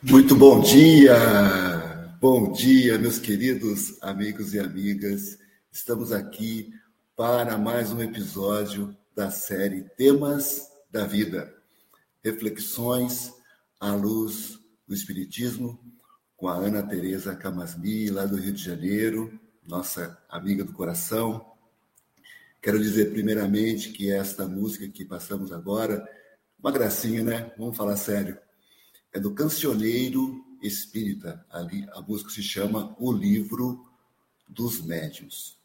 Muito bom dia! Bom dia, meus queridos amigos e amigas. Estamos aqui para mais um episódio da série Temas da Vida. Reflexões à luz do Espiritismo, com a Ana Tereza Camasmi, lá do Rio de Janeiro, nossa amiga do coração. Quero dizer primeiramente que esta música que passamos agora, uma gracinha, né? Vamos falar sério é do Cancioneiro Espírita. Ali a música se chama O Livro dos Médios.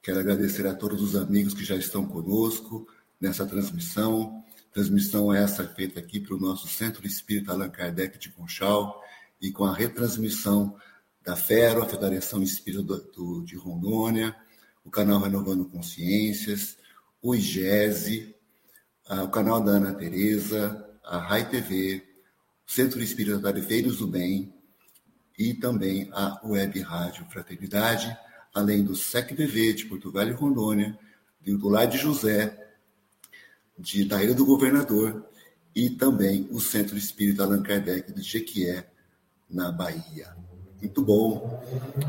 Quero agradecer a todos os amigos que já estão conosco nessa transmissão. Transmissão essa feita aqui para o nosso Centro Espírita Allan Kardec de Conchal e com a retransmissão da FERO, a Federação Espírita do, do, de Rondônia, o canal Renovando Consciências, o IGESE, o canal da Ana Tereza, a RAI TV, Centro Espírita Tarefeiros do Bem e também a Web Rádio Fraternidade, além do SECBV de Portugal e Rondônia, do Lar de José, de, Ilha do Governador e também o Centro Espírita Allan Kardec de Jequié, na Bahia. Muito bom.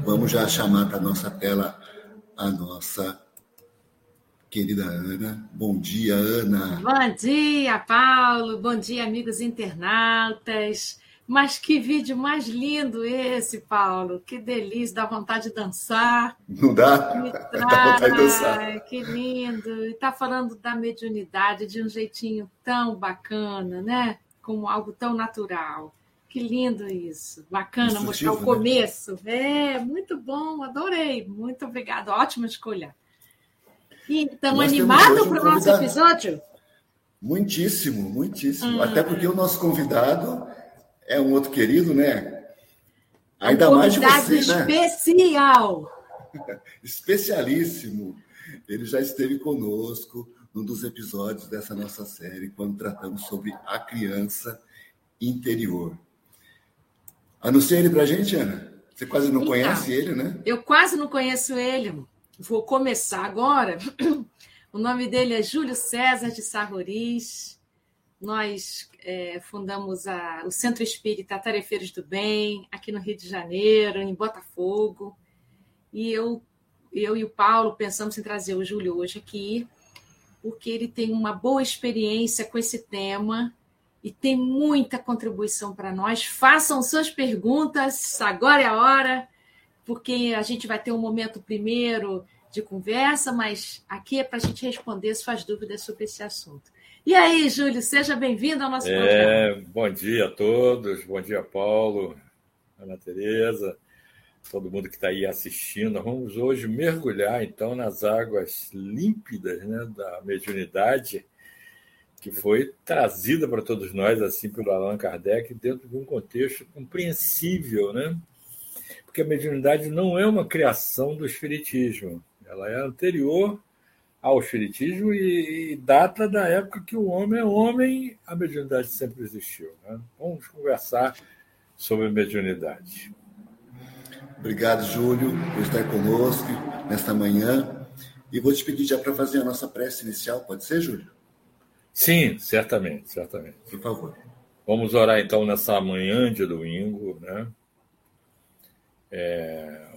Vamos já chamar para a nossa tela a nossa querida Ana. Bom dia, Ana. Bom dia, Paulo. Bom dia, amigos internautas. Mas que vídeo mais lindo esse, Paulo. Que delícia, dá vontade de dançar. Não dá? Dá vontade de dançar. Que lindo. E está falando da mediunidade de um jeitinho tão bacana, né? Como algo tão natural. Que lindo isso. Bacana isso mostrar o né? começo. É, muito bom, adorei. Muito obrigada. Ótima escolha. Estamos animados para o nosso episódio? Muitíssimo, muitíssimo. Até porque o nosso convidado é um outro querido, né? Ainda um mais de você, especial. Né? Especialíssimo. Ele já esteve conosco num dos episódios dessa nossa série, quando tratamos sobre a criança interior. Anuncia ele para a gente, Ana. Você quase não então, conhece ele, né? Eu quase não conheço ele vou começar agora. O nome dele é Júlio César de Sarroris. Nós é, fundamos a, o Centro Espírita Tarefeiros do Bem, aqui no Rio de Janeiro, em Botafogo. E eu, eu e o Paulo pensamos em trazer o Júlio hoje aqui, porque ele tem uma boa experiência com esse tema e tem muita contribuição para nós. Façam suas perguntas, agora é a hora porque a gente vai ter um momento primeiro de conversa, mas aqui é para a gente responder suas dúvidas sobre esse assunto. E aí, Júlio, seja bem-vindo ao nosso é, programa. Bom dia a todos, bom dia, Paulo, Ana Tereza, todo mundo que está aí assistindo. Vamos hoje mergulhar, então, nas águas límpidas né, da mediunidade, que foi trazida para todos nós, assim, pelo Allan Kardec, dentro de um contexto compreensível, né? Porque a mediunidade não é uma criação do espiritismo. Ela é anterior ao espiritismo e, e data da época que o homem é homem, a mediunidade sempre existiu. Né? Vamos conversar sobre mediunidade. Obrigado, Júlio, por estar conosco nesta manhã. E vou te pedir já para fazer a nossa prece inicial, pode ser, Júlio? Sim, certamente, certamente. Por favor. Vamos orar então nessa manhã de domingo, né? É,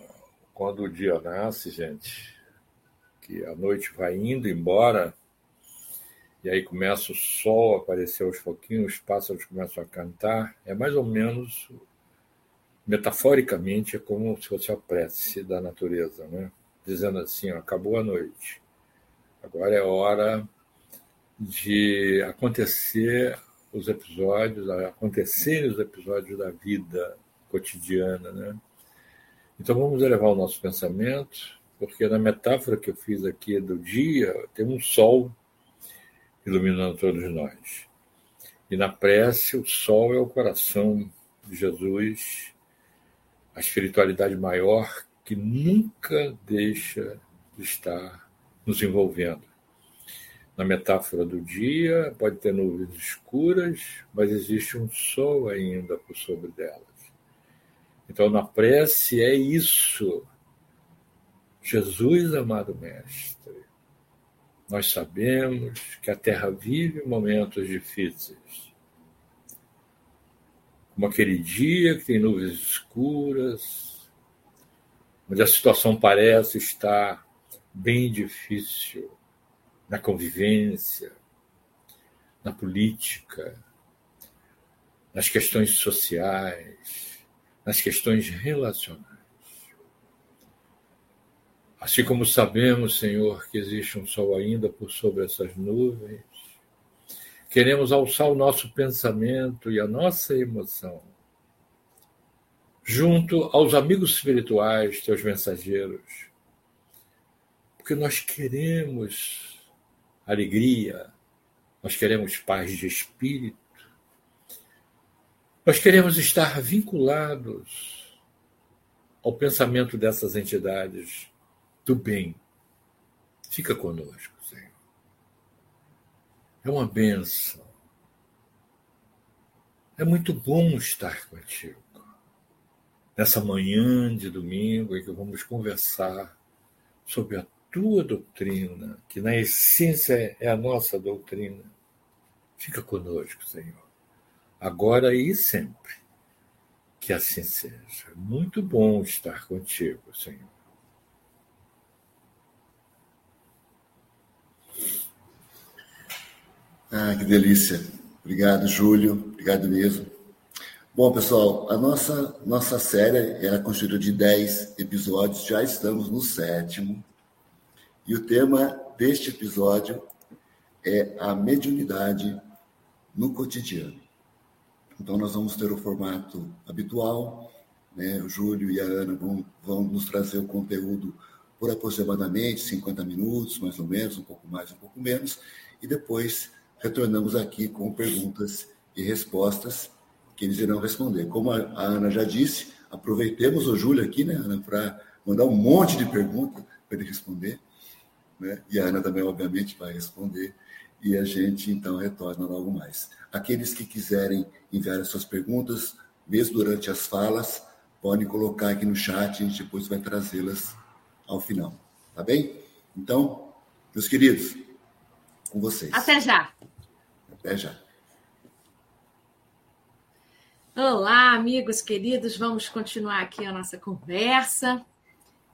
quando o dia nasce, gente, que a noite vai indo embora, e aí começa o sol a aparecer aos pouquinhos, os pássaros começam a cantar, é mais ou menos, metaforicamente, é como se fosse a prece da natureza, né? dizendo assim: ó, acabou a noite, agora é hora de acontecer os episódios, acontecerem os episódios da vida cotidiana, né? Então vamos elevar o nosso pensamento, porque na metáfora que eu fiz aqui do dia, tem um sol iluminando todos nós. E na prece, o sol é o coração de Jesus, a espiritualidade maior que nunca deixa de estar nos envolvendo. Na metáfora do dia, pode ter nuvens escuras, mas existe um sol ainda por sobre delas. Então, na prece é isso. Jesus, amado Mestre, nós sabemos que a Terra vive momentos difíceis. como aquele dia que tem nuvens escuras, onde a situação parece estar bem difícil na convivência, na política, nas questões sociais, nas questões relacionais. Assim como sabemos, Senhor, que existe um sol ainda por sobre essas nuvens, queremos alçar o nosso pensamento e a nossa emoção junto aos amigos espirituais, teus mensageiros, porque nós queremos alegria, nós queremos paz de espírito, nós queremos estar vinculados ao pensamento dessas entidades do bem. Fica conosco, Senhor. É uma benção. É muito bom estar contigo. Nessa manhã de domingo em que vamos conversar sobre a tua doutrina, que na essência é a nossa doutrina. Fica conosco, Senhor, agora e sempre. Que assim seja. Muito bom estar contigo, Senhor. Ah, que delícia. Obrigado, Júlio. Obrigado mesmo. Bom, pessoal, a nossa, nossa série era constituída de 10 episódios, já estamos no sétimo. E o tema deste episódio é a mediunidade no cotidiano. Então, nós vamos ter o formato habitual, né? o Júlio e a Ana vão, vão nos trazer o conteúdo por aproximadamente 50 minutos, mais ou menos, um pouco mais, um pouco menos, e depois retornamos aqui com perguntas e respostas que eles irão responder. Como a Ana já disse, aproveitemos o Júlio aqui, né, Ana, para mandar um monte de perguntas para ele responder. Né? E a Ana também, obviamente, vai responder. E a gente, então, retorna logo mais. Aqueles que quiserem enviar as suas perguntas, mesmo durante as falas, podem colocar aqui no chat e a gente depois vai trazê-las ao final. Tá bem? Então, meus queridos, com vocês. Até já. Até já. Olá, amigos queridos, vamos continuar aqui a nossa conversa.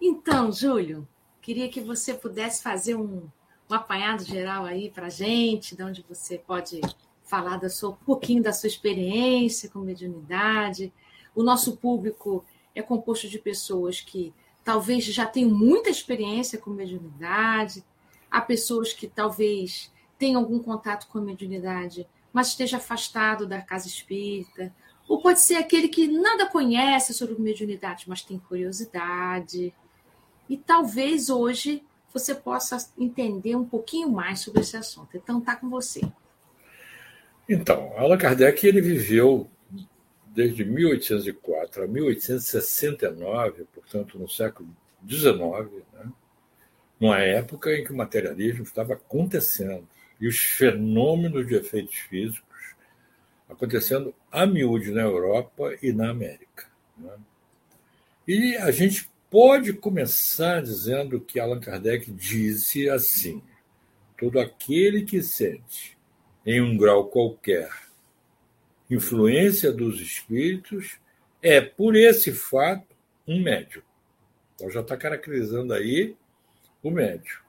Então, Júlio, queria que você pudesse fazer um, um apanhado geral aí para a gente, de onde você pode falar da sua, um pouquinho da sua experiência com mediunidade. O nosso público é composto de pessoas que talvez já tenham muita experiência com mediunidade, há pessoas que talvez tenham algum contato com a mediunidade, mas esteja afastado da casa espírita, ou pode ser aquele que nada conhece sobre mediunidade, mas tem curiosidade. E talvez hoje você possa entender um pouquinho mais sobre esse assunto. Então, está com você. Então, Allan Kardec ele viveu desde 1804 a 1869, portanto, no século XIX, né? numa época em que o materialismo estava acontecendo e os fenômenos de efeitos físicos acontecendo a miúde na Europa e na América. Né? E a gente pode começar dizendo que Allan Kardec disse assim: todo aquele que sente, em um grau qualquer, influência dos espíritos, é, por esse fato, um médium. Então já está caracterizando aí o médium.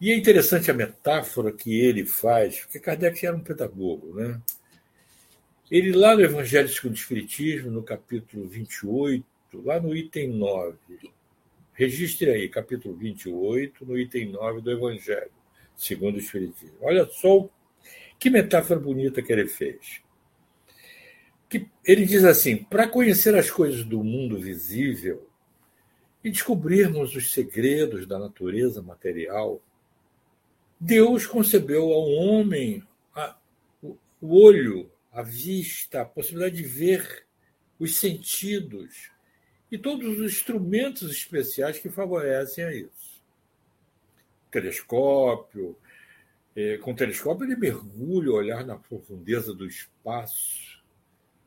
E é interessante a metáfora que ele faz, porque Kardec era um pedagogo, né? Ele, lá no Evangelho segundo o Espiritismo, no capítulo 28, lá no item 9, registre aí, capítulo 28, no item 9 do Evangelho segundo o Espiritismo. Olha só que metáfora bonita que ele fez. Que ele diz assim: para conhecer as coisas do mundo visível e descobrirmos os segredos da natureza material, Deus concebeu ao homem a, o, o olho a vista, a possibilidade de ver os sentidos e todos os instrumentos especiais que favorecem a isso. Telescópio, é, com telescópio ele mergulha o olhar na profundeza do espaço.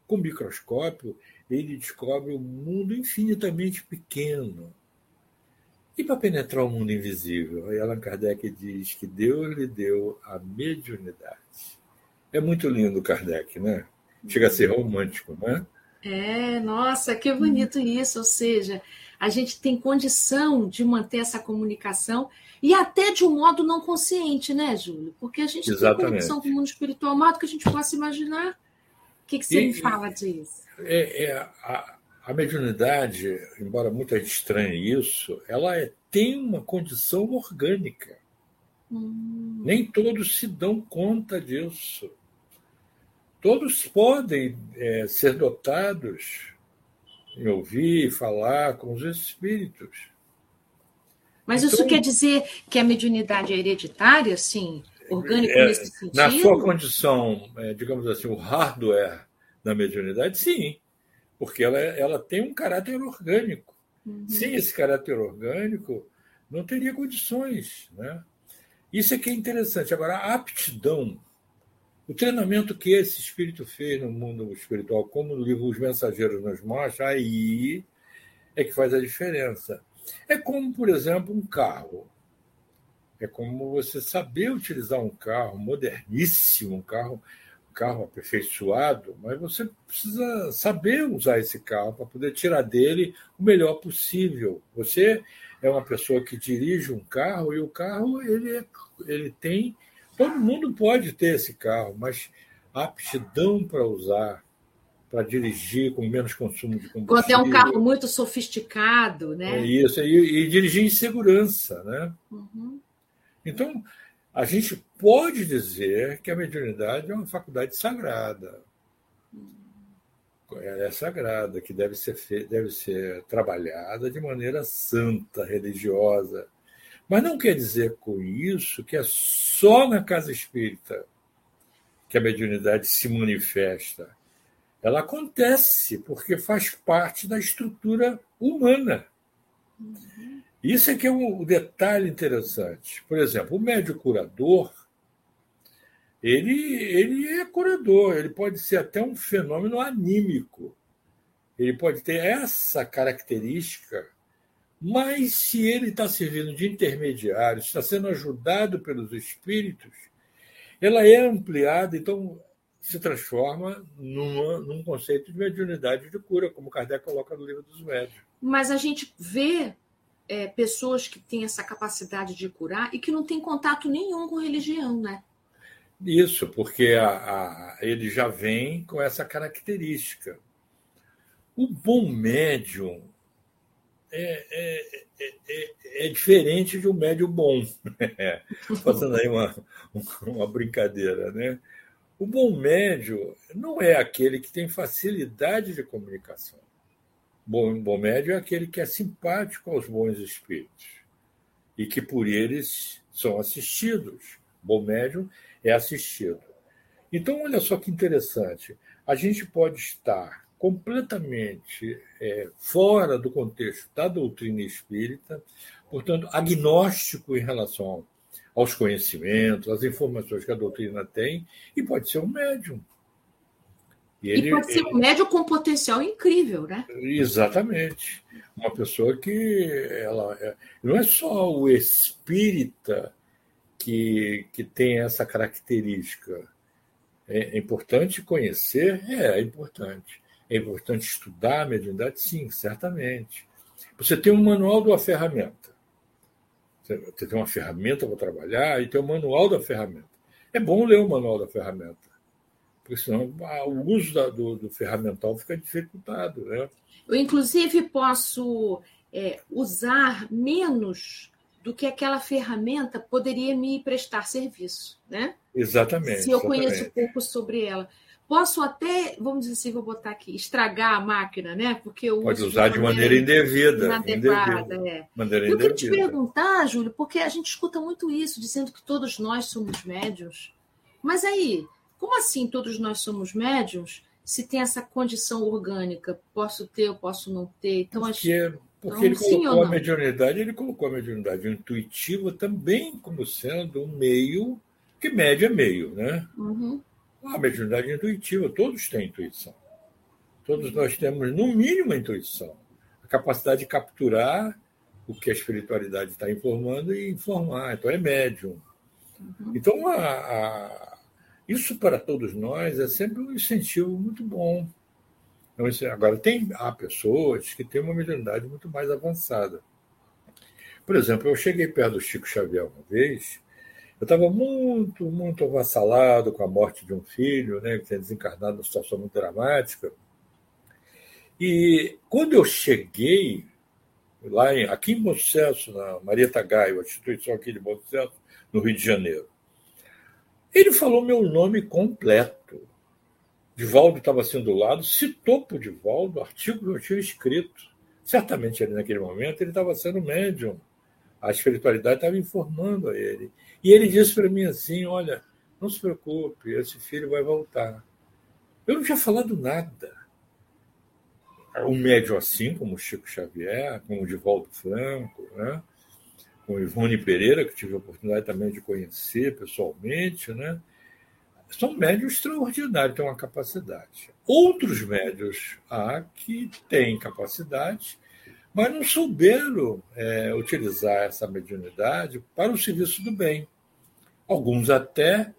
Com microscópio ele descobre um mundo infinitamente pequeno. E para penetrar o mundo invisível? Allan Kardec diz que Deus lhe deu a mediunidade. É muito lindo Kardec, né? Chega a ser romântico, não é? Nossa, que bonito isso. Ou seja, a gente tem condição de manter essa comunicação e até de um modo não consciente, né, Júlio? Porque a gente Exatamente. tem conexão com o mundo espiritual, modo que a gente possa imaginar. O que, que você e, me fala disso? É, é, a, a mediunidade, embora muita gente estranhe isso, ela é, tem uma condição orgânica. Hum. Nem todos se dão conta disso. Todos podem é, ser dotados em ouvir e falar com os espíritos. Mas então, isso quer dizer que a mediunidade é hereditária, sim, orgânico é, nesse sentido? Na sua condição, é, digamos assim, o hardware da mediunidade, sim, porque ela, ela tem um caráter orgânico. Uhum. Sem esse caráter orgânico, não teria condições. Né? Isso é que é interessante. Agora, a aptidão, o treinamento que esse espírito fez no mundo espiritual, como o livro Os Mensageiros nos mostra, aí é que faz a diferença. É como, por exemplo, um carro. É como você saber utilizar um carro moderníssimo, um carro, um carro aperfeiçoado, mas você precisa saber usar esse carro para poder tirar dele o melhor possível. Você é uma pessoa que dirige um carro e o carro ele, é, ele tem. Todo mundo pode ter esse carro, mas a aptidão para usar, para dirigir com menos consumo de combustível. Quando é um carro muito sofisticado, né? É isso, e, e dirigir em segurança, né? Uhum. Então, a gente pode dizer que a mediunidade é uma faculdade sagrada. Ela é sagrada, que deve ser, fe... deve ser trabalhada de maneira santa, religiosa. Mas não quer dizer com isso que é só na casa espírita que a mediunidade se manifesta ela acontece porque faz parte da estrutura humana. Isso é que é um detalhe interessante. Por exemplo, o médio curador, ele, ele é curador, ele pode ser até um fenômeno anímico. Ele pode ter essa característica, mas se ele está servindo de intermediário, está sendo ajudado pelos espíritos, ela é ampliada, então se transforma numa, num conceito de mediunidade de cura, como Kardec coloca no livro dos médios. Mas a gente vê é, pessoas que têm essa capacidade de curar e que não têm contato nenhum com religião, né? Isso, porque a, a, ele já vem com essa característica. O bom médium é, é, é, é, diferente de um médium bom. Fazendo aí uma, uma brincadeira, né? O bom médio não é aquele que tem facilidade de comunicação. Bom, bom médio é aquele que é simpático aos bons espíritos e que por eles são assistidos. Bom médio é assistido. Então, olha só que interessante. A gente pode estar completamente é, fora do contexto da doutrina espírita, portanto, agnóstico em relação aos conhecimentos, às informações que a doutrina tem, e pode ser um médium. E, ele, e pode ser um médium com potencial incrível, né? Exatamente. Uma pessoa que ela é, não é só o espírita que, que tem essa característica. É, é importante conhecer? É, é importante. É importante estudar a mediunidade? Sim, certamente. Você tem um manual de uma ferramenta. Você tem uma ferramenta para trabalhar e tem o manual da ferramenta. É bom ler o manual da ferramenta, porque senão ah, o uso da, do, do, ferramental fica dificultado. Né? Eu, inclusive, posso é, usar menos do que aquela ferramenta poderia me prestar serviço. Né? Exatamente. Se eu exatamente. conheço pouco sobre ela. Posso até, vamos dizer assim, vou botar aqui, estragar a máquina, né? Porque eu Pode usar de maneira, indevida. Inadequada, é. Maneira eu queria te perguntar, Júlio, porque a gente escuta muito isso, dizendo que todos nós somos médios. Mas aí, como assim todos nós somos médios? Se tem essa condição orgânica, posso ter, eu posso não ter. Então, porque, acho... porque então, ele colocou a mediunidade, ele colocou a mediunidade intuitiva também como sendo um meio, que médio é meio, né? Uhum a mediunidade intuitiva, todos têm intuição. Todos nós temos, no mínimo, a intuição. A capacidade de capturar o que a espiritualidade está informando e informar. Então, é médium. Uhum. Então, a, a, Isso para todos nós é sempre um incentivo muito bom. Então, agora, tem, há pessoas que têm uma mediunidade muito mais avançada. Por exemplo, eu cheguei perto do Chico Xavier uma vez, eu estava muito, muito avassalado com a morte de um filho, né, que tinha desencarnado numa situação muito dramática. E quando eu cheguei, lá em, aqui em Bom Sucesso, na Marieta Gaio, a instituição aqui de Bom Sucesso, no Rio de Janeiro, ele falou meu nome completo. Divaldo estava assim do lado, citou para o Divaldo artigo que eu tinha escrito. Certamente ele, naquele momento, ele estava sendo médium. A espiritualidade estava informando a ele. E ele disse para mim assim: Olha, não se preocupe, esse filho vai voltar. Eu não tinha falado nada. Um médium assim, como Chico Xavier, como Divaldo Franco, né? com Ivone Pereira, que tive a oportunidade também de conhecer pessoalmente, né? são médios extraordinários, têm uma capacidade. Outros médios há que têm capacidade, mas não souberam é, utilizar essa mediunidade para o serviço do bem. Alguns até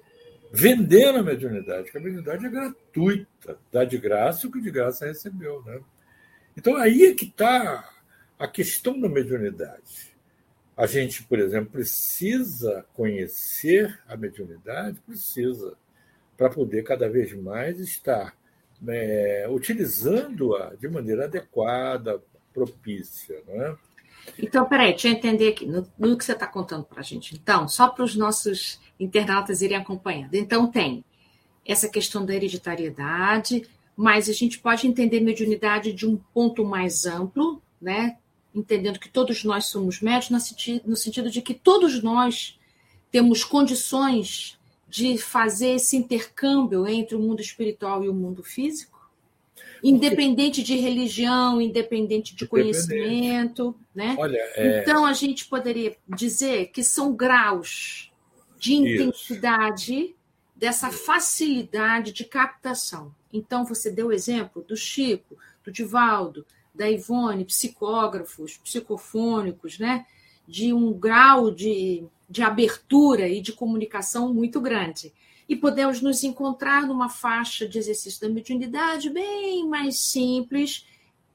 venderam a mediunidade, porque a mediunidade é gratuita, dá de graça o que de graça recebeu. Né? Então aí é que está a questão da mediunidade. A gente, por exemplo, precisa conhecer a mediunidade, precisa para poder cada vez mais estar né, utilizando-a de maneira adequada, propícia. Não é? Então, peraí, deixa eu entender aqui, no, no que você está contando para a gente. Então, só para os nossos internautas irem acompanhando. Então, tem essa questão da hereditariedade, mas a gente pode entender mediunidade de um ponto mais amplo, né? entendendo que todos nós somos médios, no sentido de que todos nós temos condições de fazer esse intercâmbio entre o mundo espiritual e o mundo físico? Independente de religião, independente de conhecimento, né? Olha, é... Então a gente poderia dizer que são graus de intensidade Isso. dessa facilidade de captação. Então você deu o exemplo do Chico, do Divaldo, da Ivone, psicógrafos, psicofônicos, né? De um grau de de abertura e de comunicação muito grande. E podemos nos encontrar numa faixa de exercício da mediunidade bem mais simples,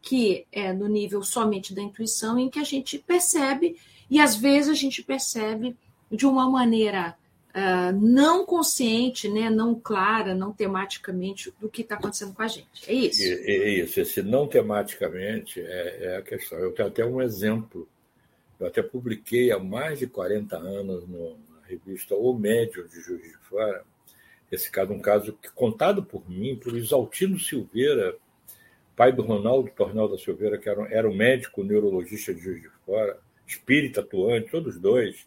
que é no nível somente da intuição, em que a gente percebe, e às vezes a gente percebe de uma maneira uh, não consciente, né, não clara, não tematicamente, do que está acontecendo com a gente. É isso? É, é isso. Esse não tematicamente é, é a questão. Eu tenho até um exemplo eu até publiquei há mais de 40 anos no, na revista O Médio de Juiz de Fora, esse caso, um caso que, contado por mim, por Isaltino Silveira, pai do Ronaldo Tornal da Silveira, que era, era um médico neurologista de Juiz de Fora, espírita atuante, todos dois.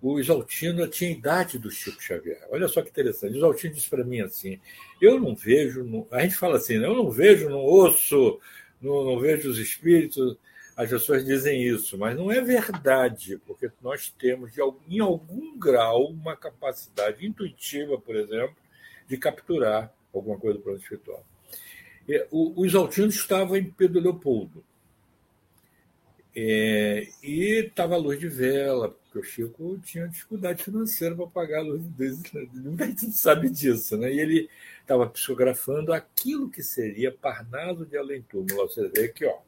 O Isaltino tinha idade do Chico Xavier. Olha só que interessante. O Isaltino disse para mim assim: eu não vejo, no... a gente fala assim, né? eu não vejo, ouço, não, não vejo os espíritos as pessoas dizem isso, mas não é verdade, porque nós temos, em algum grau, uma capacidade intuitiva, por exemplo, de capturar alguma coisa do plano espiritual. O, Isaltino estava em Pedro Leopoldo. É, e estava a luz de vela, porque o Chico tinha dificuldade financeira para pagar a luz de vela. Muita sabe disso, né? E ele estava psicografando aquilo que seria Parnaso de Além Túmulo. Você vê aqui, ó.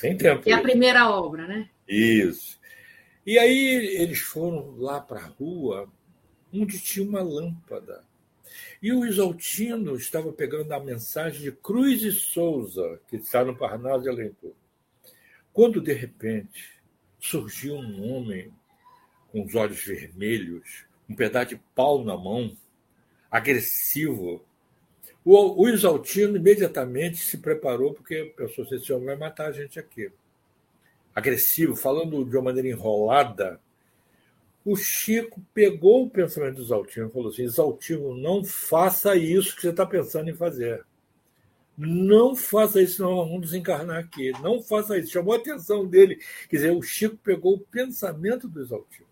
Tem tempo. É a primeira obra, né? Isso. E aí eles foram lá para a rua, onde tinha uma lâmpada. E o Isaltino estava pegando a mensagem de Cruz e Souza, que está no Parnaso de Alentor. Quando, de repente, surgiu um homem com os olhos vermelhos, um pedaço de pau na mão, agressivo, o, o Isaltino imediatamente se preparou, porque pensou assim: esse homem vai matar a gente aqui. Agressivo, falando de uma maneira enrolada. O Chico pegou o pensamento do Isaltino e falou assim: Isaltino, não faça isso que você está pensando em fazer. Não faça isso, senão vamos desencarnar aqui. Não faça isso. Chamou a atenção dele. Quer dizer, o Chico pegou o pensamento do Isaltino.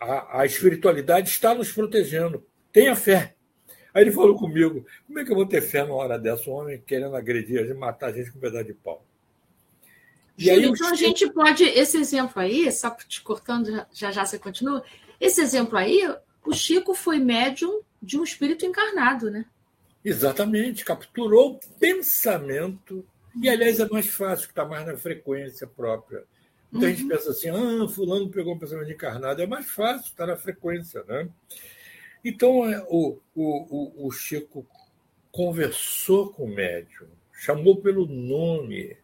A, a espiritualidade está nos protegendo. Tenha fé. Aí ele falou comigo: como é que eu vou ter fé numa hora dessa? Um homem querendo agredir a gente, matar a gente com um pedaço de pau. E aí, então a gente pode, esse exemplo aí, só te cortando, já já você continua, esse exemplo aí, o Chico foi médium de um espírito encarnado, né? Exatamente, capturou o pensamento. E, aliás, é mais fácil, que está mais na frequência própria. Então uhum. a gente pensa assim, ah, fulano pegou um pensamento encarnado. É mais fácil, está na frequência, né? Então, é, o, o, o Chico conversou com o médium, chamou pelo nome.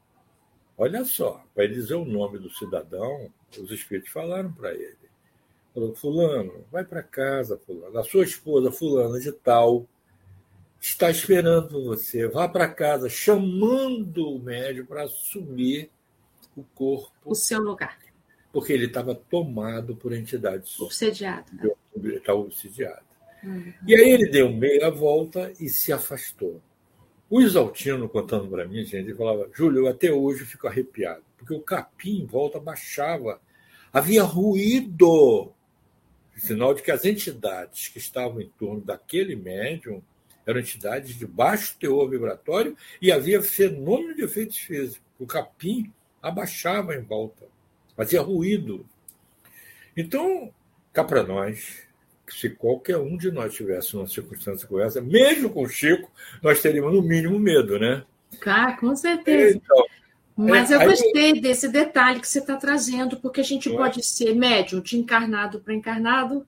Olha só, para ele dizer o nome do cidadão, os espíritos falaram para ele. Falou, fulano, vai para casa, fulano. A sua esposa, fulana de tal, está esperando você. Vá para casa, chamando o médium para assumir o corpo. O seu lugar. Porque ele estava tomado por entidades. Obsediado. Né? Estava obsediado. E aí ele deu meia volta e se afastou. O Isaltino, contando para mim, gente, ele falava: Júlio, eu até hoje fico arrepiado, porque o capim em volta baixava. Havia ruído, sinal de que as entidades que estavam em torno daquele médium eram entidades de baixo teor vibratório e havia fenômeno de efeitos físicos. O capim abaixava em volta, fazia ruído. Então, cá para nós, se qualquer um de nós tivesse uma circunstância como essa, mesmo com o Chico, nós teríamos no mínimo medo, né? Ah, com certeza. Então, Mas é, eu gostei aí... desse detalhe que você está trazendo, porque a gente é? pode ser médium de encarnado para encarnado,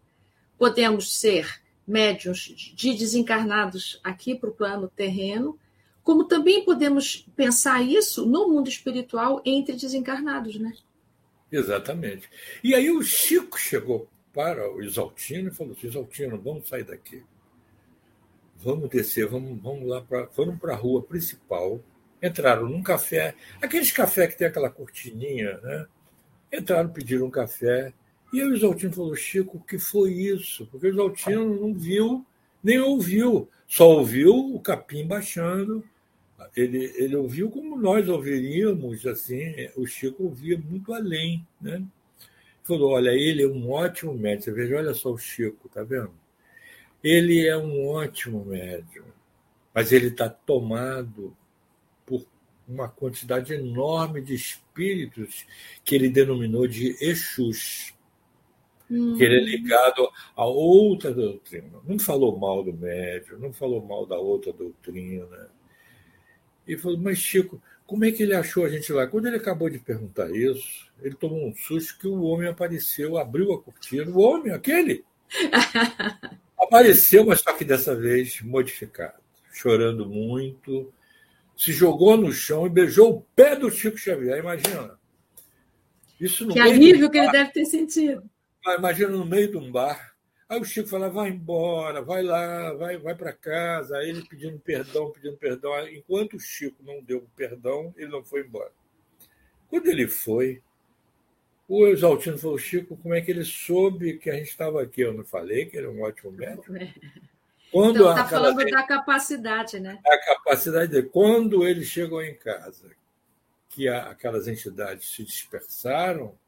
podemos ser médiums de desencarnados aqui para o plano terreno, como também podemos pensar isso no mundo espiritual entre desencarnados, né? Exatamente. E aí o Chico chegou para o Isaltino e falou assim, Isaltino, vamos sair daqui. Vamos descer, vamos, vamos lá para. Foram para a rua principal, entraram num café, aqueles café que tem aquela cortininha, né? Entraram, pediram um café, e o Isaltino falou, Chico, o que foi isso? Porque o Isaltino não viu, nem ouviu, só ouviu o capim baixando. Ele, ele ouviu como nós ouviríamos, assim, o Chico ouvia muito além, né? Falou: olha, ele é um ótimo médium. Você veja, olha só o Chico, tá vendo? Ele é um ótimo médium, mas ele está tomado por uma quantidade enorme de espíritos que ele denominou de Exus, hum. que ele é ligado a outra doutrina. Não falou mal do médium, não falou mal da outra doutrina. E falou, mas Chico, como é que ele achou a gente lá? Quando ele acabou de perguntar isso, ele tomou um susto que o homem apareceu, abriu a cortina. O homem, aquele, apareceu, mas só que dessa vez modificado, chorando muito, se jogou no chão e beijou o pé do Chico Xavier. Imagina. Isso no que alívio que ele deve ter sentido. Imagina no meio de um bar Aí o Chico fala, vai embora, vai lá, vai, vai para casa. Aí ele pedindo perdão, pedindo perdão. Enquanto o Chico não deu perdão, ele não foi embora. Quando ele foi, o Exaltino falou, Chico, como é que ele soube que a gente estava aqui? Eu não falei que ele é um ótimo médico? Quando então, está falando da capacidade, né? A capacidade dele. Quando ele chegou em casa, que a, aquelas entidades se dispersaram,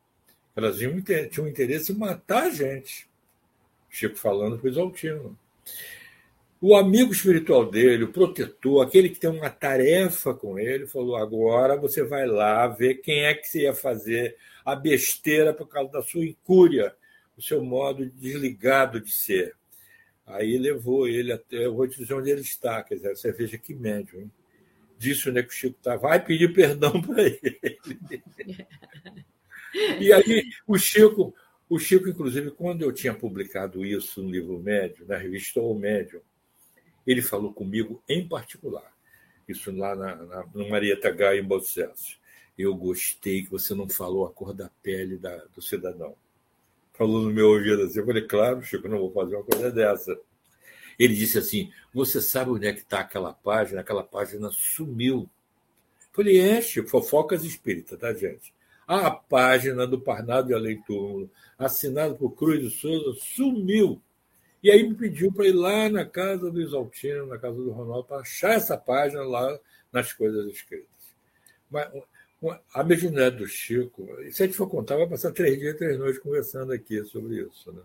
elas tinham, tinham interesse em matar a gente. Chico falando para o Exaltino. O amigo espiritual dele, o protetor, aquele que tem uma tarefa com ele, falou: agora você vai lá ver quem é que você ia fazer a besteira por causa da sua incúria, o seu modo desligado de ser. Aí levou ele até, eu vou te dizer onde ele está, quer dizer, você veja que médium, hein? Disse né, que o Chico está, vai pedir perdão para ele. e aí o Chico, o Chico, inclusive, quando eu tinha publicado isso no livro Médio, na revista O Médio, ele falou comigo em particular, isso lá na, na, no Marieta Gaia em Bocessos. Eu gostei que você não falou a cor da pele da, do cidadão. Falou no meu ouvido assim. Eu falei, claro, Chico, não vou fazer uma coisa dessa. Ele disse assim: Você sabe onde é que está aquela página? Aquela página sumiu. Eu falei, é, Chico, fofocas espíritas, tá, gente? A página do Parnado e Além Túmulo, assinado por Cruz de Souza, sumiu. E aí me pediu para ir lá na casa do Isaltino, na casa do Ronaldo, para achar essa página lá nas coisas escritas. Mas a mediunidade do Chico, se a gente for contar, vai passar três dias, três noites conversando aqui sobre isso. Né?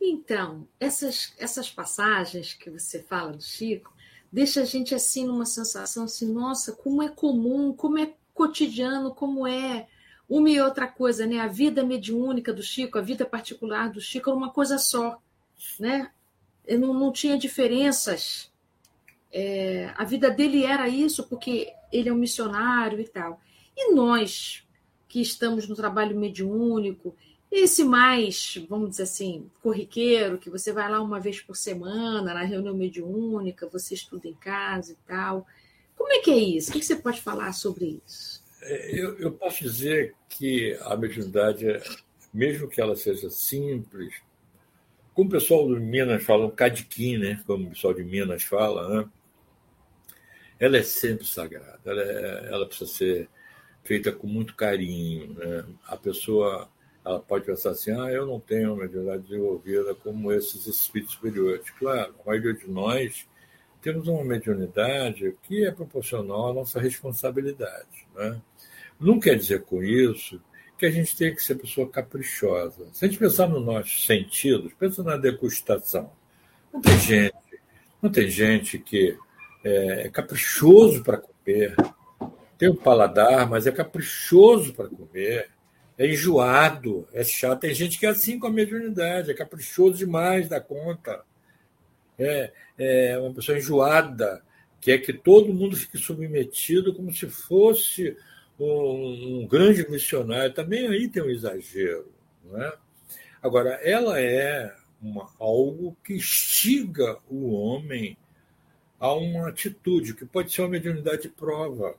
Então, essas, essas passagens que você fala do Chico, deixa a gente assim numa sensação assim, nossa, como é comum, como é cotidiano, como é uma e outra coisa, né? A vida mediúnica do Chico, a vida particular do Chico, era uma coisa só. né? Não, não tinha diferenças. É, a vida dele era isso, porque ele é um missionário e tal. E nós, que estamos no trabalho mediúnico, esse mais, vamos dizer assim, corriqueiro, que você vai lá uma vez por semana na reunião mediúnica, você estuda em casa e tal. Como é que é isso? O que você pode falar sobre isso? É, eu, eu posso dizer que a mediunidade, mesmo que ela seja simples, como o pessoal de Minas fala, um cadiquim, né? como o pessoal de Minas fala, né? ela é sempre sagrada, ela, é, ela precisa ser feita com muito carinho. Né? A pessoa ela pode pensar assim, ah, eu não tenho uma mediunidade desenvolvida como esses espíritos superiores. Claro, a maioria de nós temos uma mediunidade que é proporcional à nossa responsabilidade. Né? Não quer dizer com isso que a gente tem que ser pessoa caprichosa. Se a gente pensar nos nossos sentidos, pensa na degustação. Não tem gente, não tem gente que é, é caprichoso para comer, tem um paladar, mas é caprichoso para comer é enjoado, é chato. Tem gente que é assim com a mediunidade, é caprichoso demais da conta. É, é uma pessoa enjoada, que é que todo mundo fique submetido como se fosse um, um grande missionário. Também aí tem um exagero. Não é? Agora, ela é uma, algo que instiga o homem a uma atitude, que pode ser uma mediunidade de prova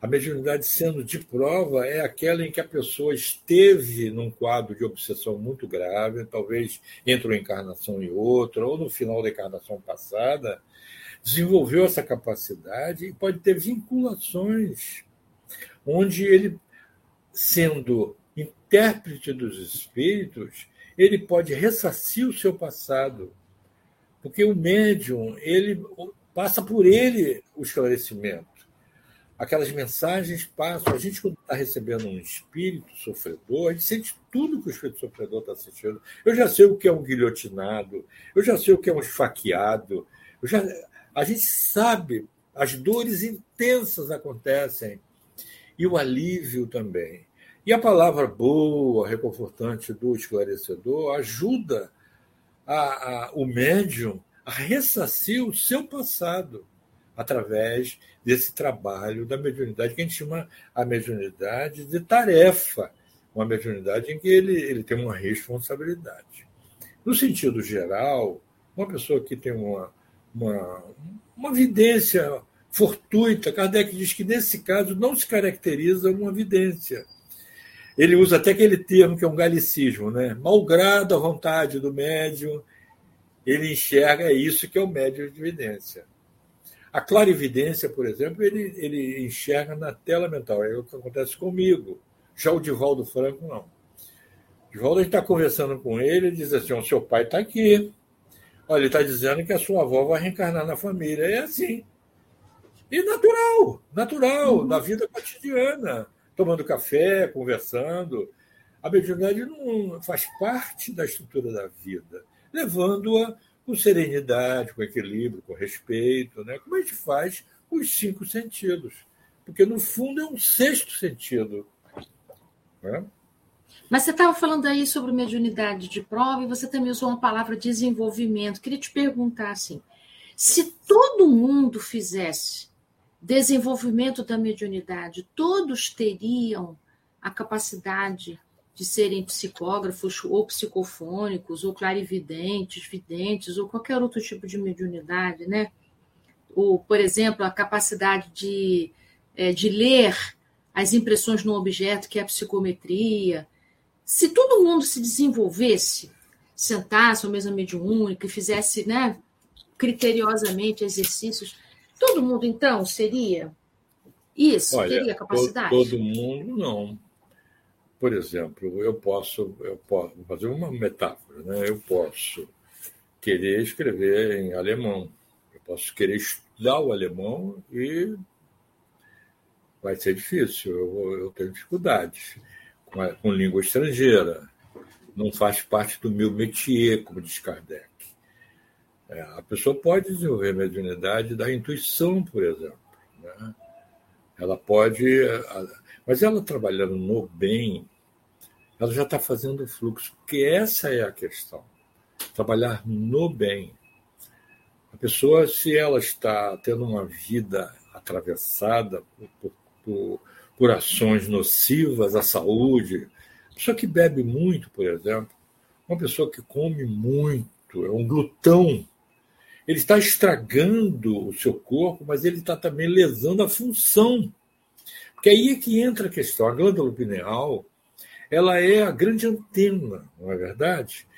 a mediunidade sendo de prova é aquela em que a pessoa esteve num quadro de obsessão muito grave, talvez entre uma encarnação e outra, ou no final da encarnação passada, desenvolveu essa capacidade e pode ter vinculações, onde ele, sendo intérprete dos espíritos, ele pode ressarcir o seu passado, porque o médium ele passa por ele o esclarecimento aquelas mensagens passam. A gente, quando está recebendo um espírito sofredor, a gente sente tudo que o espírito sofredor está sentindo. Eu já sei o que é um guilhotinado, eu já sei o que é um esfaqueado, eu já, a gente sabe, as dores intensas acontecem e o alívio também. E a palavra boa, reconfortante do esclarecedor ajuda a, a, o médium a ressarcir o seu passado através desse trabalho da mediunidade, que a gente chama a mediunidade de tarefa, uma mediunidade em que ele, ele tem uma responsabilidade. No sentido geral, uma pessoa que tem uma, uma, uma vidência fortuita, Kardec diz que nesse caso não se caracteriza uma vidência. Ele usa até aquele termo que é um galicismo, né? Malgrado a vontade do médium, ele enxerga isso que é o médium de evidência. A clarividência, por exemplo, ele, ele enxerga na tela mental. É o que acontece comigo. Já o Divaldo Franco, não. O Divaldo, a gente está conversando com ele, ele diz assim: o seu pai está aqui. Olha, ele está dizendo que a sua avó vai reencarnar na família. É assim. E natural, natural, uhum. da vida cotidiana. Tomando café, conversando. A mediunidade não faz parte da estrutura da vida, levando-a com serenidade, com equilíbrio, com respeito, né? como a gente faz com os cinco sentidos. Porque, no fundo, é um sexto sentido. Né? Mas você estava falando aí sobre mediunidade de prova e você também usou uma palavra desenvolvimento. Queria te perguntar assim: se todo mundo fizesse desenvolvimento da mediunidade, todos teriam a capacidade de serem psicógrafos ou psicofônicos, ou clarividentes, videntes, ou qualquer outro tipo de mediunidade, né? Ou, por exemplo, a capacidade de, é, de ler as impressões no objeto, que é a psicometria. Se todo mundo se desenvolvesse, sentasse ao mesmo mediúnica e fizesse né, criteriosamente exercícios, todo mundo, então, seria isso? Olha, teria capacidade? Todo mundo não por exemplo, eu posso, eu posso fazer uma metáfora, né? Eu posso querer escrever em alemão, eu posso querer estudar o alemão e vai ser difícil. Eu, eu tenho dificuldades com, a, com língua estrangeira. Não faz parte do meu métier, como diz Kardec. É, a pessoa pode desenvolver mediunidade da intuição, por exemplo. Né? Ela pode mas ela trabalhando no bem, ela já está fazendo o fluxo, porque essa é a questão. trabalhar no bem. A pessoa, se ela está tendo uma vida atravessada por, por, por ações nocivas à saúde, pessoa que bebe muito, por exemplo, uma pessoa que come muito, é um glutão, ele está estragando o seu corpo, mas ele está também lesando a função. Porque aí é que entra a questão. A glândula pineal ela é a grande antena, não é verdade?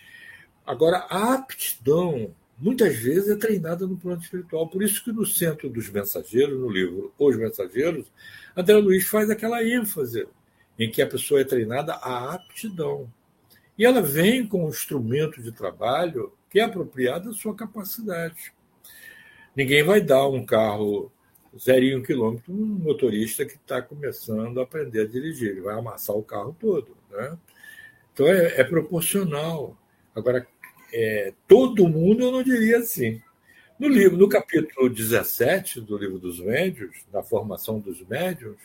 Agora, a aptidão, muitas vezes, é treinada no plano espiritual. Por isso que no Centro dos Mensageiros, no livro Os Mensageiros, André Luiz faz aquela ênfase em que a pessoa é treinada à aptidão. E ela vem com um instrumento de trabalho que é apropriado à sua capacidade. Ninguém vai dar um carro zero quilômetro um motorista que está começando a aprender a dirigir. Ele vai amassar o carro todo. Né? Então é, é proporcional. Agora, é, todo mundo eu não diria assim. No livro, no capítulo 17 do livro dos médios, da formação dos médios,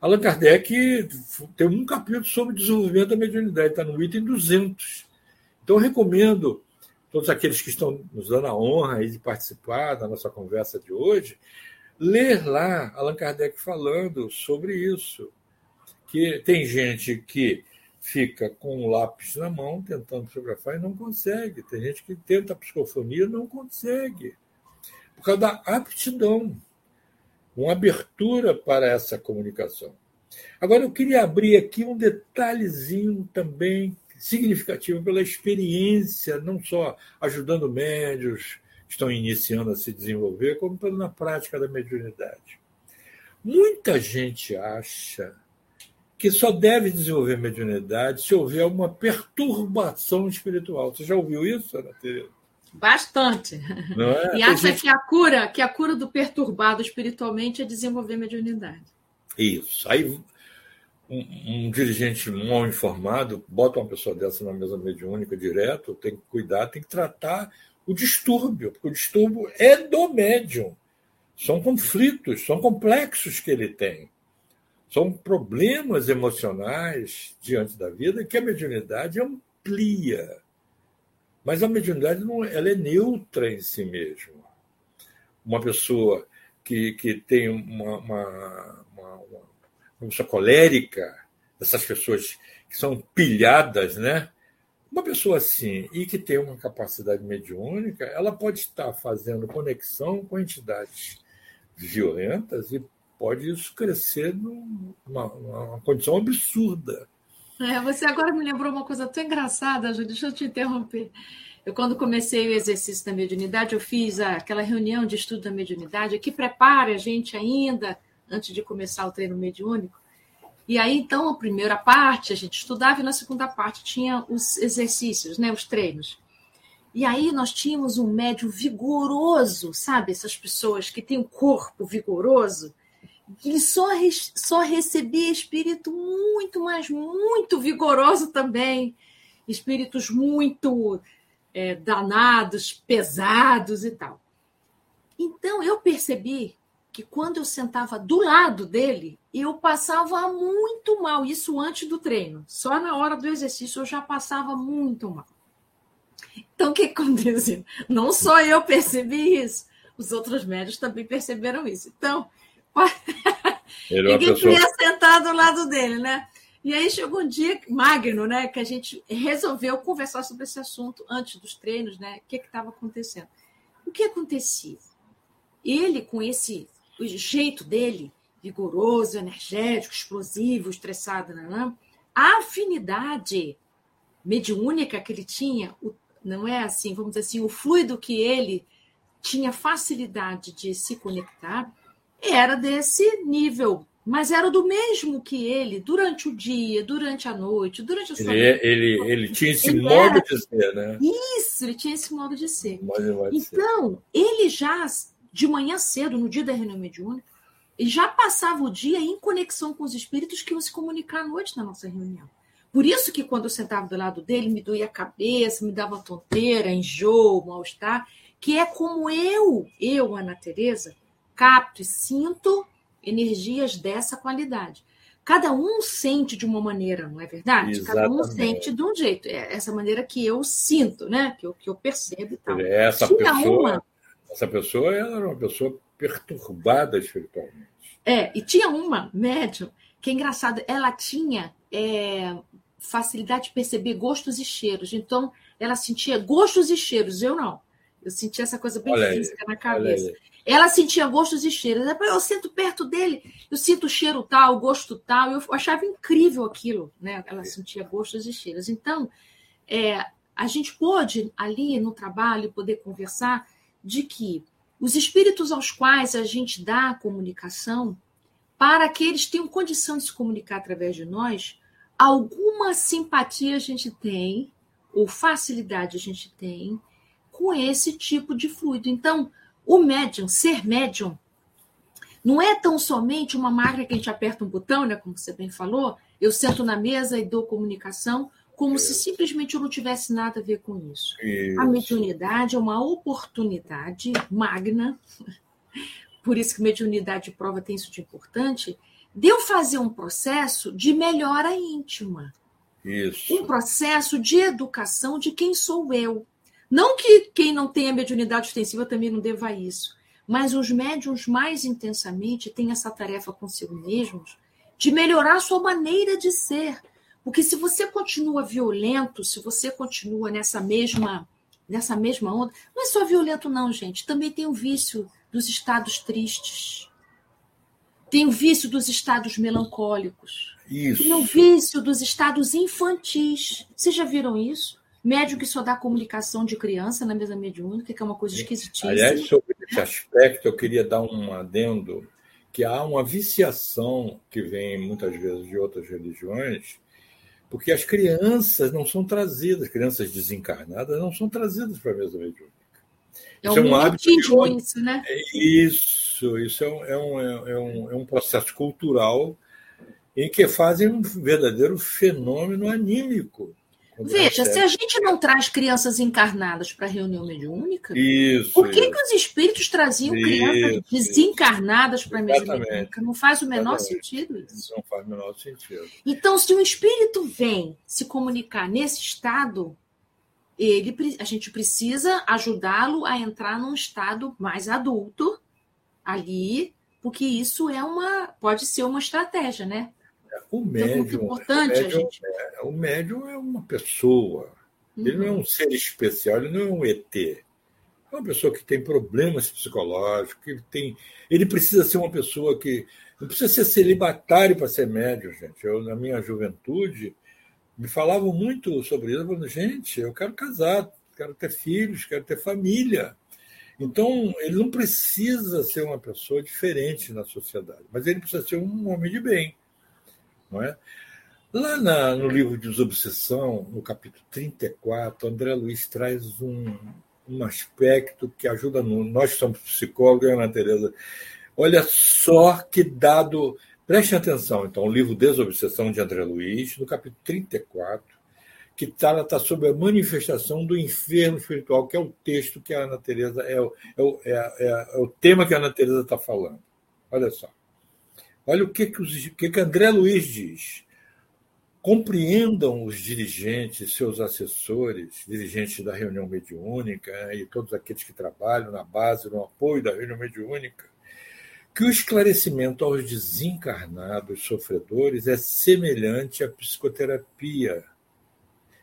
Allan Kardec tem um capítulo sobre desenvolvimento da mediunidade, está no item 200. Então, eu recomendo todos aqueles que estão nos dando a honra de participar da nossa conversa de hoje, ler lá Allan Kardec falando sobre isso. Que tem gente que fica com o lápis na mão tentando fotografar e não consegue. Tem gente que tenta a psicofonia e não consegue. Por causa da aptidão, uma abertura para essa comunicação. Agora, eu queria abrir aqui um detalhezinho também significativo pela experiência, não só ajudando médios, estão iniciando a se desenvolver, como na prática da mediunidade. Muita gente acha que só deve desenvolver mediunidade se houver uma perturbação espiritual. Você já ouviu isso, Ana Tereza? Bastante. É? E acha gente... que a cura, que a cura do perturbado espiritualmente é desenvolver mediunidade. Isso. Aí um, um, dirigente mal informado bota uma pessoa dessa na mesa mediúnica direto, tem que cuidar, tem que tratar o distúrbio, porque o distúrbio é do médium. São conflitos, são complexos que ele tem. São problemas emocionais diante da vida que a mediunidade amplia. Mas a mediunidade não, ela é neutra em si mesma. Uma pessoa que, que tem uma, uma, uma, uma pessoa colérica, essas pessoas que são pilhadas, né? Uma pessoa assim e que tem uma capacidade mediúnica, ela pode estar fazendo conexão com entidades violentas e pode isso crescer numa, numa condição absurda. É, você agora me lembrou uma coisa tão engraçada, Júlio, deixa eu te interromper. Eu, quando comecei o exercício da mediunidade, eu fiz aquela reunião de estudo da mediunidade que prepara a gente ainda, antes de começar o treino mediúnico, e aí, então, a primeira parte a gente estudava e na segunda parte tinha os exercícios, né, os treinos. E aí nós tínhamos um médio vigoroso, sabe? Essas pessoas que têm um corpo vigoroso, e só, só recebia espírito muito, mas muito vigoroso também. Espíritos muito é, danados, pesados e tal. Então eu percebi que quando eu sentava do lado dele, eu passava muito mal, isso antes do treino. Só na hora do exercício eu já passava muito mal. Então, o que aconteceu? Não só eu percebi isso, os outros médicos também perceberam isso. Então, ninguém queria sentar do lado dele, né? E aí chegou um dia, Magno, né, que a gente resolveu conversar sobre esse assunto antes dos treinos, né? O que estava acontecendo? O que acontecia? Ele, com esse o jeito dele, vigoroso, energético, explosivo, estressado, não, é? a afinidade mediúnica que ele tinha, não é assim, vamos dizer assim, o fluido que ele tinha facilidade de se conectar, era desse nível, mas era do mesmo que ele durante o dia, durante a noite, durante a sua ele, é, ele, ele tinha esse ele modo era... de ser, né? Isso, ele tinha esse modo de ser. Modo de então, ser. ele já de manhã cedo, no dia da reunião mediúnica, e já passava o dia em conexão com os espíritos que iam se comunicar à noite na nossa reunião. Por isso que quando eu sentava do lado dele, me doía a cabeça, me dava tonteira, enjoo, mal-estar, que é como eu, eu, Ana Teresa, capto e sinto energias dessa qualidade. cada um sente de uma maneira, não é verdade? Exatamente. Cada um sente de um jeito. É essa maneira que eu sinto, né? Que eu, que eu percebo e tal. Essa pessoa, uma... essa pessoa era uma pessoa perturbada espiritualmente. É, e tinha uma médium que é engraçado, ela tinha é, facilidade de perceber gostos e cheiros. Então, ela sentia gostos e cheiros, eu não. Eu sentia essa coisa bem olha física aí, na cabeça. Ela sentia gostos e cheiros. Eu sinto perto dele, eu sinto o cheiro tal, o gosto tal. Eu achava incrível aquilo, né? Ela sentia gostos e cheiros. Então, é, a gente pôde ali no trabalho poder conversar de que os espíritos aos quais a gente dá a comunicação, para que eles tenham condição de se comunicar através de nós, alguma simpatia a gente tem, ou facilidade a gente tem, com esse tipo de fluido. Então, o médium, ser médium, não é tão somente uma máquina que a gente aperta um botão, né, como você bem falou, eu sento na mesa e dou comunicação, como isso. se simplesmente eu não tivesse nada a ver com isso. isso. A mediunidade é uma oportunidade magna, por isso que mediunidade de prova tem isso de importante, de eu fazer um processo de melhora íntima. Isso. Um processo de educação de quem sou eu. Não que quem não tenha mediunidade ostensiva também não deva isso, mas os médiums mais intensamente têm essa tarefa consigo mesmos de melhorar a sua maneira de ser. Porque se você continua violento, se você continua nessa mesma nessa mesma onda, não é só violento não, gente, também tem o vício dos estados tristes. Tem o vício dos estados melancólicos. Isso. Tem o vício dos estados infantis. Vocês já viram isso? Médico que só dá comunicação de criança na mesa mediúnica, que é uma coisa esquisitíssima. Aliás, sobre esse aspecto, eu queria dar um adendo que há uma viciação que vem muitas vezes de outras religiões, porque as crianças não são trazidas, crianças desencarnadas não são trazidas para a mesa mediúnica. É isso um é um hábito. Isso, né? É isso, isso é um, é, um, é, um, é um processo cultural em que fazem um verdadeiro fenômeno anímico. Veja, se a gente não traz crianças encarnadas para a reunião mediúnica, isso, por que, isso. que os espíritos traziam isso, crianças desencarnadas para a mesa mediúnica? Não faz o menor Exatamente. sentido isso. Não faz o menor sentido. Então, se um espírito vem se comunicar nesse estado, ele, a gente precisa ajudá-lo a entrar num estado mais adulto ali, porque isso é uma pode ser uma estratégia, né? O é médium, é importante, o, médium gente... é, o médium é uma pessoa. Uhum. Ele não é um ser especial, ele não é um ET. É uma pessoa que tem problemas psicológicos, que tem. Ele precisa ser uma pessoa que. Não precisa ser celibatário para ser médium, gente. Eu, na minha juventude, me falavam muito sobre isso. Falando, gente, eu quero casar, quero ter filhos, quero ter família. Então, ele não precisa ser uma pessoa diferente na sociedade, mas ele precisa ser um homem de bem. Não é? Lá na, no livro de Desobsessão, no capítulo 34, André Luiz traz um, um aspecto que ajuda no, nós somos psicólogos, Ana Tereza. Olha só que dado. Preste atenção, então, o livro Desobsessão de André Luiz, no capítulo 34, que trata tá, sobre a manifestação do inferno espiritual, que é o texto que a Ana Tereza é, é, é, é, é o tema que a Ana Tereza está falando. Olha só. Olha o que, que, os, que, que André Luiz diz. Compreendam os dirigentes, seus assessores, dirigentes da reunião mediúnica e todos aqueles que trabalham na base, no apoio da reunião mediúnica, que o esclarecimento aos desencarnados sofredores é semelhante à psicoterapia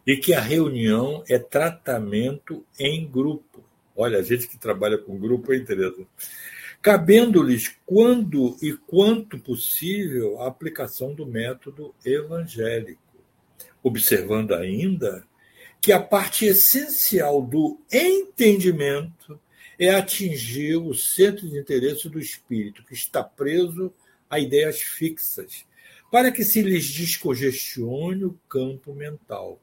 e que a reunião é tratamento em grupo. Olha, a gente que trabalha com grupo, hein, Tereza? Cabendo-lhes, quando e quanto possível, a aplicação do método evangélico, observando ainda que a parte essencial do entendimento é atingir o centro de interesse do espírito, que está preso a ideias fixas, para que se lhes descongestione o campo mental.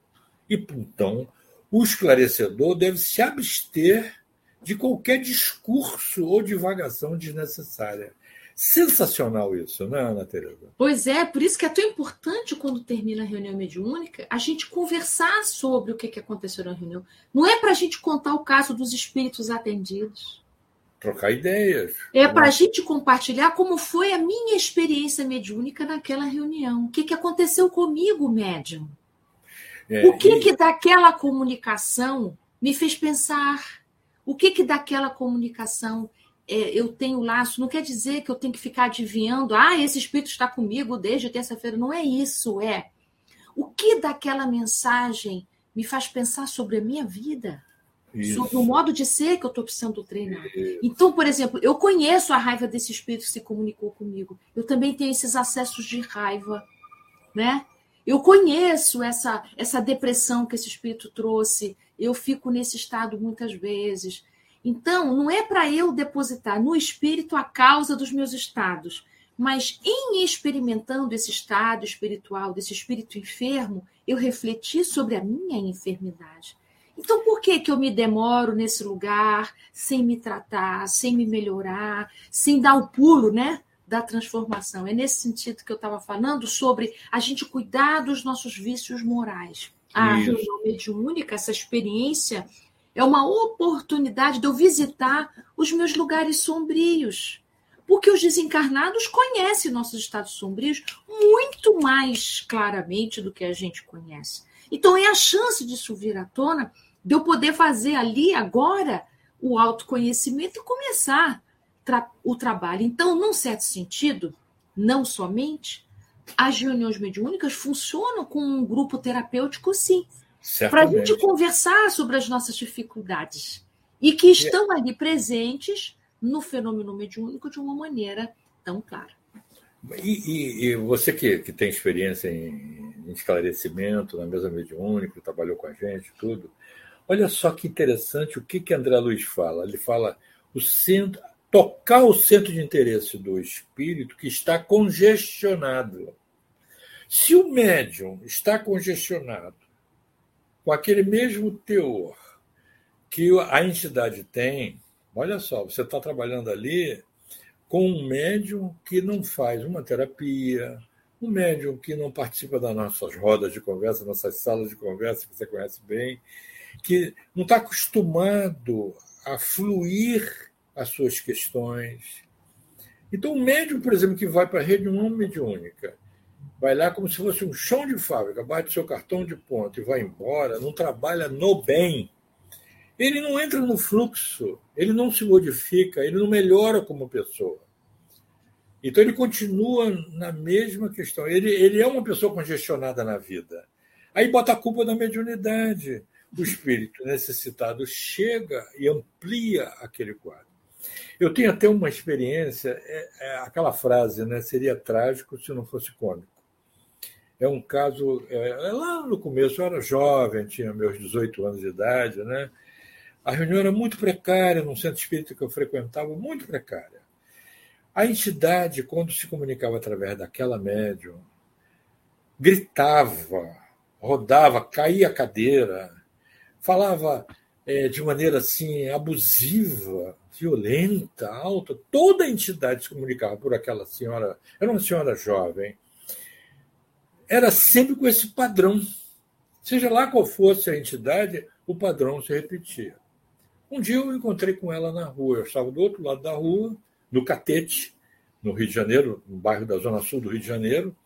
E, então, o esclarecedor deve se abster de qualquer discurso ou divagação desnecessária. Sensacional isso, né, Ana Tereza? Pois é, por isso que é tão importante quando termina a reunião mediúnica a gente conversar sobre o que aconteceu na reunião. Não é para a gente contar o caso dos espíritos atendidos. trocar ideias. É para a gente compartilhar como foi a minha experiência mediúnica naquela reunião. O que, que aconteceu comigo, médium? É, o que, e... que daquela comunicação me fez pensar? O que, que daquela comunicação é, eu tenho laço? Não quer dizer que eu tenho que ficar adivinhando, ah, esse espírito está comigo desde terça-feira. Não é isso, é. O que daquela mensagem me faz pensar sobre a minha vida? Isso. sobre o modo de ser que eu estou precisando treinar. Isso. Então, por exemplo, eu conheço a raiva desse espírito que se comunicou comigo. Eu também tenho esses acessos de raiva, né? Eu conheço essa essa depressão que esse espírito trouxe. Eu fico nesse estado muitas vezes. Então, não é para eu depositar no espírito a causa dos meus estados, mas em experimentando esse estado espiritual desse espírito enfermo, eu refleti sobre a minha enfermidade. Então, por que, que eu me demoro nesse lugar sem me tratar, sem me melhorar, sem dar o pulo, né? Da transformação. É nesse sentido que eu estava falando sobre a gente cuidar dos nossos vícios morais. A Isso. reunião mediúnica, essa experiência, é uma oportunidade de eu visitar os meus lugares sombrios. Porque os desencarnados conhecem nossos estados sombrios muito mais claramente do que a gente conhece. Então, é a chance disso vir à tona de eu poder fazer ali agora o autoconhecimento e começar tra o trabalho. Então, num certo sentido, não somente, as reuniões mediúnicas funcionam com um grupo terapêutico, sim, para a gente conversar sobre as nossas dificuldades e que estão ali presentes no fenômeno mediúnico de uma maneira tão clara. E, e, e você que, que tem experiência em, em esclarecimento na mesa mediúnica, trabalhou com a gente, tudo, Olha só que interessante o que, que André Luiz fala. Ele fala o centro, tocar o centro de interesse do espírito que está congestionado. Se o médium está congestionado com aquele mesmo teor que a entidade tem, olha só, você está trabalhando ali com um médium que não faz uma terapia, um médium que não participa das nossas rodas de conversa, nossas salas de conversa, que você conhece bem, que não está acostumado a fluir as suas questões. Então, o médium, por exemplo, que vai para a reunião mediúnica, vai lá como se fosse um chão de fábrica, bate seu cartão de ponto e vai embora, não trabalha no bem. Ele não entra no fluxo, ele não se modifica, ele não melhora como pessoa. Então ele continua na mesma questão. Ele, ele é uma pessoa congestionada na vida. Aí bota a culpa na mediunidade o espírito necessitado chega e amplia aquele quadro. Eu tenho até uma experiência, é, é aquela frase, né? Seria trágico se não fosse cômico. É um caso, é, é lá no começo eu era jovem, tinha meus 18 anos de idade, né? A reunião era muito precária, num centro espírita que eu frequentava, muito precária. A entidade, quando se comunicava através daquela médium, gritava, rodava, caía a cadeira, falava é, de maneira assim abusiva, violenta, alta. Toda a entidade se comunicava por aquela senhora, era uma senhora jovem, era sempre com esse padrão. Seja lá qual fosse a entidade, o padrão se repetia. Um dia eu encontrei com ela na rua, eu estava do outro lado da rua, no Catete, no Rio de Janeiro, no bairro da Zona Sul do Rio de Janeiro,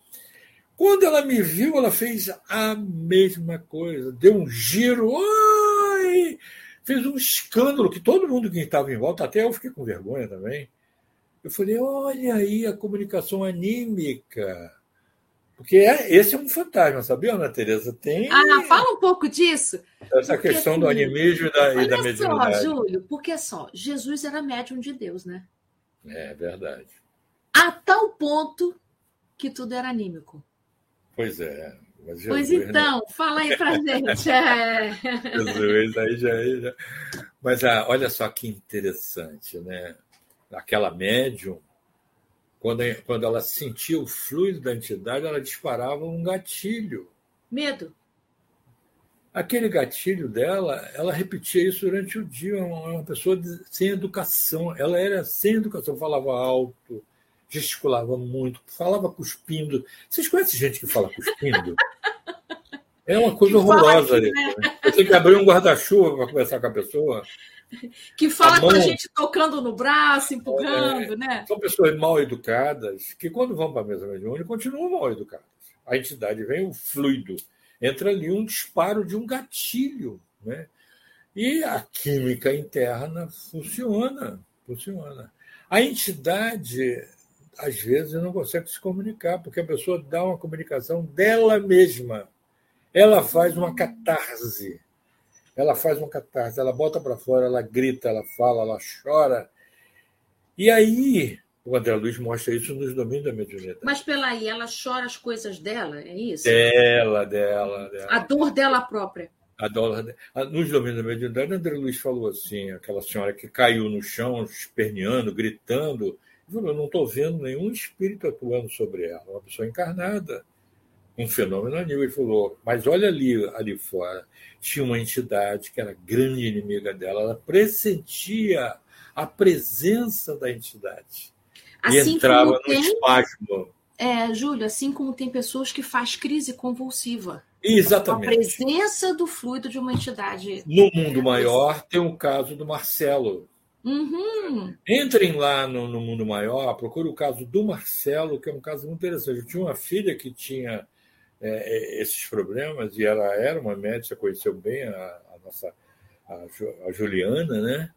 quando ela me viu, ela fez a mesma coisa, deu um giro, oi! Fez um escândalo que todo mundo que estava em volta, até eu fiquei com vergonha também. Eu falei, olha aí a comunicação anímica. Porque é, esse é um fantasma, sabia, Ana Tereza? Tem. Ah, fala um pouco disso. Essa porque, questão do assim, animismo e da, e da mediunidade. só, Júlio, porque só, Jesus era médium de Deus, né? É verdade. A tal ponto que tudo era anímico. Pois é. Jesus, pois né? então, né? fala aí pra gente. É. Jesus, aí já, já. Mas ah, olha só que interessante, né? Aquela médium, quando, quando ela sentia o fluido da entidade, ela disparava um gatilho. Medo. Aquele gatilho dela, ela repetia isso durante o dia. Uma, uma pessoa sem educação. Ela era sem educação, falava alto, gesticulava muito, falava cuspindo. Vocês conhecem gente que fala cuspindo? É uma coisa horrorosa. Aqui, né? Você tem que abrir um guarda-chuva para conversar com a pessoa. Que fala mão, com a gente tocando no braço, empurrando, é, né? São pessoas mal educadas que, quando vão para a mesa mediúnica, continuam mal educadas. A entidade vem o fluido, entra ali um disparo de um gatilho, né? E a química interna funciona, funciona. A entidade, às vezes, não consegue se comunicar, porque a pessoa dá uma comunicação dela mesma. Ela faz uma catarse. Ela faz uma catarse, ela bota para fora, ela grita, ela fala, ela chora. E aí, o André Luiz mostra isso nos domínios da mediunidade. Mas pela aí, ela chora as coisas dela, é isso? Dela, dela, dela. A dor dela própria. A dólar, nos domínios da mediunidade, André Luiz falou assim, aquela senhora que caiu no chão, esperneando, gritando, falou, eu não estou vendo nenhum espírito atuando sobre ela, uma pessoa encarnada, um fenômeno anímico. Ele falou, mas olha ali, ali fora, tinha uma entidade que era grande inimiga dela, ela pressentia a presença da entidade. Assim e entrava no tem... espasmo. É, Júlio, assim como tem pessoas que faz crise convulsiva. Exatamente. A presença do fluido de uma entidade. No mundo maior, tem o caso do Marcelo. Uhum. Entrem lá no, no, mundo maior, procure o caso do Marcelo, que é um caso muito interessante. Eu tinha uma filha que tinha é, é esses problemas e ela era uma médica, conheceu bem a, a nossa a, a, Juliana, né?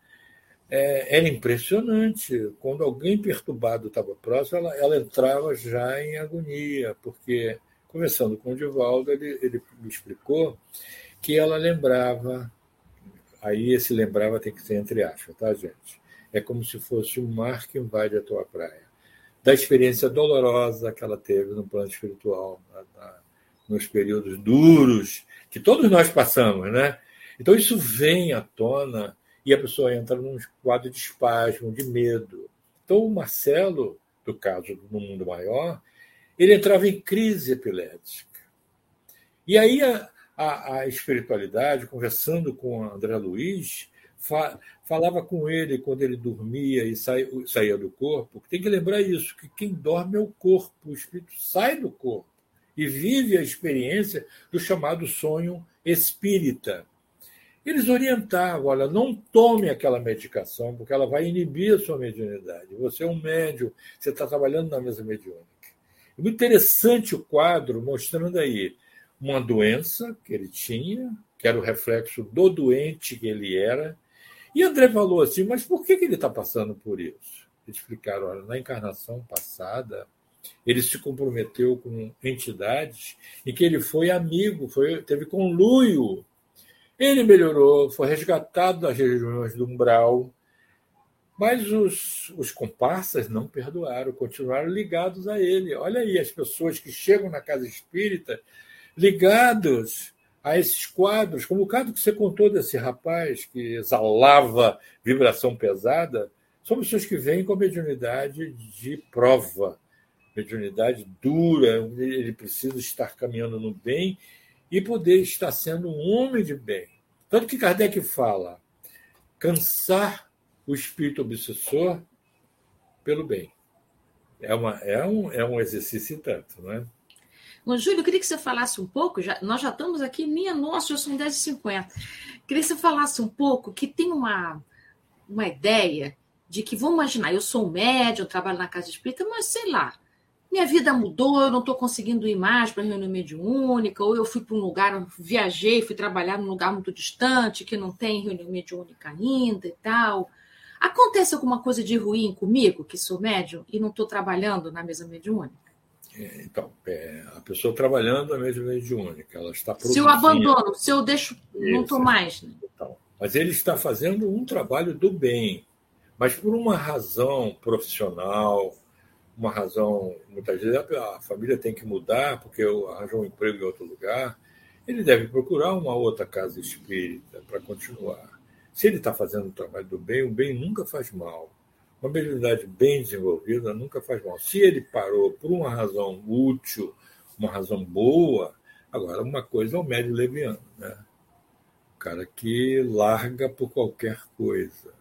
É, era impressionante. Quando alguém perturbado estava próximo, ela, ela entrava já em agonia, porque Conversando com o Divaldo, ele, ele me explicou que ela lembrava, aí esse lembrava tem que ser entre aspas, tá, gente? É como se fosse um mar que invade a tua praia. Da experiência dolorosa que ela teve no plano espiritual, na, na, nos períodos duros que todos nós passamos, né? Então isso vem à tona e a pessoa entra num quadro de espasmo, de medo. Então o Marcelo, do caso do mundo maior, ele entrava em crise epilética. E aí a, a, a espiritualidade, conversando com André Luiz, fa, falava com ele quando ele dormia e saía, saía do corpo. Tem que lembrar isso, que quem dorme é o corpo, o espírito sai do corpo e vive a experiência do chamado sonho espírita. Eles orientavam, olha, não tome aquela medicação, porque ela vai inibir a sua mediunidade. Você é um médium, você está trabalhando na mesa mediúnica. Muito interessante o quadro mostrando aí uma doença que ele tinha, que era o reflexo do doente que ele era. E André falou assim: mas por que, que ele está passando por isso? Explicaram: olha, na encarnação passada, ele se comprometeu com entidades em que ele foi amigo, foi, teve conluio. Ele melhorou, foi resgatado das regiões do umbral, mas os, os comparsas não perdoaram, continuaram ligados a ele. Olha aí, as pessoas que chegam na casa espírita ligados a esses quadros, como o caso que você contou desse rapaz que exalava vibração pesada, são pessoas que vêm com a mediunidade de prova, mediunidade dura, ele precisa estar caminhando no bem e poder estar sendo um homem de bem. Tanto que Kardec fala, cansar o espírito obsessor pelo bem. É, uma, é, um, é um exercício tanto, não é? Bom, Júlio, eu queria que você falasse um pouco, já, nós já estamos aqui, minha nossa, já são 10h50. Queria que você falasse um pouco que tem uma, uma ideia de que, vamos imaginar, eu sou um médium, trabalho na casa espírita, mas sei lá, minha vida mudou, eu não estou conseguindo ir mais para a reunião mediúnica, ou eu fui para um lugar, viajei, fui trabalhar num lugar muito distante, que não tem reunião mediúnica ainda e tal. Acontece alguma coisa de ruim comigo, que sou médium, e não estou trabalhando na mesa mediúnica? Então, é, a pessoa trabalhando na mesa mediúnica, ela está produzindo... Se eu abandono, se eu deixo, não estou mais. Né? Então, mas ele está fazendo um trabalho do bem, mas por uma razão profissional, uma razão, muitas vezes a família tem que mudar porque arranjou um emprego em outro lugar, ele deve procurar uma outra casa espírita para continuar. Se ele está fazendo o trabalho do bem, o bem nunca faz mal. Uma mediunidade bem desenvolvida nunca faz mal. Se ele parou por uma razão útil, uma razão boa, agora uma coisa é o médio leviano, né? O cara que larga por qualquer coisa.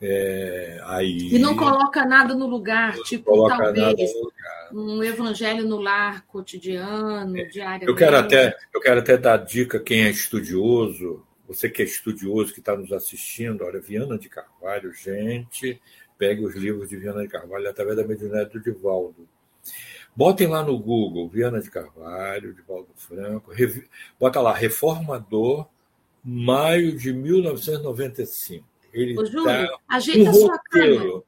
É, aí, e não coloca nada no lugar, tipo, talvez lugar. um evangelho no lar cotidiano, é, diariamente. Eu quero, até, eu quero até dar dica quem é estudioso, você que é estudioso, que está nos assistindo, olha, Viana de Carvalho, gente, pegue os livros de Viana de Carvalho através da mediunidade do Divaldo. Botem lá no Google, Viana de Carvalho, Divaldo Franco, bota lá, Reformador, maio de 1995. Ele Ô, Júlio, tá ajeita a sua câmera.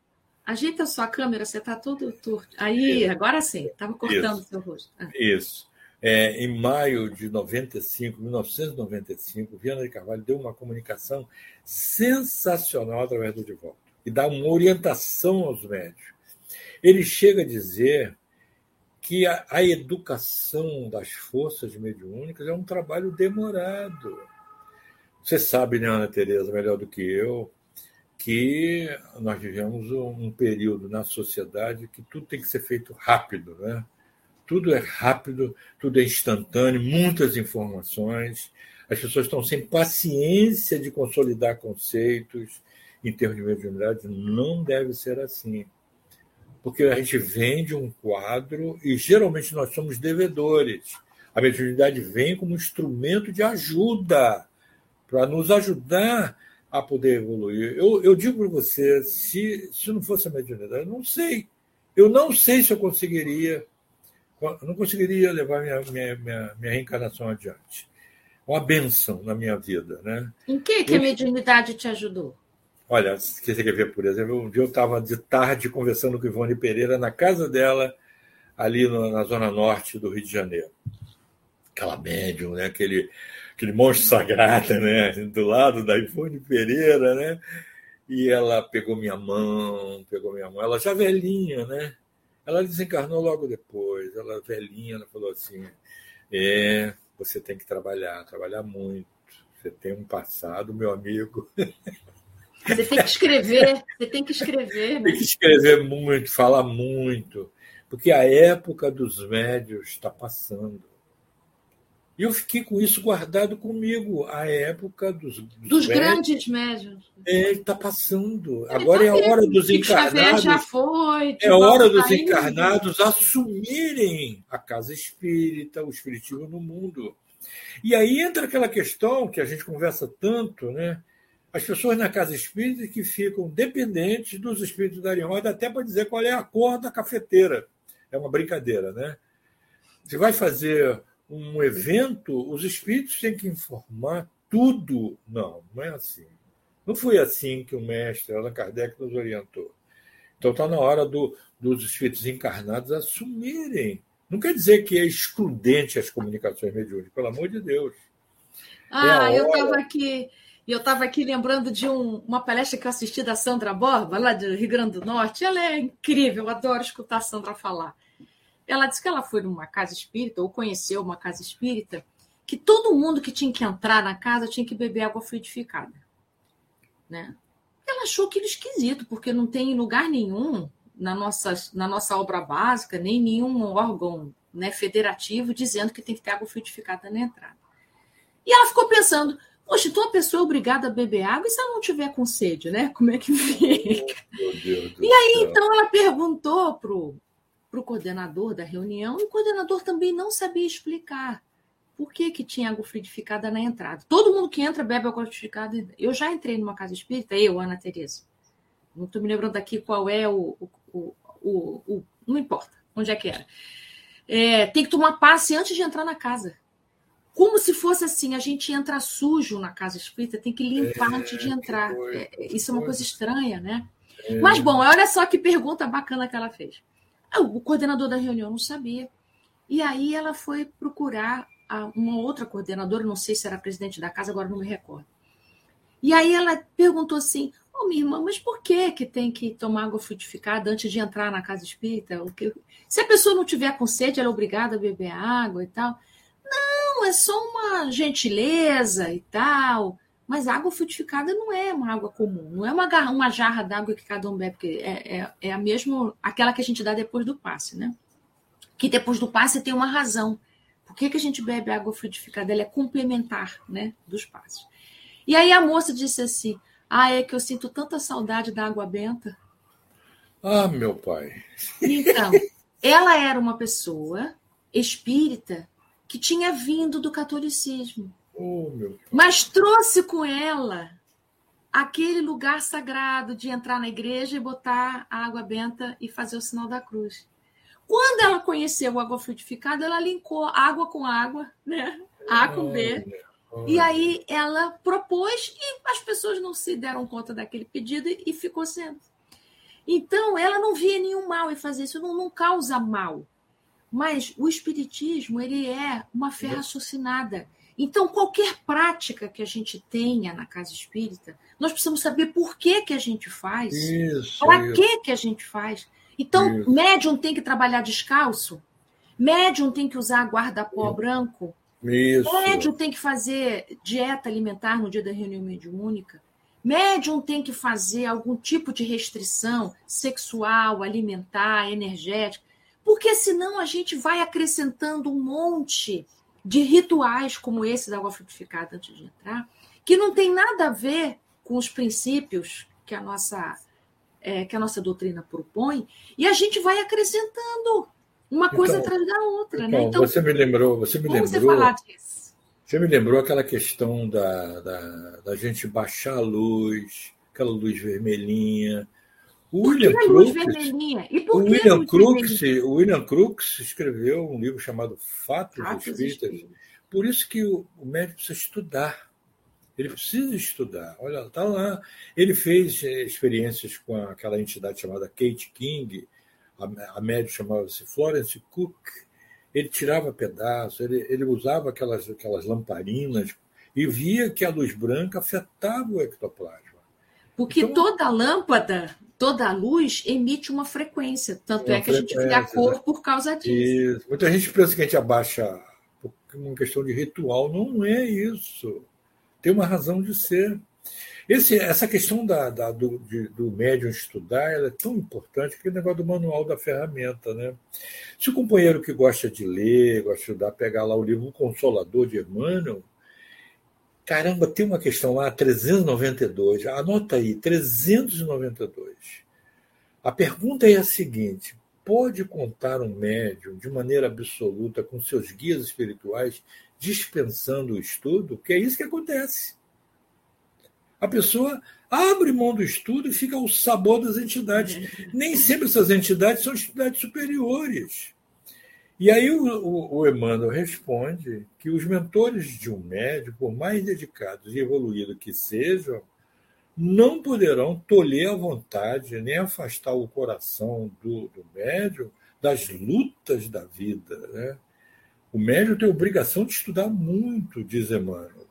Ajeita a sua câmera, você está todo torto. Aí, é. agora sim, estava cortando o seu rosto. Ah. Isso. É, em maio de 95, 1995, Viana de Carvalho deu uma comunicação sensacional através do Divaldo e dá uma orientação aos médicos. Ele chega a dizer que a, a educação das forças mediúnicas é um trabalho demorado. Você sabe, né, Ana Tereza, melhor do que eu, que nós vivemos um período na sociedade que tudo tem que ser feito rápido, né? Tudo é rápido, tudo é instantâneo, muitas informações. As pessoas estão sem paciência de consolidar conceitos em termos de mediunidade. Não deve ser assim. Porque a gente vende um quadro e geralmente nós somos devedores. A mediunidade vem como instrumento de ajuda, para nos ajudar a poder evoluir. Eu, eu digo para você, se, se não fosse a mediunidade, eu não sei. Eu não sei se eu conseguiria eu não conseguiria levar minha, minha, minha, minha reencarnação adiante. Uma benção na minha vida. Né? Em que, que eu, a mediunidade te ajudou? Olha, você quer ver, por exemplo, um dia eu estava de tarde conversando com Ivone Pereira na casa dela, ali no, na zona norte do Rio de Janeiro. Aquela médium, né? aquele, aquele monstro sagrado, né? do lado da Ivone Pereira, né? E ela pegou minha mão, pegou minha mão, ela já velhinha, né? Ela desencarnou logo depois, ela velhinha, ela falou assim: é, você tem que trabalhar, trabalhar muito. Você tem um passado, meu amigo. Você tem que escrever, você tem que escrever. Né? Tem que escrever muito, falar muito, porque a época dos médios está passando. E eu fiquei com isso guardado comigo, a época dos, dos, dos grandes médios. É, está passando. Ele Agora tá é a hora dos encarnados. Já foi, é a hora dos encarnados assumirem a casa espírita, o espiritismo no mundo. E aí entra aquela questão que a gente conversa tanto, né? As pessoas na casa espírita que ficam dependentes dos espíritos darem ordem até para dizer qual é a cor da cafeteira. É uma brincadeira, né? Você vai fazer um evento, os espíritos têm que informar tudo. Não, não é assim. Não foi assim que o mestre Allan Kardec nos orientou. Então está na hora do, dos espíritos encarnados assumirem. Não quer dizer que é excludente as comunicações mediúnicas, pelo amor de Deus. Ah, é eu estava aqui. Eu estava aqui lembrando de um, uma palestra que eu assisti da Sandra Borba, lá do Rio Grande do Norte. Ela é incrível, eu adoro escutar a Sandra falar. Ela disse que ela foi numa casa espírita, ou conheceu uma casa espírita, que todo mundo que tinha que entrar na casa tinha que beber água fluidificada. Né? Ela achou aquilo esquisito, porque não tem lugar nenhum na nossa, na nossa obra básica, nem nenhum órgão né, federativo dizendo que tem que ter água fluidificada na entrada. E ela ficou pensando, poxa, então a pessoa é obrigada a beber água e se ela não tiver com sede, né? Como é que fica? Oh, e aí, céu. então, ela perguntou pro, para o coordenador da reunião, e o coordenador também não sabia explicar por que, que tinha água fluidificada na entrada. Todo mundo que entra bebe água fluidificada. Eu já entrei numa casa espírita, eu, Ana Tereza. Não estou me lembrando aqui qual é o, o, o, o, Não importa onde é que era. É, tem que tomar passe antes de entrar na casa. Como se fosse assim, a gente entra sujo na casa espírita, tem que limpar é, antes de entrar. É, isso é uma coisa estranha, né? É. Mas, bom, olha só que pergunta bacana que ela fez. Ah, o coordenador da reunião não sabia. E aí ela foi procurar uma outra coordenadora, não sei se era presidente da casa, agora não me recordo. E aí ela perguntou assim: Ô oh, minha irmã, mas por que, que tem que tomar água frutificada antes de entrar na casa espírita? Se a pessoa não tiver com sede, ela é obrigada a beber água e tal. Não, é só uma gentileza e tal. Mas água frutificada não é uma água comum, não é uma, garra, uma jarra d'água que cada um bebe, porque é, é, é a mesma, aquela que a gente dá depois do passe, né? Que depois do passe tem uma razão. Por que, que a gente bebe água frutificada? Ela é complementar, né, dos passes. E aí a moça disse assim: Ah, é que eu sinto tanta saudade da água benta. Ah, meu pai. Então, ela era uma pessoa espírita que tinha vindo do catolicismo. Oh, Mas trouxe com ela aquele lugar sagrado de entrar na igreja e botar a água benta e fazer o sinal da cruz. Quando ela conheceu o água frutificada, ela linkou água com água, né? A com B. E aí ela propôs e as pessoas não se deram conta daquele pedido e ficou sendo. Então, ela não via nenhum mal em fazer isso, não, não causa mal. Mas o espiritismo, ele é uma fé raciocinada. Então, qualquer prática que a gente tenha na casa espírita, nós precisamos saber por que, que a gente faz, para que, que a gente faz. Então, isso. médium tem que trabalhar descalço, médium tem que usar guarda-pó branco, isso. médium tem que fazer dieta alimentar no dia da reunião mediúnica, médium tem que fazer algum tipo de restrição sexual, alimentar, energética, porque senão a gente vai acrescentando um monte de rituais como esse da água frutificada antes de entrar, que não tem nada a ver com os princípios que a nossa é, que a nossa doutrina propõe, e a gente vai acrescentando uma coisa então, atrás da outra. Né? Então, né? então, você me lembrou, você me lembrou. Você falar disso? Você me lembrou aquela questão da, da, da gente baixar a luz, aquela luz vermelhinha. O William Crookes, o William Crookes, o William Crookes escreveu um livro chamado Fatos, Fatos Espíritas. Espíritas. Por isso que o, médico precisa estudar ele precisa estudar. Olha, está lá. Ele fez eh, experiências com aquela entidade chamada Kate King, a, a médium chamava-se Florence Cook. Ele tirava pedaços, ele, ele usava aquelas, aquelas lamparinas e via que a luz branca afetava o ectoplasma. Porque então, toda lâmpada, toda luz emite uma frequência. Tanto é que a gente vê a cor né? por causa disso. Isso. Muita gente pensa que a gente abaixa por uma questão de ritual. Não é isso tem uma razão de ser. Esse, essa questão da, da do, de, do médium estudar é tão importante que é o negócio do manual da ferramenta. Né? Se o companheiro que gosta de ler, gosta de estudar, pegar lá o livro Consolador de Emmanuel, caramba, tem uma questão lá, 392, anota aí, 392. A pergunta é a seguinte: pode contar um médium de maneira absoluta com seus guias espirituais dispensando o estudo, que é isso que acontece. A pessoa abre mão do estudo e fica ao sabor das entidades. Nem sempre essas entidades são entidades superiores. E aí o, o, o Emmanuel responde que os mentores de um médico, por mais dedicados e evoluídos que sejam, não poderão tolher a vontade nem afastar o coração do, do médium das lutas da vida. Né? O médium tem a obrigação de estudar muito, diz Emmanuel,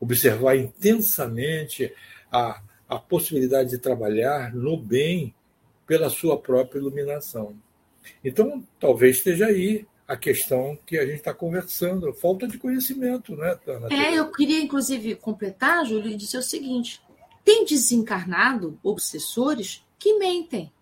observar intensamente a, a possibilidade de trabalhar no bem pela sua própria iluminação. Então, talvez esteja aí a questão que a gente está conversando, falta de conhecimento, né, Tana? É, eu queria, inclusive, completar, Júlio, e dizer o seguinte: tem desencarnado obsessores que mentem,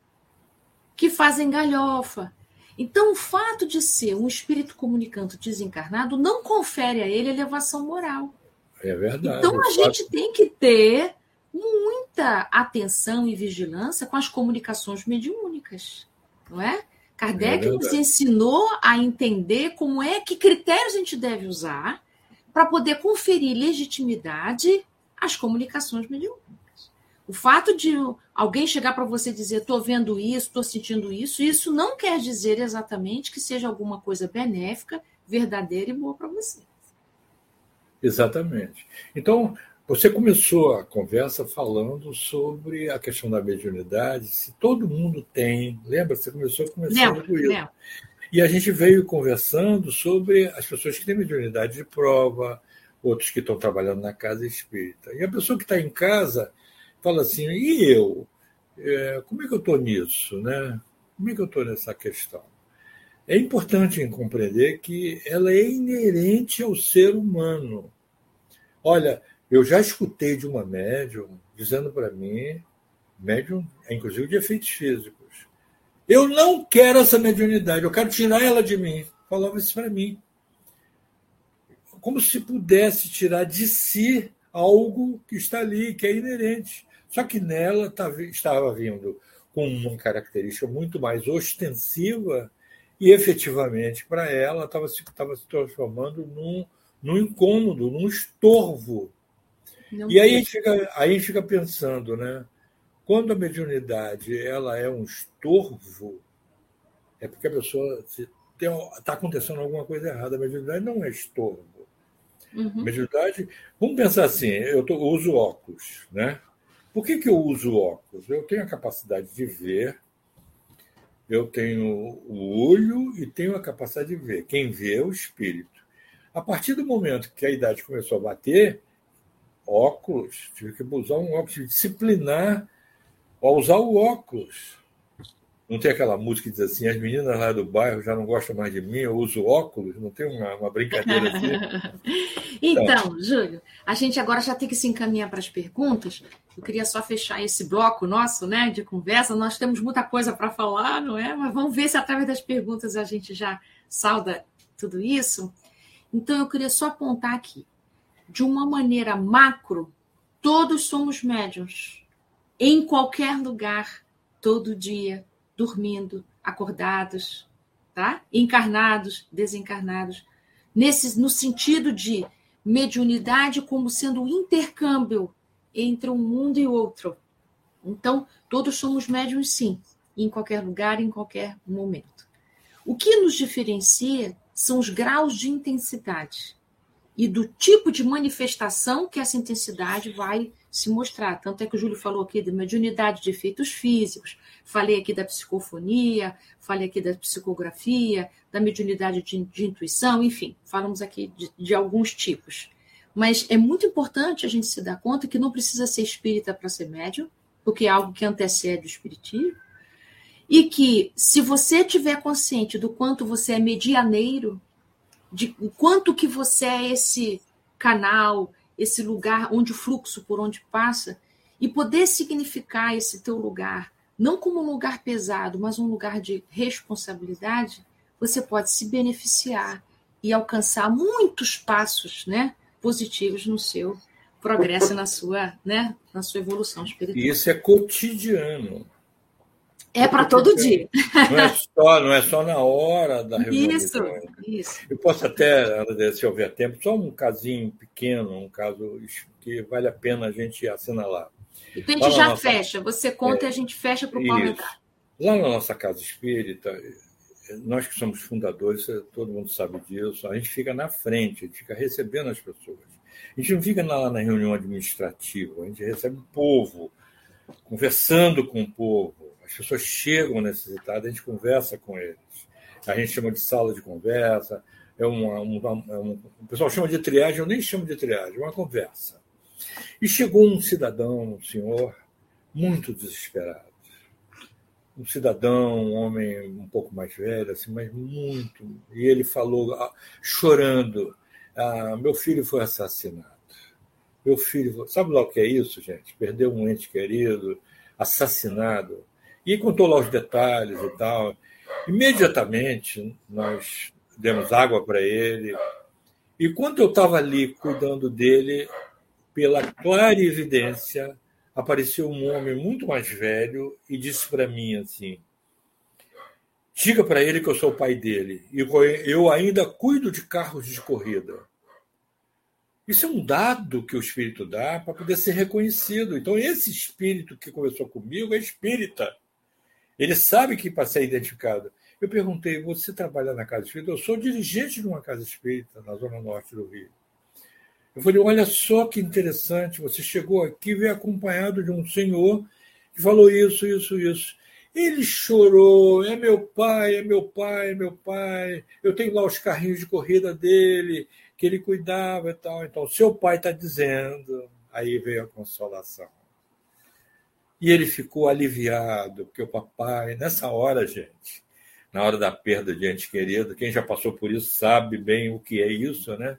que fazem galhofa, então, o fato de ser um espírito comunicante desencarnado não confere a ele elevação moral. É verdade. Então, a fato... gente tem que ter muita atenção e vigilância com as comunicações mediúnicas, não é? Kardec é nos ensinou a entender como é que critérios a gente deve usar para poder conferir legitimidade às comunicações mediúnicas. O fato de alguém chegar para você e dizer estou vendo isso, estou sentindo isso, isso não quer dizer exatamente que seja alguma coisa benéfica, verdadeira e boa para você. Exatamente. Então, você começou a conversa falando sobre a questão da mediunidade, se todo mundo tem. Lembra? Você começou conversando com isso. E a gente veio conversando sobre as pessoas que têm mediunidade de prova, outros que estão trabalhando na casa espírita. E a pessoa que está em casa fala assim, e eu? É, como é que eu estou nisso? Né? Como é que eu estou nessa questão? É importante compreender que ela é inerente ao ser humano. Olha, eu já escutei de uma médium dizendo para mim, médium, inclusive de efeitos físicos, eu não quero essa mediunidade, eu quero tirar ela de mim. Falava isso para mim. Como se pudesse tirar de si algo que está ali, que é inerente. Só que nela tá estava vindo com uma característica muito mais ostensiva e efetivamente para ela estava se, estava se transformando num num incômodo, num estorvo. Não e aí a, gente fica, aí a gente fica pensando, né? Quando a mediunidade ela é um estorvo, é porque a pessoa está acontecendo alguma coisa errada. A mediunidade não é estorvo. Uhum. Mediunidade, vamos pensar assim, eu, tô, eu uso óculos, né? Por que, que eu uso óculos? Eu tenho a capacidade de ver, eu tenho o olho e tenho a capacidade de ver. Quem vê é o espírito. A partir do momento que a idade começou a bater, óculos, tive que usar um óculos, disciplinar ao usar o óculos. Não tem aquela música que diz assim: as meninas lá do bairro já não gostam mais de mim, eu uso óculos, não tem uma, uma brincadeira assim. então, então, Júlio, a gente agora já tem que se encaminhar para as perguntas. Eu queria só fechar esse bloco nosso né, de conversa. Nós temos muita coisa para falar, não é? Mas vamos ver se através das perguntas a gente já salda tudo isso. Então, eu queria só apontar aqui. De uma maneira macro, todos somos médiums. Em qualquer lugar, todo dia, dormindo, acordados, tá? Encarnados, desencarnados, nesse no sentido de mediunidade como sendo um intercâmbio entre um mundo e outro. Então, todos somos médiums sim, em qualquer lugar, em qualquer momento. O que nos diferencia são os graus de intensidade e do tipo de manifestação que essa intensidade vai se mostrar. Tanto é que o Júlio falou aqui de mediunidade de efeitos físicos, falei aqui da psicofonia, falei aqui da psicografia, da mediunidade de, de intuição, enfim, falamos aqui de, de alguns tipos. Mas é muito importante a gente se dar conta que não precisa ser espírita para ser médium, porque é algo que antecede o espiritismo, e que se você tiver consciente do quanto você é medianeiro, de o quanto que você é esse canal, esse lugar onde o fluxo por onde passa, e poder significar esse teu lugar, não como um lugar pesado, mas um lugar de responsabilidade, você pode se beneficiar e alcançar muitos passos, né, positivos no seu progresso na sua, né, na sua evolução espiritual. E isso é cotidiano. É para todo dia. Não é, só, não é só na hora da reunião. Isso, isso. Eu posso até, se houver tempo, só um casinho pequeno, um caso que vale a pena a gente assinalar. E a gente já nossa... fecha. Você conta é, e a gente fecha para o Paulo Lá na nossa casa espírita, nós que somos fundadores, todo mundo sabe disso, a gente fica na frente, a gente fica recebendo as pessoas. A gente não fica lá na reunião administrativa, a gente recebe o povo, conversando com o povo as pessoas chegam necessitadas, a gente conversa com eles. A gente chama de sala de conversa, é uma, uma, é uma, o pessoal chama de triagem, eu nem chamo de triagem, é uma conversa. E chegou um cidadão, um senhor, muito desesperado. Um cidadão, um homem um pouco mais velho, assim, mas muito. E ele falou, ah, chorando: ah, meu filho foi assassinado. Meu filho. Sabe lá o que é isso, gente? Perdeu um ente querido, assassinado. E contou lá os detalhes e tal. Imediatamente nós demos água para ele. E quando eu estava ali cuidando dele, pela clara evidência, apareceu um homem muito mais velho e disse para mim assim: Diga para ele que eu sou o pai dele e eu ainda cuido de carros de corrida. Isso é um dado que o espírito dá para poder ser reconhecido. Então, esse espírito que conversou comigo é espírita. Ele sabe que para ser identificado. Eu perguntei: você trabalha na casa espírita? Eu sou dirigente de uma casa espírita na zona norte do Rio. Eu falei: olha só que interessante, você chegou aqui veio acompanhado de um senhor que falou isso, isso, isso. Ele chorou, é meu pai, é meu pai, é meu pai. Eu tenho lá os carrinhos de corrida dele, que ele cuidava e tal. Então, seu pai está dizendo. Aí veio a consolação. E ele ficou aliviado, porque o papai, nessa hora, gente, na hora da perda de ente querido, quem já passou por isso sabe bem o que é isso, né?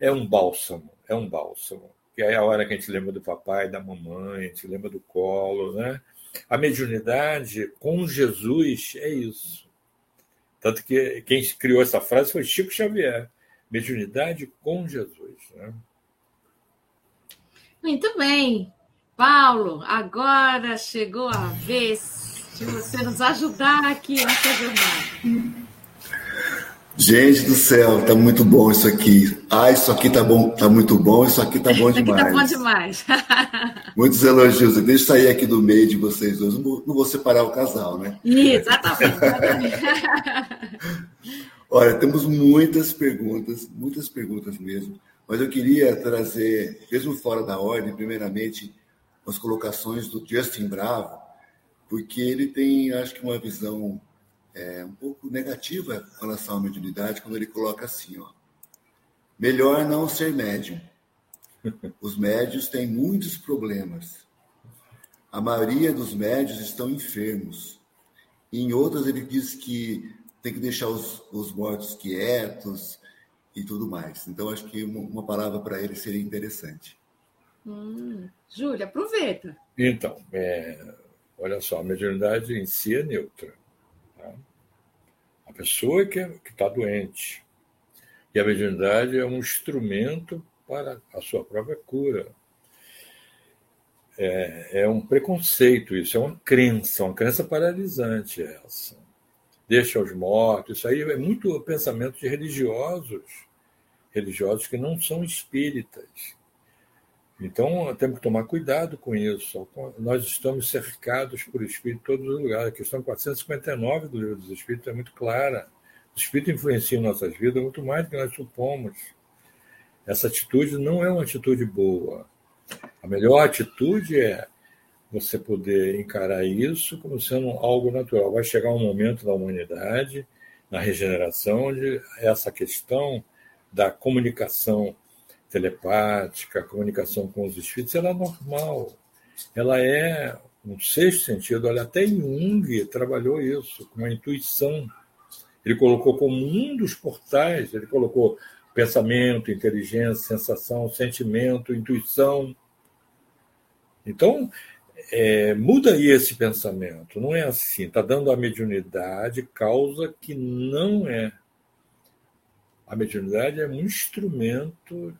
É um bálsamo, é um bálsamo. Que é a hora que a gente lembra do papai, da mamãe, a gente lembra do colo, né? A mediunidade com Jesus é isso. Tanto que quem criou essa frase foi Chico Xavier. Mediunidade com Jesus. Né? Muito bem. Paulo, agora chegou a vez de você nos ajudar aqui nessa jornada. Gente do céu, tá muito bom isso aqui. Ah, isso aqui tá bom, tá muito bom, isso aqui tá bom demais. Isso aqui tá bom demais. Muitos elogios. Deixa eu sair aqui do meio de vocês dois. Não vou separar o casal, né? Exatamente. Olha, temos muitas perguntas, muitas perguntas mesmo. Mas eu queria trazer, mesmo fora da ordem, primeiramente, as colocações do Justin Bravo, porque ele tem, acho que, uma visão é, um pouco negativa com relação à mediunidade, quando ele coloca assim, ó, melhor não ser médium. Os médios têm muitos problemas. A maioria dos médios estão enfermos. E em outras ele diz que tem que deixar os, os mortos quietos e tudo mais. Então acho que uma, uma palavra para ele seria interessante. Hum, Júlia, aproveita. Então, é, olha só, a mediunidade em si é neutra. Tá? A pessoa que é, está doente. E a mediunidade é um instrumento para a sua própria cura. É, é, um preconceito isso, é uma crença, uma crença paralisante essa. Deixa os mortos, isso aí é muito pensamento de religiosos, religiosos que não são espíritas, então, temos que tomar cuidado com isso. Nós estamos cercados por espírito em todos os lugares. A questão 459 do Livro dos Espíritos é muito clara. O espírito influencia nossas vidas muito mais do que nós supomos. Essa atitude não é uma atitude boa. A melhor atitude é você poder encarar isso como sendo algo natural. Vai chegar um momento da humanidade, na regeneração, onde essa questão da comunicação telepática, a comunicação com os espíritos, ela é normal. Ela é um sexto sentido. Olha, até Jung trabalhou isso, com a intuição. Ele colocou como um dos portais, ele colocou pensamento, inteligência, sensação, sentimento, intuição. Então, é, muda aí esse pensamento. Não é assim. Está dando a mediunidade causa que não é. A mediunidade é um instrumento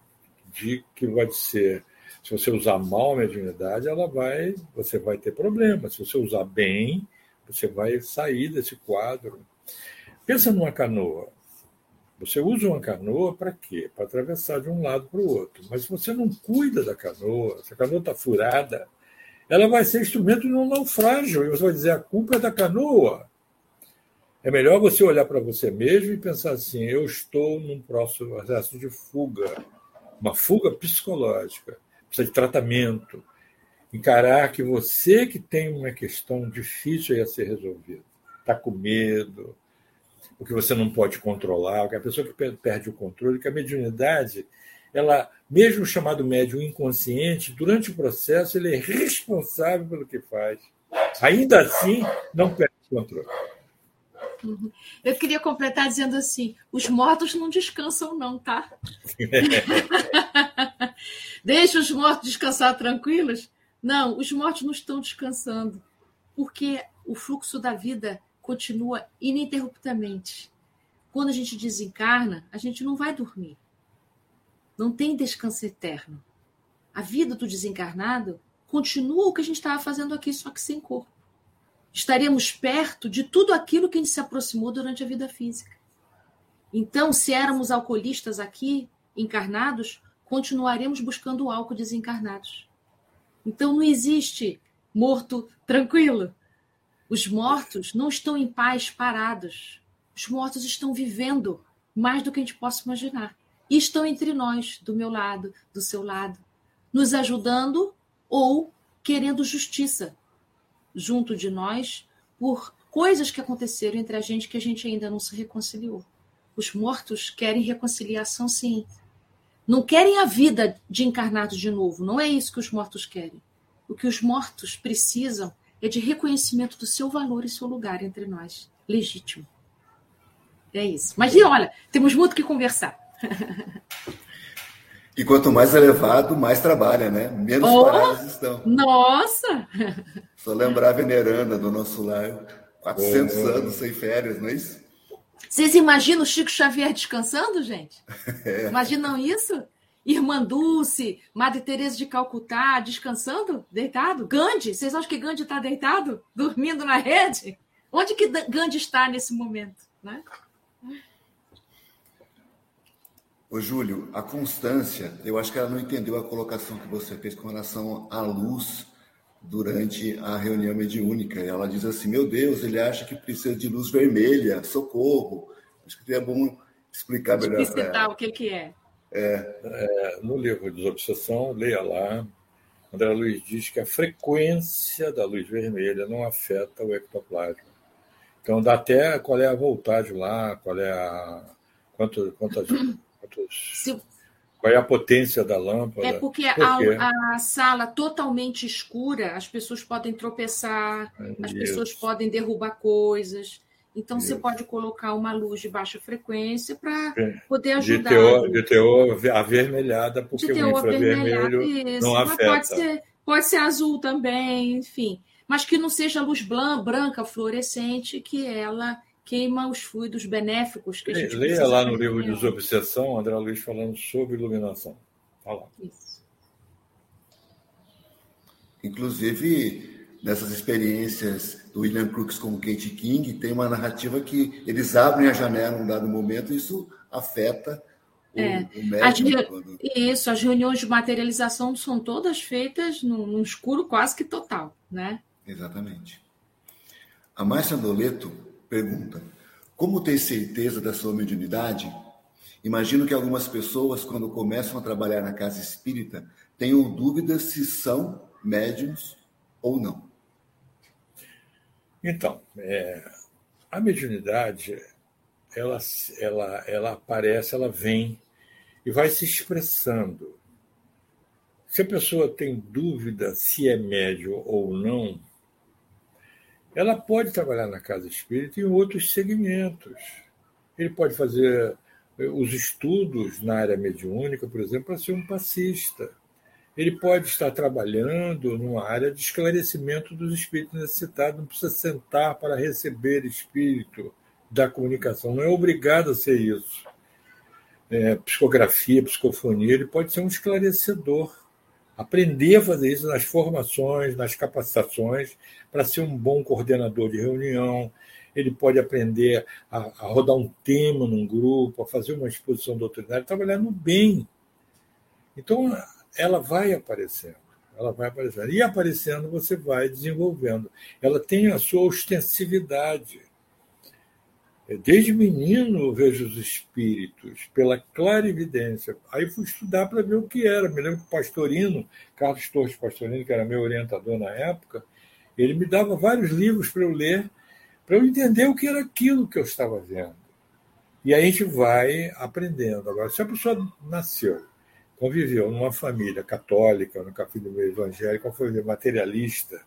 que vai ser, se você usar mal a mediunidade, ela vai, você vai ter problema. Se você usar bem, você vai sair desse quadro. Pensa numa canoa. Você usa uma canoa para quê? Para atravessar de um lado para o outro. Mas se você não cuida da canoa, se a canoa está furada, ela vai ser instrumento de um naufrágio. E você vai dizer: a culpa é da canoa. É melhor você olhar para você mesmo e pensar assim: eu estou num próximo processo de fuga uma fuga psicológica, precisa de tratamento, encarar que você que tem uma questão difícil a ser resolvida, está com medo, o que você não pode controlar, a pessoa que perde o controle, que a mediunidade, ela, mesmo chamado médium inconsciente, durante o processo ele é responsável pelo que faz. Ainda assim, não perde o controle. Uhum. Eu queria completar dizendo assim: os mortos não descansam, não, tá? Deixa os mortos descansar tranquilos? Não, os mortos não estão descansando, porque o fluxo da vida continua ininterruptamente. Quando a gente desencarna, a gente não vai dormir. Não tem descanso eterno. A vida do desencarnado continua o que a gente estava fazendo aqui, só que sem corpo estaríamos perto de tudo aquilo que a gente se aproximou durante a vida física. Então, se éramos alcoolistas aqui, encarnados, continuaremos buscando álcool desencarnados. Então, não existe morto tranquilo. Os mortos não estão em paz parados. Os mortos estão vivendo mais do que a gente possa imaginar. E estão entre nós, do meu lado, do seu lado, nos ajudando ou querendo justiça, junto de nós por coisas que aconteceram entre a gente que a gente ainda não se reconciliou. Os mortos querem reconciliação, sim. Não querem a vida de encarnado de novo. Não é isso que os mortos querem. O que os mortos precisam é de reconhecimento do seu valor e seu lugar entre nós. Legítimo. É isso. Mas olha, temos muito que conversar. E quanto mais elevado, mais trabalha, né? Menos oh, paradas estão. Nossa! Só lembrar a veneranda do nosso lar. 400 oh. anos sem férias, não é isso? Vocês imaginam o Chico Xavier descansando, gente? É. Imaginam isso? Irmã Dulce, Madre Teresa de Calcutá, descansando, deitado? Gandhi, vocês acham que Gandhi está deitado? Dormindo na rede? Onde que Gandhi está nesse momento? Né? Ô, Júlio, a Constância, eu acho que ela não entendeu a colocação que você fez com relação à luz durante a reunião mediúnica. Ela diz assim: Meu Deus, ele acha que precisa de luz vermelha, socorro. Acho que seria bom explicar melhor ela. o que, que é. É. é. No livro Desobsessão, leia lá. André Luiz diz que a frequência da luz vermelha não afeta o ectoplasma. Então, dá até qual é a voltagem lá, qual é a. Quanto, quantas, quantos, Se... Qual é a potência da lâmpada? É porque Por a, a, sala totalmente escura, as pessoas podem tropeçar, as pessoas podem derrubar coisas. Então, você pode colocar uma luz de baixa frequência para é. poder ajudar. De teor, de teor avermelhada, porque o infravermelho não afeta. Pode ser, pode ser azul também, enfim. Mas que não seja luz branca, fluorescente, que ela queima os fluidos benéficos que a gente Leia lá no livro de Desobsessão, André Luiz falando sobre iluminação. Lá. Isso. Inclusive, nessas experiências do William Crookes com o Kate King, tem uma narrativa que eles abrem a janela num dado momento e isso afeta o, é. o médium. As quando... Isso, as reuniões de materialização são todas feitas num, num escuro quase que total, né? Exatamente. A Márcia Doleto pergunta: Como ter certeza da sua mediunidade? Imagino que algumas pessoas, quando começam a trabalhar na casa espírita, tenham dúvidas se são médiums ou não. Então, é, a mediunidade, ela, ela, ela aparece, ela vem e vai se expressando. Se a pessoa tem dúvida se é médium ou não, ela pode trabalhar na casa espírita em outros segmentos. Ele pode fazer eh, os estudos na área mediúnica, por exemplo, para ser um passista ele pode estar trabalhando numa área de esclarecimento dos espíritos necessitados, não precisa sentar para receber espírito da comunicação, não é obrigado a ser isso. É, psicografia, psicofonia, ele pode ser um esclarecedor, aprender a fazer isso nas formações, nas capacitações, para ser um bom coordenador de reunião. Ele pode aprender a, a rodar um tema num grupo, a fazer uma exposição doutrinária, trabalhar no bem. Então, ela vai aparecendo. Ela vai aparecendo. E aparecendo, você vai desenvolvendo. Ela tem a sua ostensividade. É, desde menino eu vejo os espíritos, pela clarividência. Aí fui estudar para ver o que era. Me lembro que Pastorino, Carlos Torres Pastorino, que era meu orientador na época, ele me dava vários livros para eu ler, para eu entender o que era aquilo que eu estava vendo. E aí a gente vai aprendendo. Agora, se a pessoa nasceu conviveu numa família católica, numa família evangélica, uma família materialista,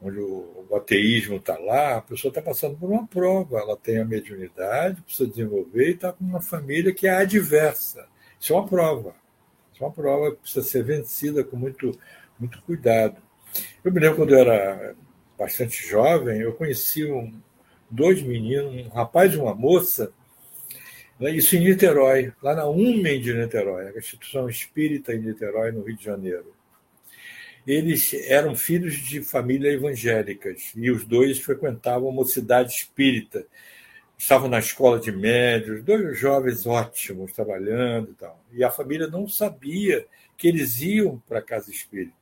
onde o, o ateísmo está lá, a pessoa está passando por uma prova. Ela tem a mediunidade, precisa desenvolver e está com uma família que é adversa. Isso é uma prova. Isso é uma prova que precisa ser vencida com muito, muito cuidado. Eu me lembro quando eu era bastante jovem, eu conheci um, dois meninos, um rapaz e uma moça, né? Isso em Niterói, lá na UMEN de Niterói, a instituição espírita em Niterói, no Rio de Janeiro. Eles eram filhos de famílias evangélicas e os dois frequentavam a mocidade espírita. Estavam na escola de médios, dois jovens ótimos trabalhando e tal. E a família não sabia que eles iam para a casa espírita.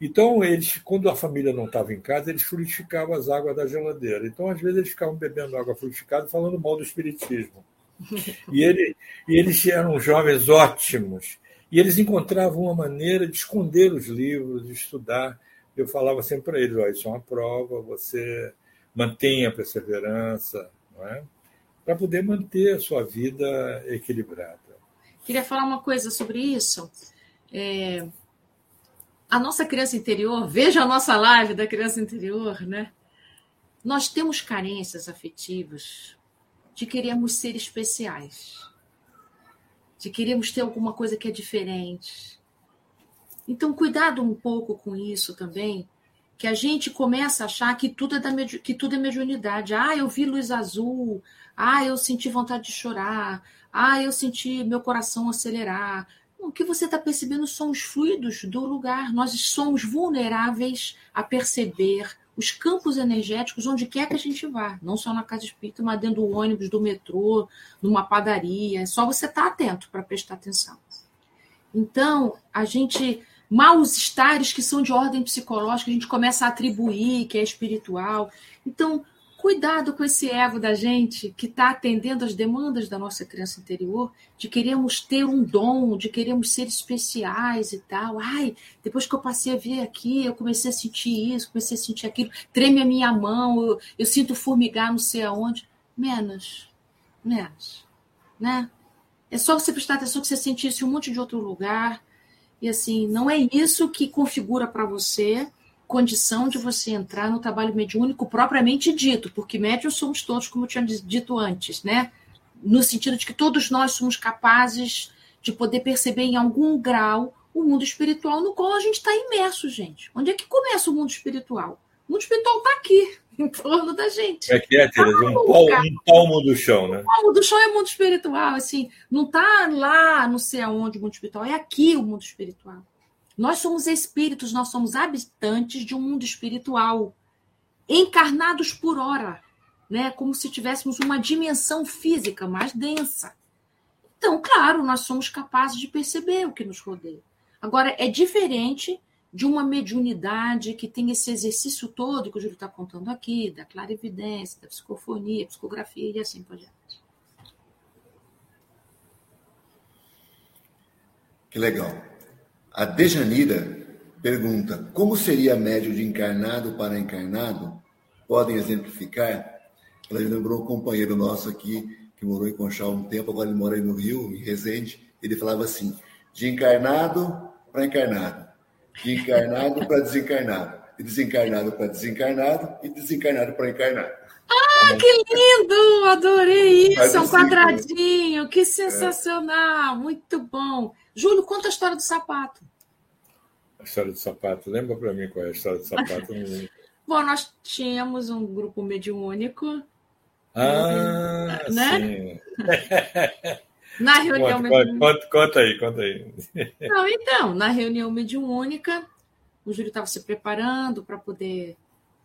Então, eles, quando a família não estava em casa, eles frutificavam as águas da geladeira. Então, às vezes, eles ficavam bebendo água frutificada falando mal do espiritismo. E, ele, e eles eram jovens ótimos. E eles encontravam uma maneira de esconder os livros, de estudar. Eu falava sempre para eles: oh, isso é uma prova, você mantenha a perseverança, é? para poder manter a sua vida equilibrada. Queria falar uma coisa sobre isso. É... A nossa criança interior, veja a nossa live da criança interior, né? Nós temos carências afetivas de queremos ser especiais, de queremos ter alguma coisa que é diferente. Então, cuidado um pouco com isso também, que a gente começa a achar que tudo é, da que tudo é mediunidade. Ah, eu vi luz azul. Ah, eu senti vontade de chorar. Ah, eu senti meu coração acelerar. O que você está percebendo são os fluidos do lugar. Nós somos vulneráveis a perceber os campos energéticos onde quer que a gente vá, não só na casa espírita, mas dentro do ônibus, do metrô, numa padaria. É só você estar atento para prestar atenção. Então, a gente maus estares que são de ordem psicológica, a gente começa a atribuir que é espiritual. Então, cuidado com esse ego da gente que está atendendo às demandas da nossa criança interior, de queremos ter um dom, de queremos ser especiais e tal. Ai, depois que eu passei a vir aqui, eu comecei a sentir isso, comecei a sentir aquilo, treme a minha mão, eu, eu sinto formigar não sei aonde. Menos, menos, né? É só você prestar atenção que você sente isso em um monte de outro lugar. E assim, não é isso que configura para você condição de você entrar no trabalho mediúnico propriamente dito, porque médios somos todos, como eu tinha dito antes, né? No sentido de que todos nós somos capazes de poder perceber em algum grau o mundo espiritual no qual a gente está imerso, gente. Onde é que começa o mundo espiritual? O mundo espiritual está aqui, em torno da gente. É que é, Tereza, um, palmo, um palmo do chão, né? O palmo do chão é mundo espiritual, assim, não está lá, não sei aonde o mundo espiritual, é aqui o mundo espiritual. Nós somos espíritos, nós somos habitantes de um mundo espiritual, encarnados por hora, né? Como se tivéssemos uma dimensão física mais densa. Então, claro, nós somos capazes de perceber o que nos rodeia. Agora, é diferente de uma mediunidade que tem esse exercício todo que o Júlio está contando aqui, da clarividência, da psicofonia, psicografia e assim por diante. Que legal. A Dejanira pergunta: como seria médio de encarnado para encarnado? Podem exemplificar? Ela lembrou um companheiro nosso aqui, que morou em Conchal um tempo, agora ele mora aí no Rio, em Resende. Ele falava assim: de encarnado para encarnado de encarnado para desencarnado, e desencarnado para desencarnado, e desencarnado para encarnado. Ah, que lindo! Adorei isso, é um quadradinho, que sensacional, é. muito bom. Júlio, conta a história do sapato. A história do sapato, lembra para mim qual é a história do sapato? Bom, nós tínhamos um grupo mediúnico. Ah, né? sim. Na reunião conta, mediúnica. Conta, conta, aí, conta aí. Não, então, na reunião mediúnica, o Júlio estava se preparando para poder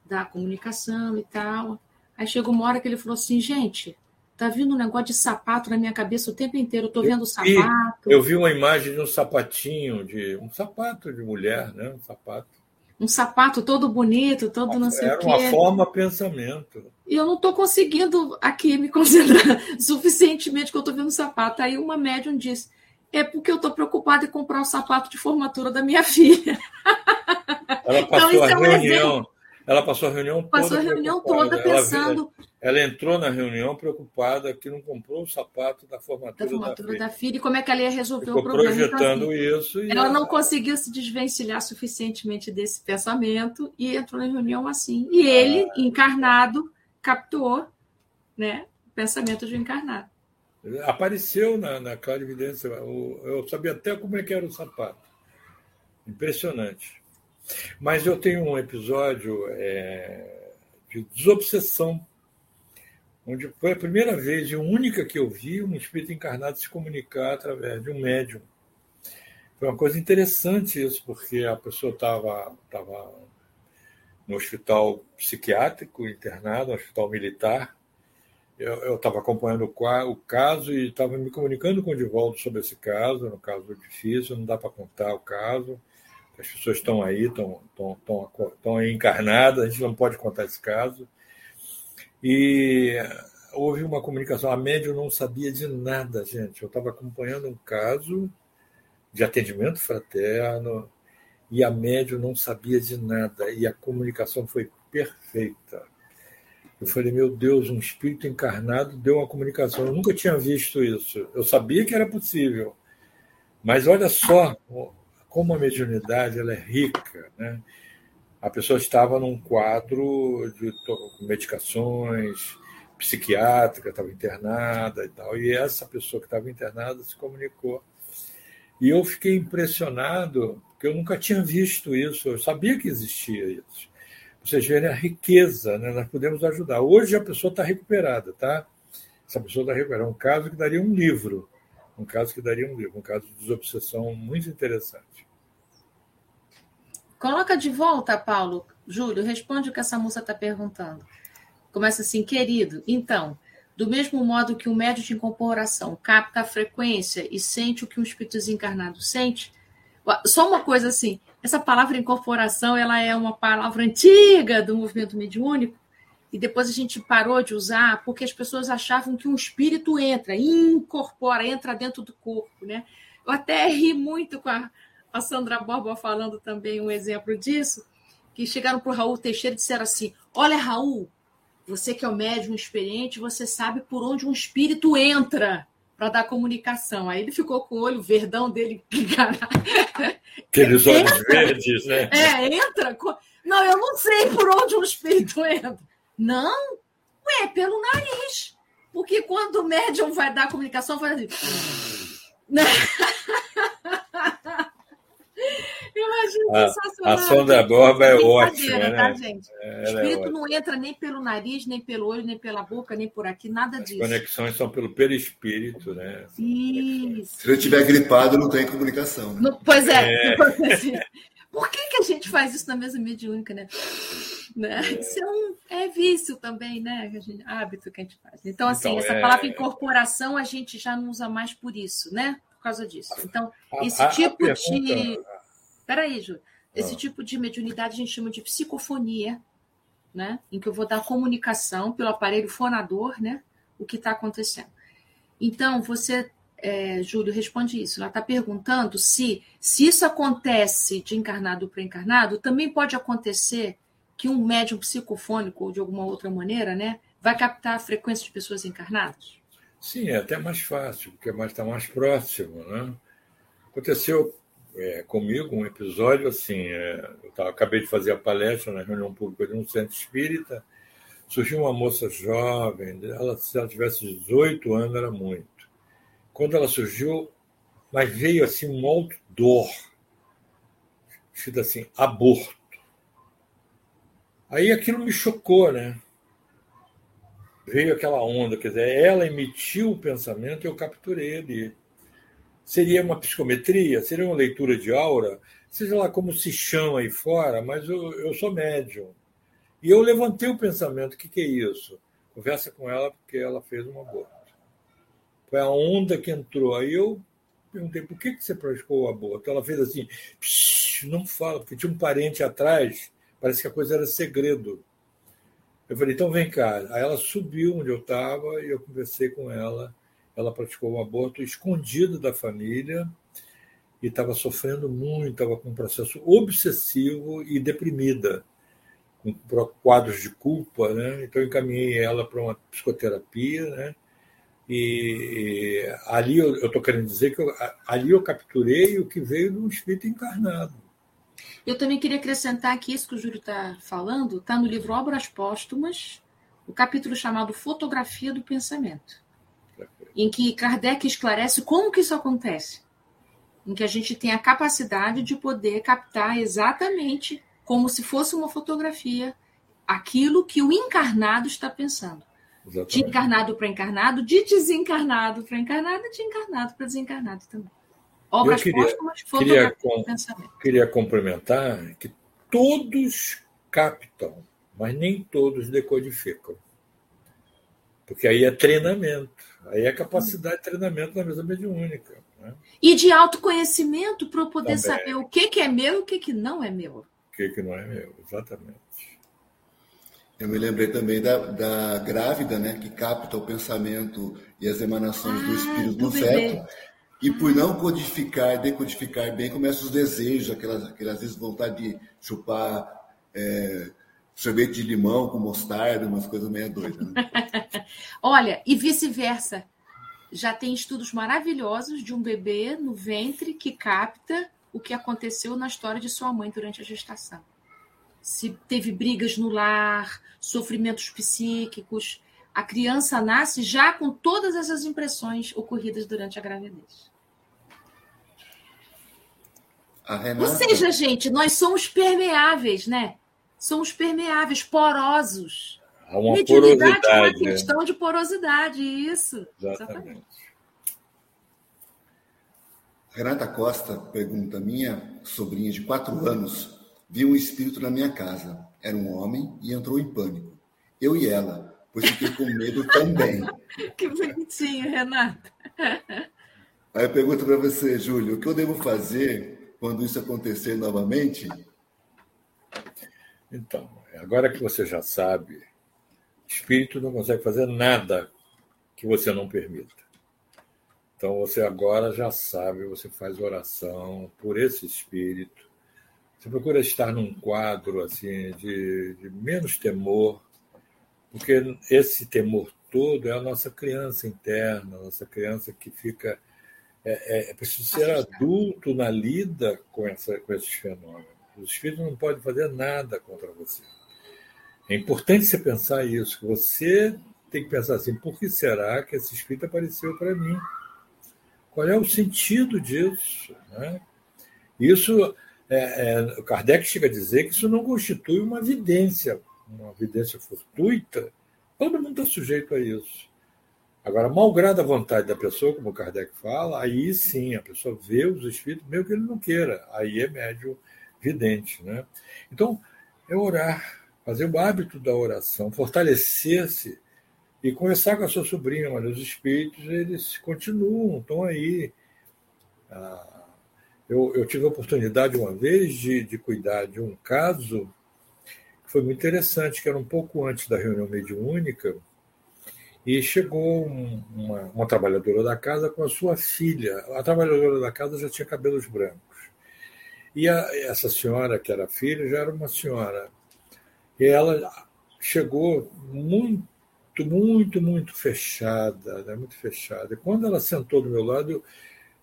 dar a comunicação e tal. Aí chegou uma hora que ele falou assim, gente, tá vindo um negócio de sapato na minha cabeça o tempo inteiro, eu tô vendo o sapato. Eu vi uma imagem de um sapatinho, de um sapato de mulher, né? Um sapato um sapato todo bonito, todo não sei o quê. Era uma forma pensamento. E eu não estou conseguindo aqui me concentrar suficientemente que eu estou vendo sapato. Aí uma médium disse: é porque eu estou preocupada em comprar o sapato de formatura da minha filha. Ela passou então, a é um reunião. Exemplo. Ela passou a reunião passou toda. Passou a reunião toda pensando. Ela, ela, entrou na reunião preocupada que não comprou o sapato da formatura, da, formatura da, da filha. E como é que ela ia resolver Ficou o problema? projetando isso. ela, ela não conseguiu se desvencilhar suficientemente desse pensamento e entrou na reunião assim. E ele, ah. encarnado, captou né, o pensamento de um encarnado. Apareceu na, na clarividência. Eu sabia até como é que era o sapato. Impressionante. Mas eu tenho um episódio é, de desobsessão, onde foi a primeira vez e única que eu vi um espírito encarnado se comunicar através de um médium. Foi uma coisa interessante isso, porque a pessoa estava tava no hospital psiquiátrico, internado, no hospital militar. Eu estava acompanhando o, o, caso e estava me comunicando com o Divaldo sobre esse caso, no caso difícil, não dá para contar o caso as pessoas estão aí, estão, estão, estão, estão aí encarnadas, a gente não pode contar esse caso. E houve uma comunicação. A médium não sabia de nada, gente. Eu estava acompanhando um caso de atendimento fraterno e a médium não sabia de nada e a comunicação foi perfeita. Eu falei, meu Deus, um espírito encarnado deu uma comunicação. Eu nunca tinha visto isso. Eu sabia que era possível. Mas olha só como a mediunidade ela é rica, né? a pessoa estava num quadro de medicações, psiquiátrica, estava internada e tal, e essa pessoa que estava internada se comunicou. E eu fiquei impressionado, porque eu nunca tinha visto isso, eu sabia que existia isso. Vocês verem a riqueza, né? nós podemos ajudar. Hoje a pessoa está recuperada, tá? Essa pessoa está recuperada. É um caso que daria um livro um caso que daria um livro, um caso de desobsessão muito interessante. Coloca de volta, Paulo, Júlio, responde o que essa moça está perguntando. Começa assim, querido, então, do mesmo modo que o médio de incorporação capta a frequência e sente o que um espírito desencarnado sente, só uma coisa assim, essa palavra incorporação, ela é uma palavra antiga do movimento mediúnico, e depois a gente parou de usar porque as pessoas achavam que um espírito entra, incorpora, entra dentro do corpo, né? Eu até ri muito com a, a Sandra Borba falando também um exemplo disso, que chegaram para o Raul Teixeira e disseram assim: Olha, Raul, você que é o médium experiente, você sabe por onde um espírito entra para dar comunicação. Aí ele ficou com o olho verdão dele. Aqueles olhos verdes, né? É, entra. Não, eu não sei por onde um espírito entra. Não, ué, pelo nariz. Porque quando o médium vai dar comunicação, faz assim. Imagina a, sensacional. A Sandra Borba é ótima, né? Tá, gente? É, o espírito é não entra nem pelo nariz, nem pelo olho, nem pela boca, nem por aqui, nada disso. As conexões são pelo perispírito, né? Isso. Se eu estiver gripado, não tem comunicação. Né? Não, pois é. é. Por que, que a gente faz isso na mesa mediúnica, né? né? É. Isso é, um, é vício também, né? A gente, hábito que a gente faz. Então, assim, então, essa é... palavra incorporação a gente já não usa mais por isso, né? Por causa disso. Então, esse a, tipo a pergunta... de. Peraí, Ju. Esse ah. tipo de mediunidade a gente chama de psicofonia, né? Em que eu vou dar comunicação pelo aparelho fonador, né? O que está acontecendo. Então, você é, Júlio, responde isso. Ela está perguntando se, se isso acontece de encarnado para encarnado, também pode acontecer que um médium psicofônico ou de alguma outra maneira, né, vai captar a frequência de pessoas encarnadas? Sim, é até mais fácil, porque está mais, tá mais próximo. Né? Aconteceu é, comigo um episódio assim: é, eu tava, acabei de fazer a palestra na reunião pública de um centro espírita, surgiu uma moça jovem, ela, se ela tivesse 18 anos, era muito quando ela surgiu, mas veio assim um outdoor, escrito assim, aborto. Aí aquilo me chocou, né? Veio aquela onda, quer dizer, ela emitiu o pensamento e eu capturei ele. Seria uma psicometria? Seria uma leitura de aura? Seja lá como se chama aí fora, mas eu, eu sou médium. E eu levantei o pensamento: o que, que é isso? Conversa com ela porque ela fez um aborto. Foi a onda que entrou. Aí eu perguntei, por que, que você praticou o aborto? Ela fez assim, não fala, porque tinha um parente atrás, parece que a coisa era segredo. Eu falei, então vem cá. Aí ela subiu onde eu estava e eu conversei com ela. Ela praticou um aborto escondido da família e estava sofrendo muito, estava com um processo obsessivo e deprimida, com quadros de culpa, né? Então eu encaminhei ela para uma psicoterapia, né? E, ali eu estou querendo dizer que eu, ali eu capturei o que veio um espírito encarnado. Eu também queria acrescentar que isso que o Júlio está falando está no livro Obras Póstumas, o capítulo chamado Fotografia do Pensamento, em que Kardec esclarece como que isso acontece, em que a gente tem a capacidade de poder captar exatamente como se fosse uma fotografia aquilo que o encarnado está pensando. Exatamente. De encarnado para encarnado, de desencarnado para encarnado, de encarnado para desencarnado também. Obras Eu queria, póstumas, queria, com, queria complementar que todos captam, mas nem todos decodificam. Porque aí é treinamento, aí é capacidade de treinamento na mesa mediúnica. Né? E de autoconhecimento para eu poder Também. saber o que, que é meu e o que, que não é meu. O que, que não é meu, exatamente. Eu me lembrei também da, da grávida, né, que capta o pensamento e as emanações ah, do espírito do, feto. E por não codificar, decodificar bem, começa os desejos, aquelas, aquelas vezes vontade de chupar é, sorvete de limão com mostarda, umas coisas meio doidas. Né? Olha, e vice-versa. Já tem estudos maravilhosos de um bebê no ventre que capta o que aconteceu na história de sua mãe durante a gestação se teve brigas no lar, sofrimentos psíquicos. A criança nasce já com todas essas impressões ocorridas durante a gravidez. A Renata... Ou seja, gente, nós somos permeáveis, né? Somos permeáveis, porosos. Há uma Mediunidade porosidade, é uma né? questão né? de porosidade, isso. Exatamente. Exatamente. Renata Costa pergunta: minha sobrinha de quatro anos viu um espírito na minha casa. Era um homem e entrou em pânico. Eu e ela, pois fiquei com medo também. que bonitinho, Renato. Aí eu pergunto para você, Júlio, o que eu devo fazer quando isso acontecer novamente? Então, agora que você já sabe, espírito não consegue fazer nada que você não permita. Então você agora já sabe, você faz oração por esse espírito. Você procura estar num quadro assim de, de menos temor, porque esse temor todo é a nossa criança interna, a nossa criança que fica é, é, é preciso ser adulto na lida com, essa, com esses fenômenos. Os espíritos não podem fazer nada contra você. É importante você pensar isso, que você tem que pensar assim, por que será que esse espírito apareceu para mim? Qual é o sentido disso? Né? Isso, é, é, Kardec chega a dizer que isso não constitui uma evidência, uma evidência fortuita. Todo mundo está sujeito a isso. Agora, malgrado a vontade da pessoa, como Kardec fala, aí sim, a pessoa vê os espíritos, mesmo que ele não queira. Aí é médio vidente. Né? Então, é orar, fazer o hábito da oração, fortalecer-se e conversar com a sua sobrinha. Olha, os espíritos, eles continuam, estão aí. Ah, eu, eu, tive a oportunidade uma vez de, de cuidar de um caso que foi muito interessante, que era um pouco antes da reunião mediúnica, e chegou uma, uma trabalhadora da casa com a sua filha. A trabalhadora da casa já tinha cabelos brancos. E a, essa senhora, que era filha, já era uma senhora. E ela chegou muito muito, muito, fechada, né? muito fechada. E quando ela sentou do meu lado, eu,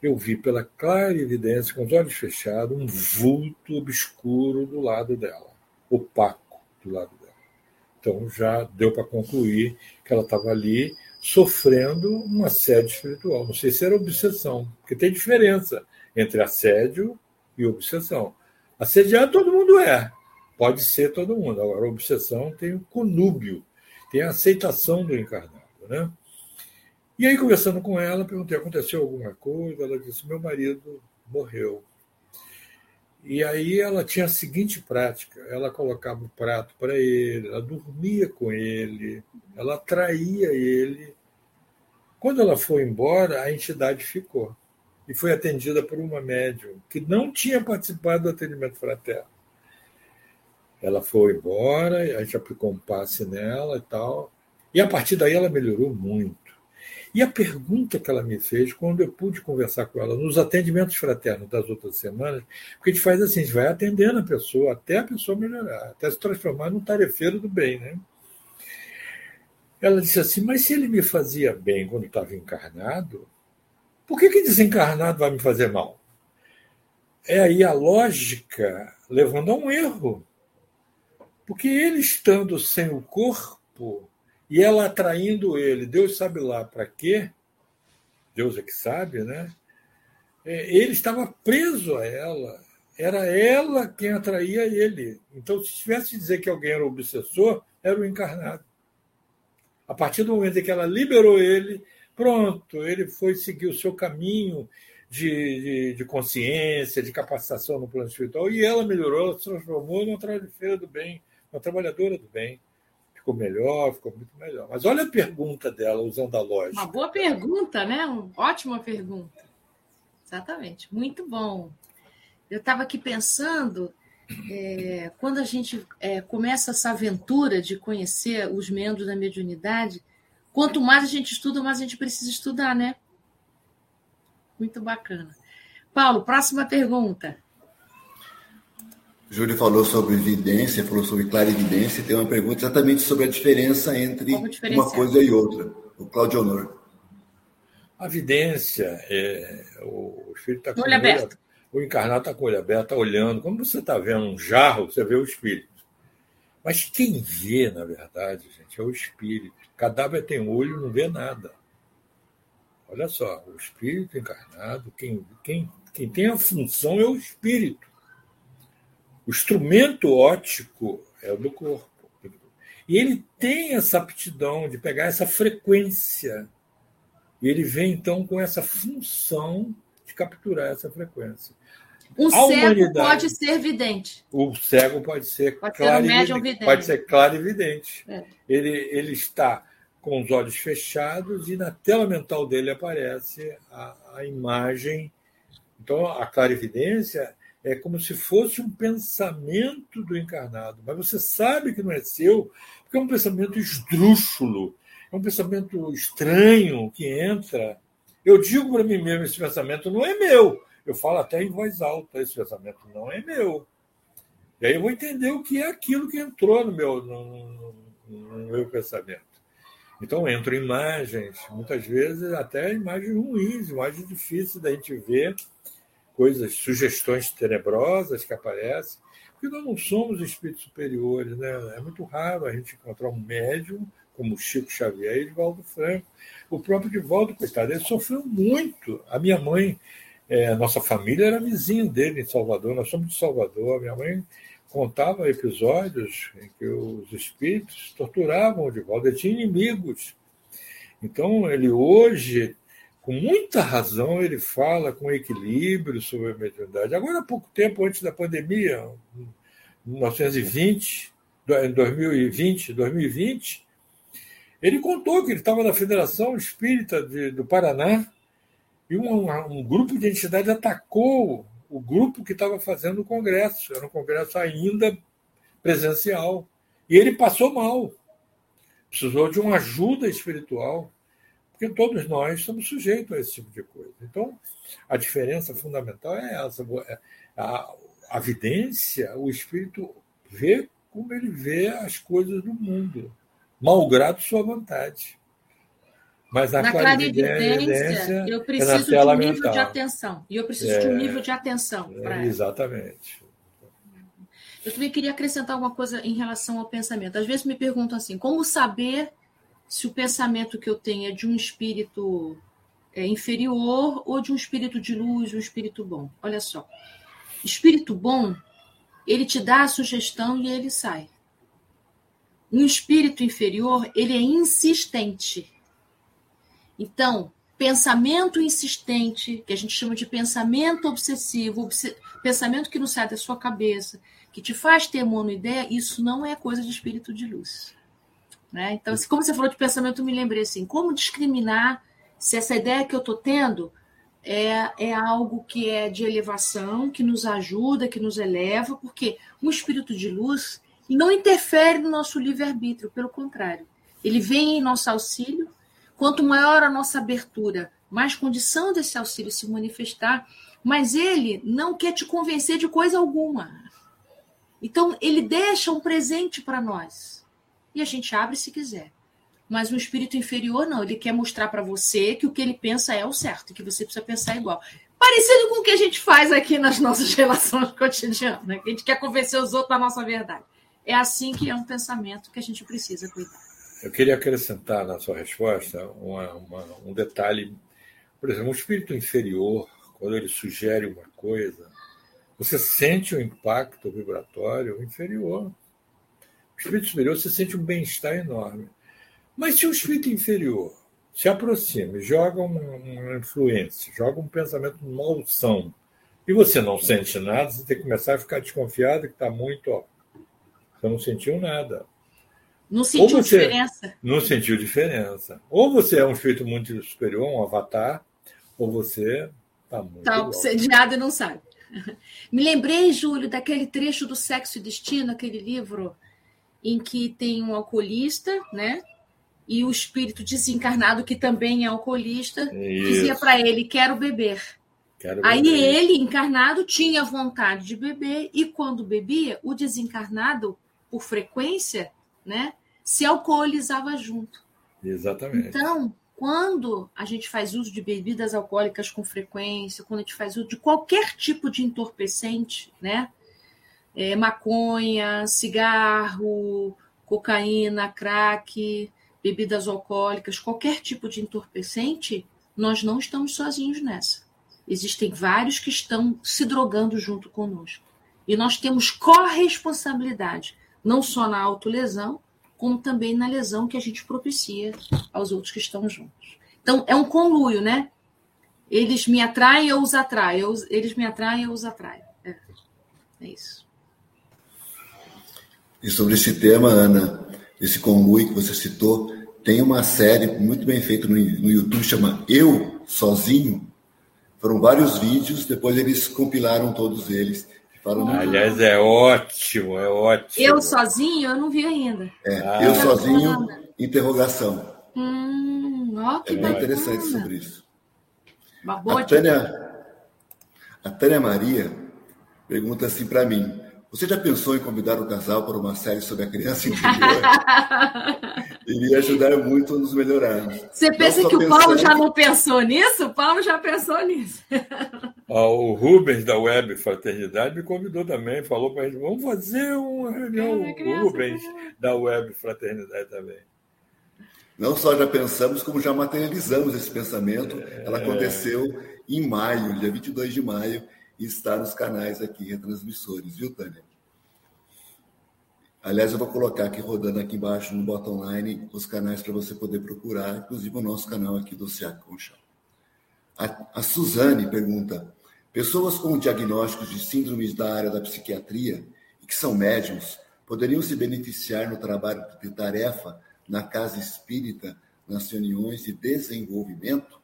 eu vi pela clara evidência, com os olhos fechados, um vulto obscuro do lado dela, opaco do lado dela. Então já deu para concluir que ela estava ali sofrendo um assédio espiritual. Não sei se era obsessão, porque tem diferença entre assédio e obsessão. Assediar todo mundo é, pode ser todo mundo. Agora, obsessão tem o conúbio tem a aceitação do encarnado. Né? E aí, conversando com ela, perguntei: aconteceu alguma coisa? Ela disse: meu marido morreu. E aí ela tinha a seguinte prática: ela colocava o prato para ele, ela dormia com ele, ela atraía ele. Quando ela foi embora, a entidade ficou e foi atendida por uma médium que não tinha participado do atendimento fraterno. Ela foi embora, a gente aplicou um passe nela e tal. E a partir daí ela melhorou muito. E a pergunta que ela me fez, quando eu pude conversar com ela nos atendimentos fraternos das outras semanas, porque a gente faz assim, a gente vai atendendo a pessoa até a pessoa melhorar, até se transformar num tarefeiro do bem. Né? Ela disse assim, mas se ele me fazia bem quando estava encarnado, por que, que desencarnado vai me fazer mal? É aí a lógica levando a um erro. Porque ele estando sem o corpo e ela atraindo ele, Deus sabe lá para quê, Deus é que sabe, né? É, ele estava preso a ela, era ela quem atraía ele. Então, se tivesse que dizer que alguém era obsessor, era o encarnado. A partir do momento em que ela liberou ele, pronto, ele foi seguir o seu caminho de, de, de consciência, de capacitação no plano espiritual, e ela melhorou, ela se transformou numa do bem, uma trabalhadora do bem. Ficou melhor, ficou muito melhor. Mas olha a pergunta dela, usando a lógica. Uma boa pergunta, né? Uma ótima pergunta. Exatamente, muito bom. Eu estava aqui pensando, é, quando a gente é, começa essa aventura de conhecer os membros da mediunidade, quanto mais a gente estuda, mais a gente precisa estudar, né? Muito bacana. Paulo, próxima pergunta. Júlio falou sobre evidência, falou sobre clarividência, tem uma pergunta exatamente sobre a diferença entre uma coisa e outra. O Claudio Honor. A evidência, é, o espírito está com olho aberto. O encarnado está com o olho aberto, está olhando. Como você está vendo um jarro, você vê o espírito. Mas quem vê, na verdade, gente, é o espírito. Cadáver tem olho, não vê nada. Olha só, o espírito encarnado, quem, quem, quem tem a função é o espírito. O instrumento óptico é o do corpo. E ele tem essa aptidão de pegar essa frequência. E ele vem, então, com essa função de capturar essa frequência. Um a cego pode ser vidente. O cego pode ser pode clarividente. Ser um pode ser clarividente. É. Ele, ele está com os olhos fechados e na tela mental dele aparece a, a imagem. Então, a clarividência é como se fosse um pensamento do encarnado, mas você sabe que não é seu, porque é um pensamento esdrúxulo, é um pensamento estranho que entra. Eu digo para mim mesmo: esse pensamento não é meu. Eu falo até em voz alta: esse pensamento não é meu. E aí eu vou entender o que é aquilo que entrou no meu, no, no, no meu pensamento. Então entram imagens, muitas vezes até imagens ruins, imagens difíceis da gente ver, coisas, sugestões tenebrosas que aparecem, porque nós não somos espíritos superiores, né? É muito raro a gente encontrar um médium como Chico Xavier e Divaldo Franco. O próprio Divaldo, coitado, ele sofreu muito. A minha mãe, é, nossa família era vizinho dele em Salvador, nós somos de Salvador. A minha mãe contava episódios em que os espíritos torturavam o Divaldo, ele tinha inimigos. Então, ele hoje, com muita razão, ele fala com equilíbrio sobre a mediunidade. Agora, há pouco tempo, antes da pandemia, em 1920, em 2020, 2020, ele contou que ele estava na Federação Espírita de, do Paraná e um, um grupo de entidades atacou o grupo que estava fazendo o congresso. Era um congresso ainda presencial. E ele passou mal. Precisou de uma ajuda espiritual, porque todos nós somos sujeitos a esse tipo de coisa. Então, a diferença fundamental é essa. É, a, a vidência, o espírito vê como ele vê as coisas do mundo, malgrado sua vontade. Mas na, na clarividência, eu é preciso é de um nível mental. de atenção. E eu preciso é, de um nível de atenção. É, exatamente. Eu também queria acrescentar alguma coisa em relação ao pensamento. Às vezes me perguntam assim: como saber se o pensamento que eu tenho é de um espírito é, inferior ou de um espírito de luz, um espírito bom? Olha só. Espírito bom, ele te dá a sugestão e ele sai. Um espírito inferior, ele é insistente então, pensamento insistente, que a gente chama de pensamento obsessivo, obs pensamento que não sai da sua cabeça, que te faz ter monoideia, isso não é coisa de espírito de luz. Né? Então, assim, como você falou de pensamento, eu me lembrei assim, como discriminar se essa ideia que eu estou tendo é, é algo que é de elevação, que nos ajuda, que nos eleva, porque um espírito de luz não interfere no nosso livre-arbítrio, pelo contrário. Ele vem em nosso auxílio, Quanto maior a nossa abertura, mais condição desse auxílio se manifestar, mas ele não quer te convencer de coisa alguma. Então, ele deixa um presente para nós. E a gente abre se quiser. Mas o espírito inferior, não, ele quer mostrar para você que o que ele pensa é o certo, que você precisa pensar igual. Parecido com o que a gente faz aqui nas nossas relações cotidianas, né? a gente quer convencer os outros da nossa verdade. É assim que é um pensamento que a gente precisa cuidar. Eu queria acrescentar na sua resposta uma, uma, um detalhe. Por exemplo, um espírito inferior, quando ele sugere uma coisa, você sente o impacto vibratório inferior. O espírito superior, você sente um bem-estar enorme. Mas se o espírito inferior se aproxima e joga uma, influência, joga um pensamento de maldição, e você não sente nada, você tem que começar a ficar desconfiado que está muito. Ó, você não sentiu nada. Não sentiu você, diferença? Não sentiu diferença. Ou você é um espírito muito superior, um avatar, ou você está muito. Está obsediado e não sabe. Me lembrei, Júlio, daquele trecho do Sexo e Destino, aquele livro em que tem um alcoolista, né? E o espírito desencarnado, que também é alcoolista, Isso. dizia para ele: Quero beber. Quero Aí beber. ele, encarnado, tinha vontade de beber, e quando bebia, o desencarnado, por frequência, né, se alcoolizava junto. Exatamente. Então, quando a gente faz uso de bebidas alcoólicas com frequência, quando a gente faz uso de qualquer tipo de entorpecente, né? É, maconha, cigarro, cocaína, crack, bebidas alcoólicas, qualquer tipo de entorpecente, nós não estamos sozinhos nessa. Existem vários que estão se drogando junto conosco. E nós temos corresponsabilidade, não só na autolesão, como também na lesão que a gente propicia aos outros que estão juntos. Então, é um conluio, né? Eles me atraem, eu os atraio. Eles me atraem, eu os atraio. É, é isso. E sobre esse tema, Ana, esse conluio que você citou, tem uma série muito bem feita no, no YouTube, chama Eu Sozinho. Foram vários vídeos, depois eles compilaram todos eles. Aliás, é ótimo, é ótimo. Eu sozinho, eu não vi ainda. É, ah, eu sozinho, interrogação. Hum, ó, que é bem interessante sobre isso. Uma boa a, Tânia, a Tânia Maria pergunta assim para mim: Você já pensou em convidar o casal para uma série sobre a criança interior? Iria ajudar muito a nos melhorarmos. Você pensa que o Paulo já não pensou nisso? O Paulo já pensou nisso. o Rubens da Web Fraternidade me convidou também, falou para a gente: vamos fazer uma reunião. O Rubens da Web Fraternidade também. Não só já pensamos, como já materializamos esse pensamento. Ela é. aconteceu em maio, dia 22 de maio, e está nos canais aqui, retransmissores, viu, Tânia? Aliás, eu vou colocar aqui, rodando aqui embaixo no botão online, os canais para você poder procurar, inclusive o nosso canal aqui do SEAC Conchal. A, a Suzane pergunta: pessoas com diagnósticos de síndromes da área da psiquiatria e que são médiums poderiam se beneficiar no trabalho de tarefa na casa espírita, nas reuniões de desenvolvimento?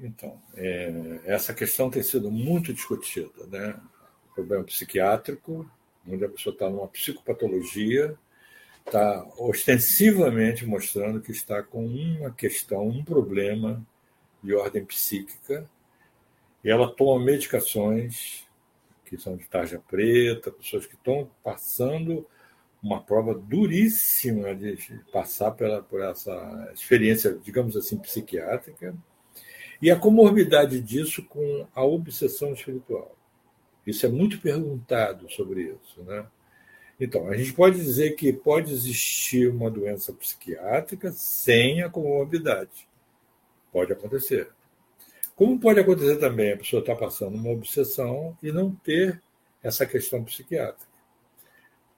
Então, é, essa questão tem sido muito discutida, né? O problema psiquiátrico, onde a pessoa está numa psicopatologia, está ostensivamente mostrando que está com uma questão, um problema de ordem psíquica, e ela toma medicações que são de tarja preta, pessoas que estão passando uma prova duríssima de passar pela, por essa experiência, digamos assim, psiquiátrica, e a comorbidade disso com a obsessão espiritual. Isso é muito perguntado sobre isso. Né? Então, a gente pode dizer que pode existir uma doença psiquiátrica sem a comorbidade. Pode acontecer. Como pode acontecer também a pessoa estar passando uma obsessão e não ter essa questão psiquiátrica.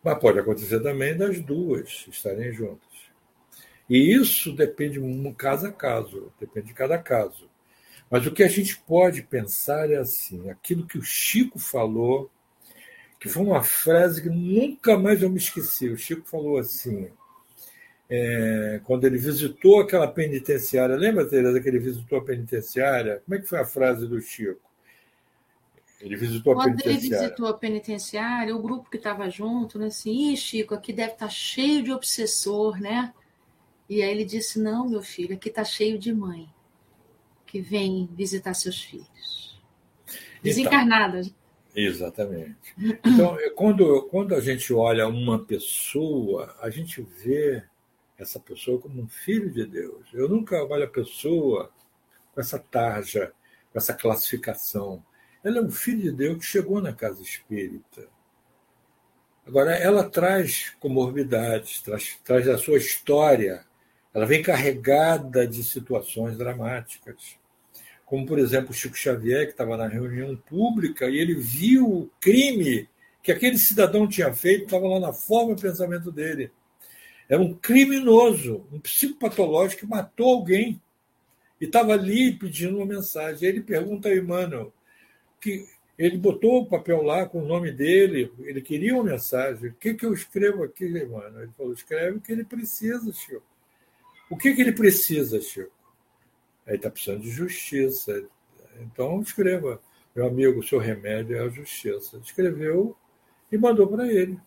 Mas pode acontecer também das duas estarem juntas. E isso depende caso a caso, depende de cada caso. Mas o que a gente pode pensar é assim: aquilo que o Chico falou, que foi uma frase que nunca mais eu me esqueci. O Chico falou assim, é, quando ele visitou aquela penitenciária. Lembra, Tereza, que ele visitou a penitenciária? Como é que foi a frase do Chico? Ele visitou Quando a penitenciária. Quando ele visitou a penitenciária, o grupo que estava junto, né, assim, Ih, Chico, aqui deve estar tá cheio de obsessor, né? E aí ele disse: Não, meu filho, aqui está cheio de mãe que vem visitar seus filhos. Desencarnadas. Então, exatamente. Então, quando, quando a gente olha uma pessoa, a gente vê essa pessoa como um filho de Deus. Eu nunca olho a pessoa com essa tarja, com essa classificação. Ela é um filho de Deus que chegou na casa espírita. Agora, ela traz comorbidades, traz, traz a sua história, ela vem carregada de situações dramáticas. Como, por exemplo, Chico Xavier, que estava na reunião pública e ele viu o crime que aquele cidadão tinha feito, estava lá na forma de pensamento dele. Era um criminoso, um psicopatológico que matou alguém e estava ali pedindo uma mensagem. Ele pergunta a Emmanuel, que ele botou o papel lá com o nome dele, ele queria uma mensagem. O que, que eu escrevo aqui, mano? Ele falou: escreve o que ele precisa, Chico. O que, que ele precisa, Chico? Ele está precisando de justiça. Então, escreva. Meu amigo, o seu remédio é a justiça. Escreveu e mandou para ele.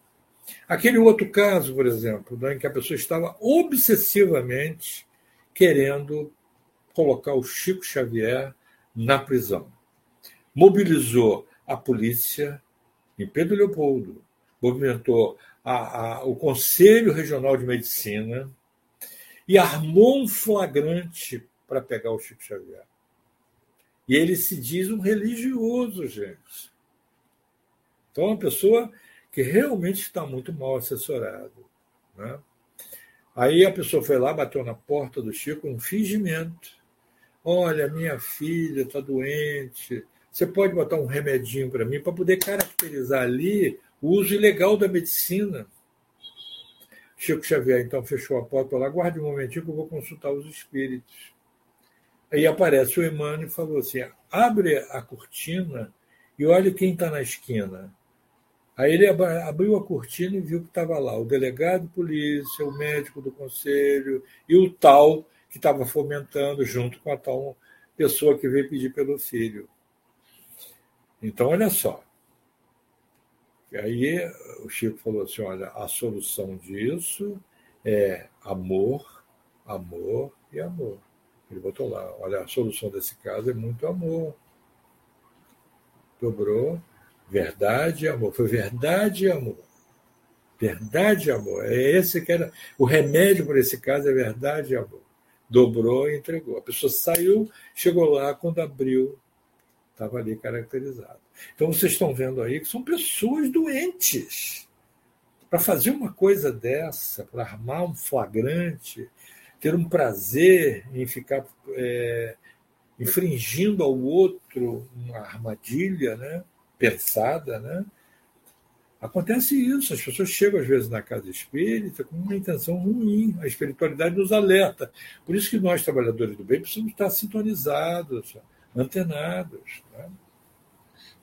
Aquele outro caso, por exemplo, né, em que a pessoa estava obsessivamente querendo colocar o Chico Xavier na prisão mobilizou a polícia em Pedro Leopoldo, movimentou a, a, o Conselho Regional de Medicina e armou um flagrante para pegar o Chico Xavier. E ele se diz um religioso, gente. Então, uma pessoa que realmente está muito mal assessorada. Né? Aí a pessoa foi lá, bateu na porta do Chico, um fingimento. Olha, minha filha está doente, você pode botar um remedinho para mim para poder caracterizar ali o uso ilegal da medicina. Chico Xavier então fechou a porta lá, guarde um momentinho que eu vou consultar os espíritos. Aí aparece o Emmanuel e falou assim: abre a cortina e olha quem está na esquina. Aí ele abriu a cortina e viu que estava lá o delegado de polícia, o médico do conselho e o tal que estava fomentando junto com a tal pessoa que veio pedir pelo filho. Então, olha só. Aí o Chico falou assim: olha, a solução disso é amor, amor e amor. Ele botou lá: olha, a solução desse caso é muito amor. Dobrou verdade e amor. Foi verdade e amor. Verdade e amor. É esse que era. O remédio para esse caso é verdade e amor. Dobrou e entregou. A pessoa saiu, chegou lá, quando abriu, estava ali caracterizado. Então vocês estão vendo aí que são pessoas doentes. Para fazer uma coisa dessa, para armar um flagrante, ter um prazer em ficar é, infringindo ao outro uma armadilha né, pensada, né? Acontece isso, as pessoas chegam às vezes na casa espírita com uma intenção ruim, a espiritualidade nos alerta. Por isso que nós, trabalhadores do bem, precisamos estar sintonizados, antenados. Né?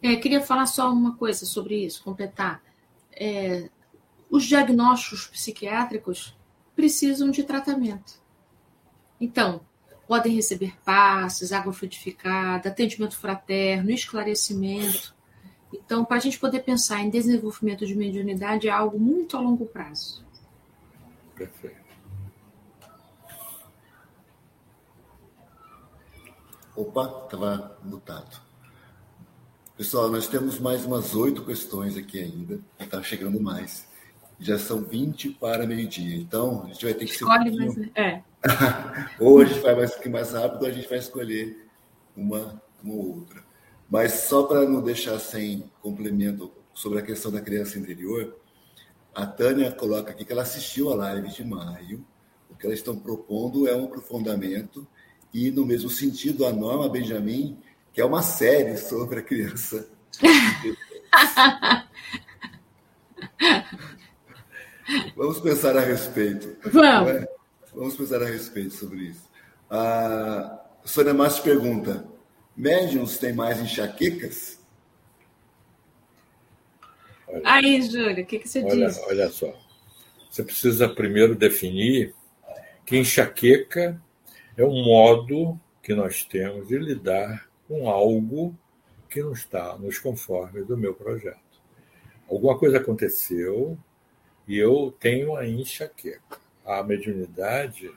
É, queria falar só uma coisa sobre isso, completar. É, os diagnósticos psiquiátricos precisam de tratamento. Então, podem receber passes, água frutificada, atendimento fraterno, esclarecimento. Então, para a gente poder pensar em desenvolvimento de mediunidade é algo muito a longo prazo. Perfeito. Opa, estava mutado. Pessoal, nós temos mais umas oito questões aqui ainda, está chegando mais. Já são 20 para meio-dia, então a gente vai ter que Escolhe ser. Um mais... É. ou a gente vai mais, mais rápido, ou a gente vai escolher uma, uma ou outra. Mas só para não deixar sem complemento sobre a questão da criança interior, a Tânia coloca aqui que ela assistiu a live de maio. O que elas estão propondo é um aprofundamento e, no mesmo sentido, a Norma Benjamin, que é uma série sobre a criança. Vamos pensar a respeito. Vamos. Vamos pensar a respeito sobre isso. A Sônia Márcio pergunta: médiums têm mais enxaquecas? Olha, Aí, Júlio, o que, que você olha, diz? Olha só. Você precisa primeiro definir que enxaqueca é um modo que nós temos de lidar com algo que não está nos conformes do meu projeto. Alguma coisa aconteceu e eu tenho a enxaqueca. A mediunidade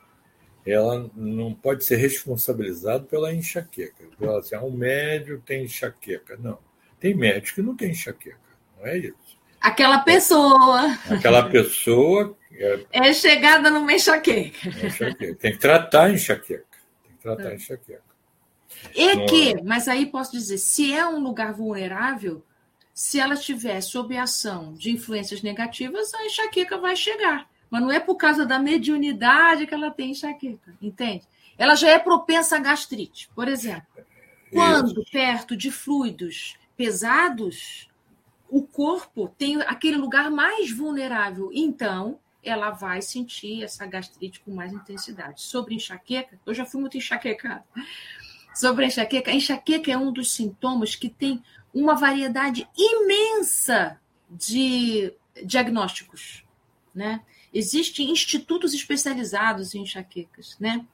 ela não pode ser responsabilizada pela enxaqueca. Ela assim, ah, um médio tem enxaqueca. Não. Tem médico que não tem enxaqueca. Não é isso. Aquela pessoa. Aquela pessoa. É, é chegada numa enxaqueca. É enxaqueca. Tem que tratar a enxaqueca. Tem que tratar a é. enxaqueca. E não que, é... mas aí posso dizer, se é um lugar vulnerável, se ela estiver sob ação de influências negativas, a enxaqueca vai chegar. Mas não é por causa da mediunidade que ela tem enxaqueca, entende? Ela já é propensa a gastrite, por exemplo. Quando Isso. perto de fluidos pesados, o corpo tem aquele lugar mais vulnerável. Então, ela vai sentir essa gastrite com mais intensidade. Sobre enxaqueca, eu já fui muito enxaquecada. Sobre a enxaqueca, a enxaqueca é um dos sintomas que tem uma variedade imensa de diagnósticos, né? Existem institutos especializados em enxaquecas, né?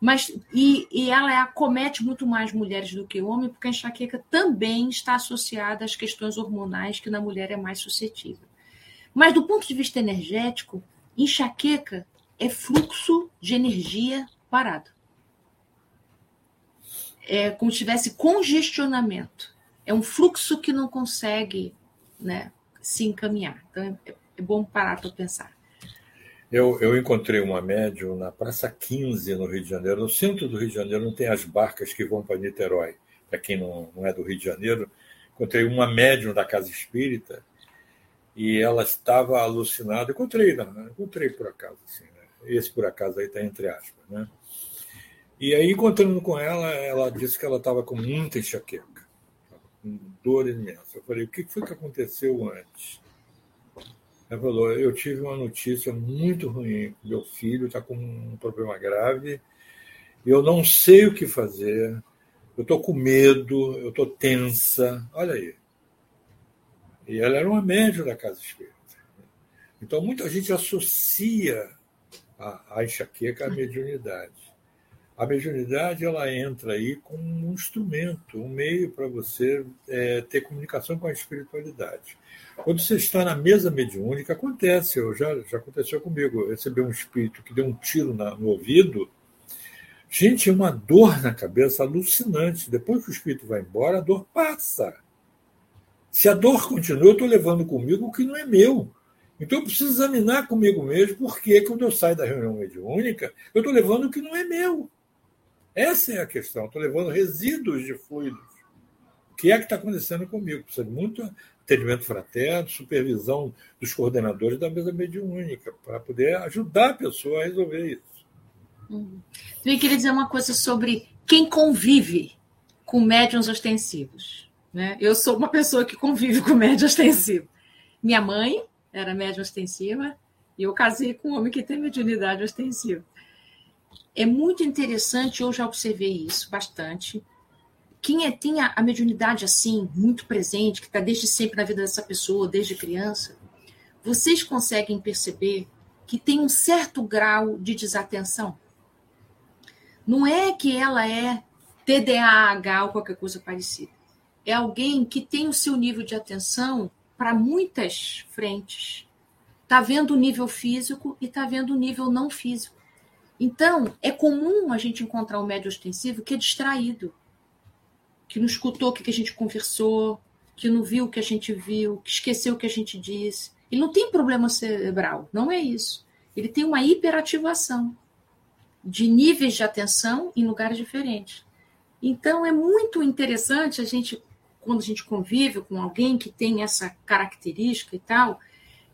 Mas, e, e ela acomete muito mais mulheres do que homens, porque a enxaqueca também está associada às questões hormonais, que na mulher é mais suscetível. Mas, do ponto de vista energético, enxaqueca é fluxo de energia parado. É como se tivesse congestionamento. É um fluxo que não consegue né, se encaminhar. Então, é, é bom parar para pensar. Eu, eu encontrei uma médium na Praça 15, no Rio de Janeiro. No centro do Rio de Janeiro não tem as barcas que vão para Niterói. Para quem não, não é do Rio de Janeiro, encontrei uma médium da Casa Espírita e ela estava alucinada. Encontrei, não, encontrei por acaso. Assim, né? Esse por acaso aí está entre aspas. Né? E aí, encontrando com ela, ela disse que ela estava com muita enxaqueca, com dor imensa. Eu falei, o que foi que aconteceu antes? Ela falou: Eu tive uma notícia muito ruim. Meu filho está com um problema grave eu não sei o que fazer, eu estou com medo, eu estou tensa. Olha aí. E ela era uma médium da casa espírita. Então, muita gente associa a, a enxaqueca à mediunidade. A mediunidade ela entra aí como um instrumento, um meio para você é, ter comunicação com a espiritualidade. Quando você está na mesa mediúnica, acontece, eu já, já aconteceu comigo, eu recebi um espírito que deu um tiro na, no ouvido. Gente, é uma dor na cabeça alucinante. Depois que o espírito vai embora, a dor passa. Se a dor continua, eu estou levando comigo o que não é meu. Então eu preciso examinar comigo mesmo por que, quando eu saio da reunião mediúnica, eu estou levando o que não é meu. Essa é a questão. Estou levando resíduos de fluidos. O que é que está acontecendo comigo? Precisa de muito atendimento fraterno, supervisão dos coordenadores da mesa mediúnica, para poder ajudar a pessoa a resolver isso. Uhum. Eu queria dizer uma coisa sobre quem convive com médiums ostensivos. Né? Eu sou uma pessoa que convive com médium ostensivo. Minha mãe era médium ostensiva e eu casei com um homem que tem mediunidade ostensiva. É muito interessante, eu já observei isso bastante. Quem é, tem a, a mediunidade assim, muito presente, que está desde sempre na vida dessa pessoa, desde criança, vocês conseguem perceber que tem um certo grau de desatenção. Não é que ela é TDAH ou qualquer coisa parecida. É alguém que tem o seu nível de atenção para muitas frentes. Está vendo o nível físico e está vendo o nível não físico. Então, é comum a gente encontrar um médio ostensivo que é distraído, que não escutou o que a gente conversou, que não viu o que a gente viu, que esqueceu o que a gente disse. Ele não tem problema cerebral, não é isso. Ele tem uma hiperativação de níveis de atenção em lugares diferentes. Então, é muito interessante a gente, quando a gente convive com alguém que tem essa característica e tal,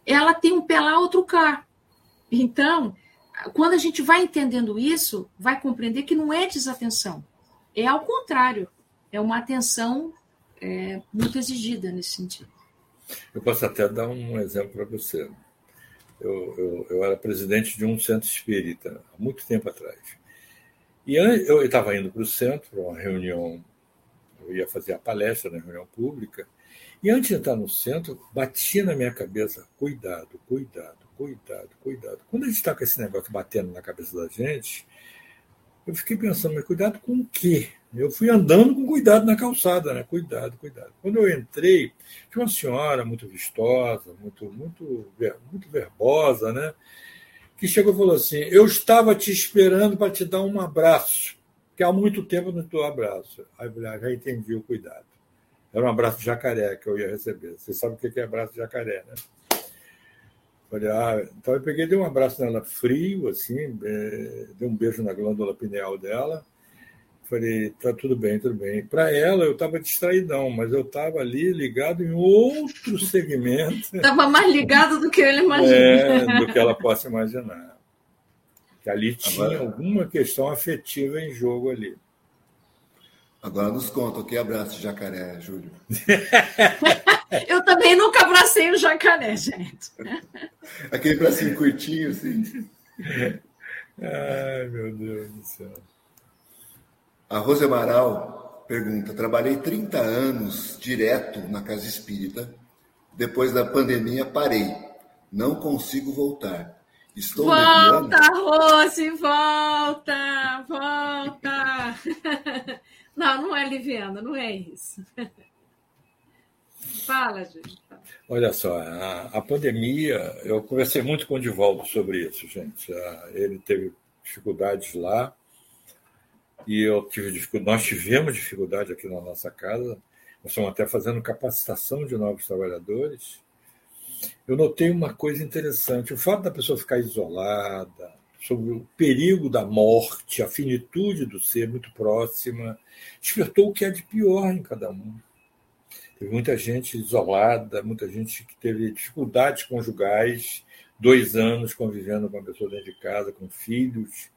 ela tem um pé lá, outro cá. Então, quando a gente vai entendendo isso, vai compreender que não é desatenção, é ao contrário, é uma atenção é, muito exigida nesse sentido. Eu posso até dar um exemplo para você. Eu, eu, eu, era presidente de um centro espírita há muito tempo atrás. E eu estava indo para o centro, para uma reunião, eu ia fazer a palestra na reunião pública, e antes de entrar no centro, batia na minha cabeça: cuidado, cuidado, cuidado, cuidado. Quando a gente está com esse negócio batendo na cabeça da gente, eu fiquei pensando, mas cuidado com o quê? Eu fui andando com cuidado na calçada, né? Cuidado, cuidado. Quando eu entrei, tinha uma senhora muito vistosa, muito, muito, muito verbosa, né? Que chegou e falou assim: Eu estava te esperando para te dar um abraço, que há muito tempo não te abraço. Aí eu ah, já entendi o cuidado. Era um abraço de jacaré que eu ia receber. Você sabe o que é abraço de jacaré, né? Falei, ah, então eu peguei, dei um abraço nela frio, assim, é, dei um beijo na glândula pineal dela. Falei, tá tudo bem, tudo bem. Para ela, eu estava distraidão, mas eu estava ali ligado em outro segmento. Estava mais ligado do que ele imagina. É, do que ela possa imaginar. Que ali tinha Agora... alguma questão afetiva em jogo ali. Agora nos conta o que abraço de jacaré, Júlio. Eu também nunca abracei o jacaré, gente. Aquele bracinho curtinho, assim. Ai, meu Deus do céu. A Rose Amaral pergunta: trabalhei 30 anos direto na casa espírita. Depois da pandemia, parei. Não consigo voltar. Estou volta, Rose, volta, volta. Não, não é liviana, não é isso. Fala, gente. Olha só, a, a, pandemia, eu conversei muito com o Divaldo sobre isso, gente. Ele teve dificuldades lá e eu tive nós tivemos dificuldade aqui na nossa casa. Nós estamos até fazendo capacitação de novos trabalhadores. Eu notei uma coisa interessante: o fato da pessoa ficar isolada, sobre o perigo da morte, a finitude do ser muito próxima, despertou o que é de pior em cada um. Teve muita gente isolada, muita gente que teve dificuldades conjugais, dois anos convivendo com a pessoa dentro de casa, com filhos,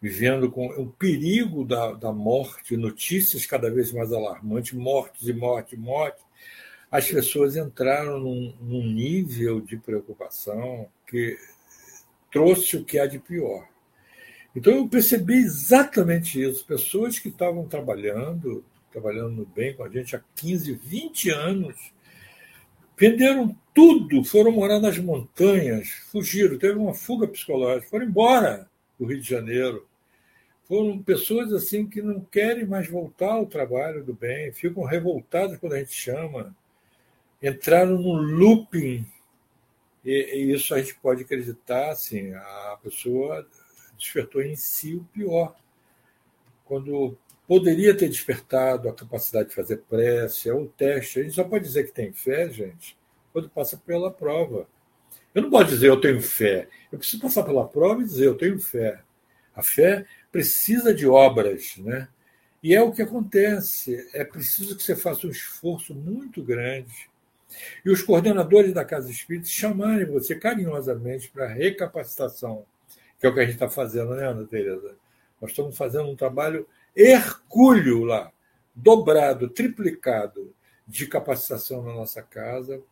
vivendo com o perigo da, da morte, notícias cada vez mais alarmantes, mortes e morte, morte. As pessoas entraram num, num nível de preocupação que trouxe o que há de pior. Então eu percebi exatamente isso. Pessoas que estavam trabalhando, trabalhando bem com a gente há 15, 20 anos, venderam tudo, foram morar nas montanhas, fugiram, teve uma fuga psicológica, foram embora do Rio de Janeiro. Foram pessoas assim que não querem mais voltar ao trabalho do bem, ficam revoltadas quando a gente chama, entraram no looping. E, e isso a gente pode acreditar, assim, a pessoa despertou em si o pior. Quando poderia ter despertado a capacidade de fazer prece, ou teste. A gente só pode dizer que tem fé, gente, quando passa pela prova. Eu não posso dizer eu tenho fé. Eu preciso passar pela prova e dizer eu tenho fé. A fé precisa de obras, né? E é o que acontece. É preciso que você faça um esforço muito grande. E os coordenadores da Casa Espírita chamarem você carinhosamente para recapacitação, que é o que a gente está fazendo, né, Ana Tereza? Nós estamos fazendo um trabalho hercúleo lá, dobrado, triplicado de capacitação na nossa casa.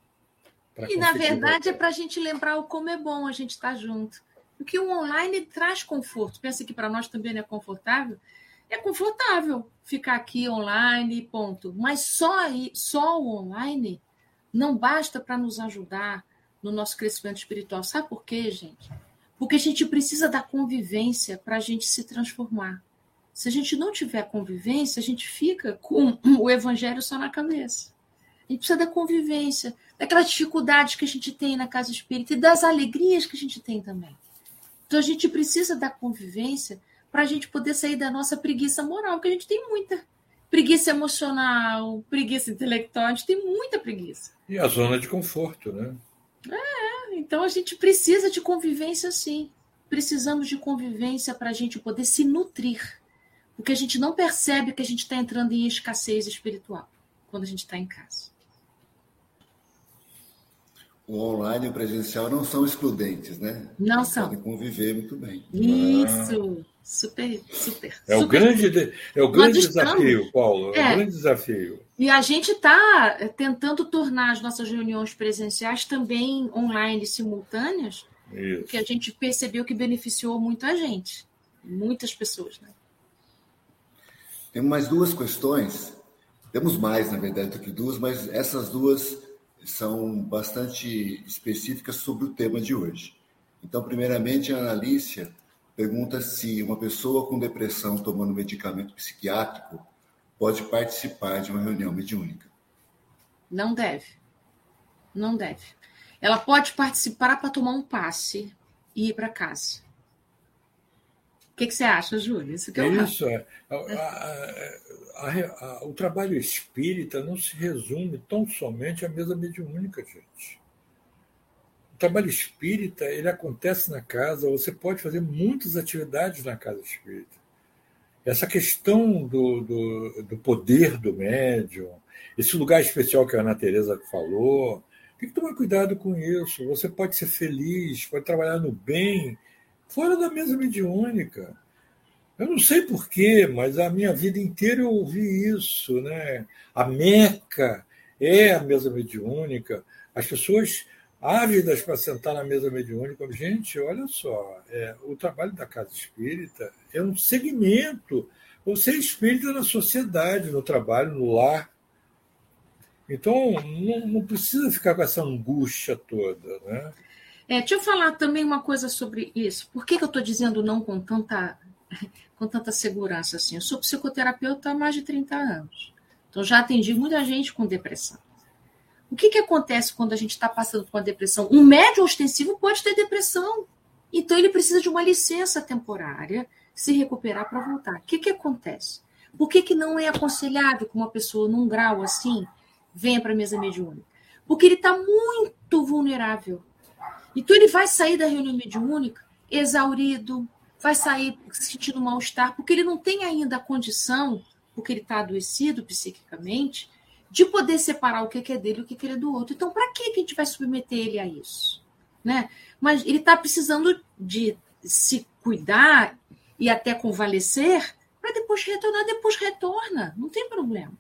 E, na verdade, é para a gente lembrar o como é bom a gente estar tá junto. Porque o online traz conforto. Pensa que para nós também não é confortável. É confortável ficar aqui online, ponto. Mas só, aí, só o online não basta para nos ajudar no nosso crescimento espiritual. Sabe por quê, gente? Porque a gente precisa da convivência para a gente se transformar. Se a gente não tiver convivência, a gente fica com o evangelho só na cabeça. A gente precisa da convivência, daquelas dificuldades que a gente tem na casa espírita e das alegrias que a gente tem também. Então a gente precisa da convivência para a gente poder sair da nossa preguiça moral, que a gente tem muita. Preguiça emocional, preguiça intelectual, a gente tem muita preguiça. E a zona de conforto, né? É, então a gente precisa de convivência sim. Precisamos de convivência para a gente poder se nutrir porque a gente não percebe que a gente está entrando em escassez espiritual quando a gente está em casa. O online e o presencial não são excludentes, né? Não são. Podem conviver muito bem. Isso, ah. Super, super. É o super grande, é o grande desafio, Paulo. É, é o grande desafio. E a gente está é, tentando tornar as nossas reuniões presenciais também online simultâneas, Isso. porque a gente percebeu que beneficiou muito a gente, muitas pessoas, né? Temos mais duas questões. Temos mais, na verdade, do que duas, mas essas duas são bastante específicas sobre o tema de hoje. Então, primeiramente, a Analícia pergunta se uma pessoa com depressão tomando medicamento psiquiátrico pode participar de uma reunião mediúnica. Não deve. Não deve. Ela pode participar para tomar um passe e ir para casa que, que você acha, Júlio? Isso que é, é isso. É. A, a, a, o trabalho espírita não se resume tão somente à mesa mediúnica, gente. Trabalho espírita ele acontece na casa, você pode fazer muitas atividades na casa espírita. Essa questão do, do, do poder do médium, esse lugar especial que a Ana Tereza falou, tem que tomar cuidado com isso. Você pode ser feliz, pode trabalhar no bem, fora da mesa mediúnica. Eu não sei porquê, mas a minha vida inteira eu ouvi isso. Né? A Meca é a mesa mediúnica. As pessoas ávidas para sentar na mesa mediúnica. Gente, olha só, é, o trabalho da Casa Espírita é um segmento. Você é espírita na sociedade, no trabalho, no lar. Então, não, não precisa ficar com essa angústia toda. Né? É, deixa eu falar também uma coisa sobre isso. Por que, que eu estou dizendo não com tanta, com tanta segurança assim? Eu sou psicoterapeuta há mais de 30 anos. Então já atendi muita gente com depressão. O que, que acontece quando a gente está passando por uma depressão? Um médio ostensivo pode ter depressão. Então ele precisa de uma licença temporária, se recuperar para voltar. O que, que acontece? Por que, que não é aconselhável que uma pessoa num grau assim venha para a mesa mediúnica? Porque ele está muito vulnerável então ele vai sair da reunião mediúnica exaurido, vai sair sentindo mal-estar, porque ele não tem ainda a condição, porque ele está adoecido psiquicamente, de poder separar o que é dele e o que é do outro. Então, para que a gente vai submeter ele a isso? Né? Mas ele está precisando de se cuidar e até convalescer para depois retornar, depois retorna, não tem problema.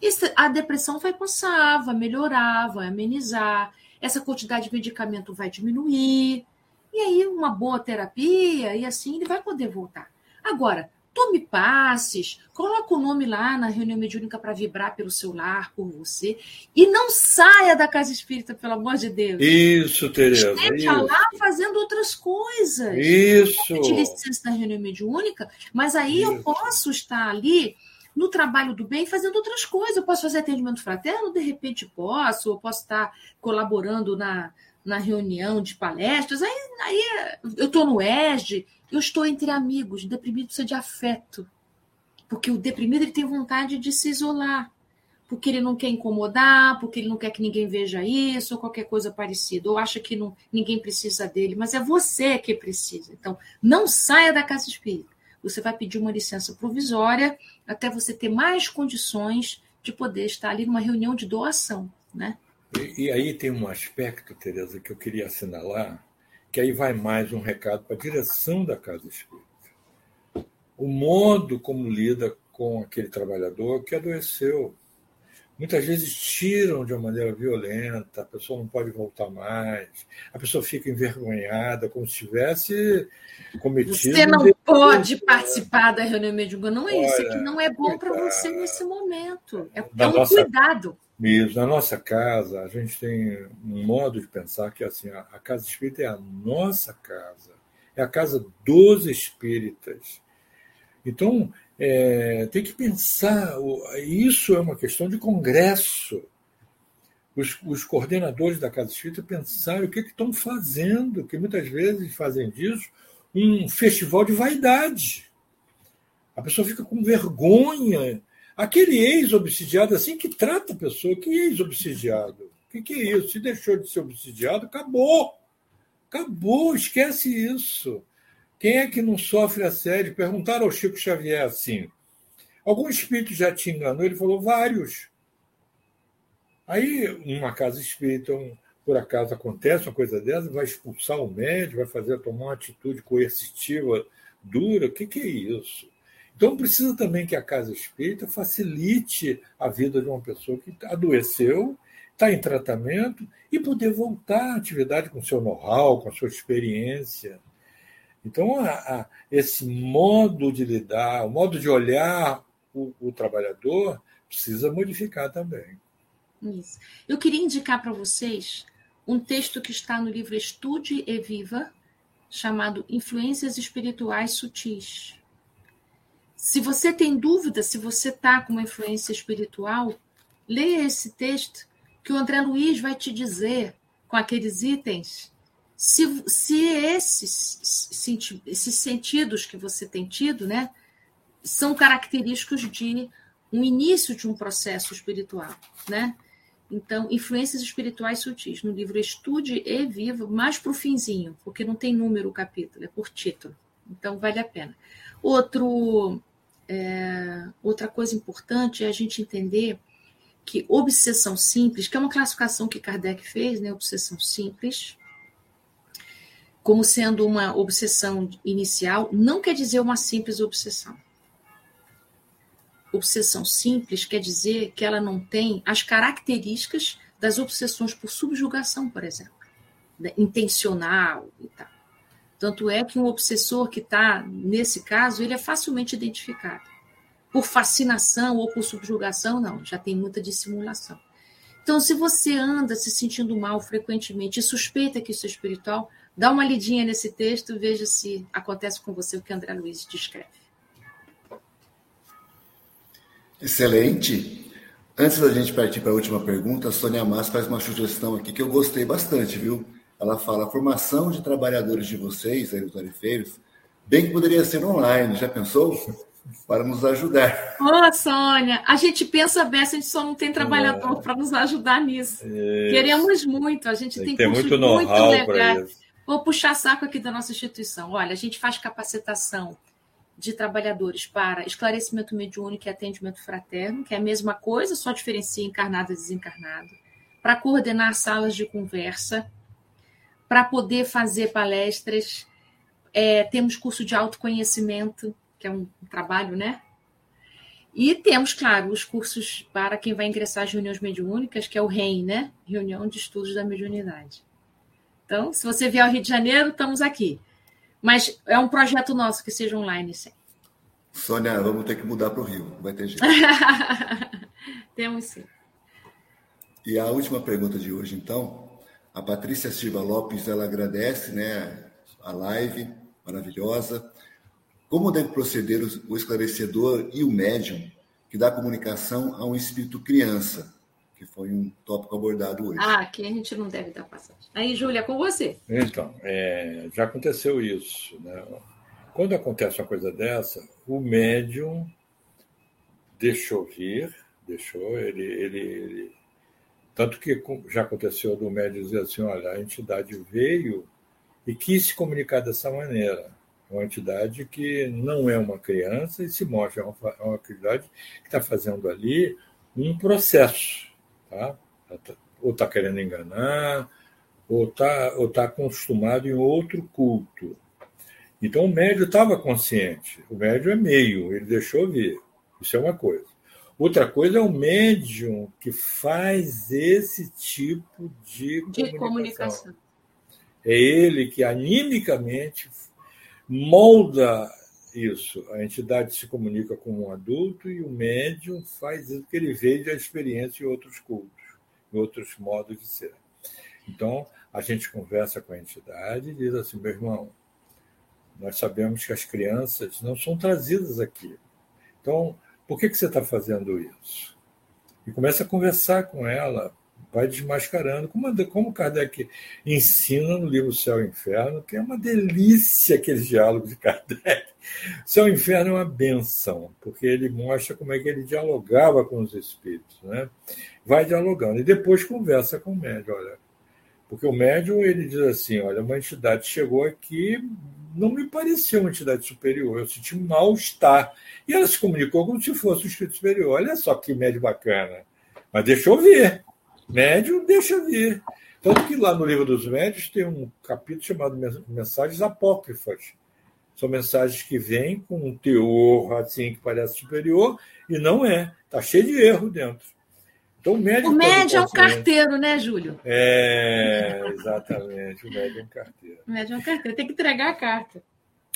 Isso, a depressão vai passar, vai melhorar, vai amenizar essa quantidade de medicamento vai diminuir. E aí, uma boa terapia, e assim ele vai poder voltar. Agora, tome passes, coloque o nome lá na reunião mediúnica para vibrar pelo seu lar, por você, e não saia da casa espírita, pelo amor de Deus. Isso, Tereza. Esteja isso. lá fazendo outras coisas. Isso. Eu licença na reunião mediúnica, mas aí isso. eu posso estar ali no trabalho do bem fazendo outras coisas. Eu posso fazer atendimento fraterno, de repente posso, eu posso estar colaborando na, na reunião de palestras. Aí, aí eu estou no ESD, eu estou entre amigos. O deprimido precisa de afeto. Porque o deprimido ele tem vontade de se isolar. Porque ele não quer incomodar, porque ele não quer que ninguém veja isso, ou qualquer coisa parecida. Ou acha que não, ninguém precisa dele, mas é você que precisa. Então, não saia da casa espírita. Você vai pedir uma licença provisória até você ter mais condições de poder estar ali numa reunião de doação. Né? E, e aí tem um aspecto, Tereza, que eu queria assinalar, que aí vai mais um recado para a direção da Casa Espírita. O modo como lida com aquele trabalhador que adoeceu. Muitas vezes tiram de uma maneira violenta, a pessoa não pode voltar mais, a pessoa fica envergonhada, como se tivesse cometido. Você não pode participar da reunião mediúnica, não é isso, é que não é bom para você nesse momento. É, é um nossa... cuidado. Mesmo. Na nossa casa, a gente tem um modo de pensar que assim, a, casa espírita é a nossa casa, é a casa dos espíritas. Então, é, tem que pensar, isso é uma questão de congresso. Os, os coordenadores da Casa Espírita pensarem o que, que estão fazendo, que muitas vezes fazem disso um festival de vaidade. A pessoa fica com vergonha Aquele ex-obsidiado, assim que trata a pessoa, que ex-obsidiado? O que, que é isso? Se deixou de ser obsidiado, acabou. Acabou, esquece isso. Quem é que não sofre assédio? Perguntaram ao Chico Xavier assim. Algum espírito já te enganou? Ele falou, vários. Aí, uma casa espírita, um, por acaso acontece uma coisa dessa, vai expulsar o médico, vai fazer tomar uma atitude coercitiva dura. O que, que é isso? Então, precisa também que a casa espírita facilite a vida de uma pessoa que adoeceu, está em tratamento e poder voltar à atividade com seu know-how, com a sua experiência. Então, a, a, esse modo de lidar, o modo de olhar o, o trabalhador precisa modificar também. Isso. Eu queria indicar para vocês um texto que está no livro Estude e Viva, chamado Influências Espirituais Sutis. Se você tem dúvida se você está com uma influência espiritual, leia esse texto que o André Luiz vai te dizer com aqueles itens se, se esses, esses sentidos que você tem tido né, são característicos de um início de um processo espiritual. Né? Então, influências espirituais sutis, no livro Estude e Viva, mais para o finzinho, porque não tem número o capítulo, é por título. Então, vale a pena. Outro é, outra coisa importante é a gente entender que obsessão simples, que é uma classificação que Kardec fez, né, obsessão simples, como sendo uma obsessão inicial, não quer dizer uma simples obsessão. Obsessão simples quer dizer que ela não tem as características das obsessões por subjugação, por exemplo, intencional e tal. Tanto é que um obsessor que está nesse caso, ele é facilmente identificado. Por fascinação ou por subjugação, não, já tem muita dissimulação. Então, se você anda se sentindo mal frequentemente e suspeita que isso é espiritual, dá uma lidinha nesse texto, veja se acontece com você o que André Luiz descreve. Excelente. Antes da gente partir para a última pergunta, a Sônia Massa faz uma sugestão aqui que eu gostei bastante, viu? Ela fala a formação de trabalhadores de vocês, aí, os tarefeiros, bem que poderia ser online, já pensou? Para nos ajudar. Ô, oh, Sônia, a gente pensa bem, a gente só não tem trabalhador é. para nos ajudar nisso. Isso. Queremos muito, a gente tem, tem muito, muito legais. Vou puxar saco aqui da nossa instituição. Olha, a gente faz capacitação de trabalhadores para esclarecimento mediúnico e atendimento fraterno, que é a mesma coisa, só diferencia encarnado e desencarnado, para coordenar salas de conversa, para poder fazer palestras. É, temos curso de autoconhecimento, que é um trabalho, né? E temos, claro, os cursos para quem vai ingressar às reuniões mediúnicas, que é o REM, né? Reunião de Estudos da Mediunidade. Então, se você vier ao Rio de Janeiro, estamos aqui. Mas é um projeto nosso que seja online, sim. Sônia, vamos ter que mudar para o Rio, vai ter jeito. Temos sim. E a última pergunta de hoje, então, a Patrícia Silva Lopes, ela agradece, né, a live maravilhosa. Como deve proceder o esclarecedor e o médium que dá comunicação a um espírito criança? Que foi um tópico abordado hoje. Ah, aqui a gente não deve dar passagem. Aí, Júlia, com você. Então, é, já aconteceu isso. Né? Quando acontece uma coisa dessa, o médium deixou vir, deixou, ele, ele, ele tanto que já aconteceu do médium dizer assim, olha, a entidade veio e quis se comunicar dessa maneira. É uma entidade que não é uma criança e se mostra uma, uma entidade que está fazendo ali um processo. Tá? Ou está querendo enganar, ou está ou tá acostumado em outro culto. Então o médio estava consciente. O médio é meio, ele deixou vir. Isso é uma coisa. Outra coisa é o médium que faz esse tipo de, de comunicação. comunicação. É ele que animicamente molda isso. A entidade se comunica com um adulto e o médium faz isso que ele vê de experiência em outros cultos, em outros modos de ser. Então, a gente conversa com a entidade e diz assim: meu irmão, nós sabemos que as crianças não são trazidas aqui. Então, por que, que você está fazendo isso? E começa a conversar com ela, vai desmascarando, como, como Kardec ensina no livro Céu e Inferno, que é uma delícia aquele diálogo de Kardec. Céu e Inferno é uma benção, porque ele mostra como é que ele dialogava com os espíritos. Né? Vai dialogando e depois conversa com o médium. Olha, porque o médium ele diz assim: olha, uma entidade chegou aqui, não me pareceu uma entidade superior, eu senti um mal-estar. E ela se comunicou como se fosse um espírito superior. Olha só que médio bacana. Mas deixou ver. Médio deixa vir. Tanto que lá no livro dos médios tem um capítulo chamado Mensagens Apócrifas. São mensagens que vêm com um teor assim que parece superior e não é. Está cheio de erro dentro. Então, o médio, o médio é um carteiro, né, Júlio? É, exatamente. O médio é um carteiro. O médio é um carteiro. Tem que entregar a carta.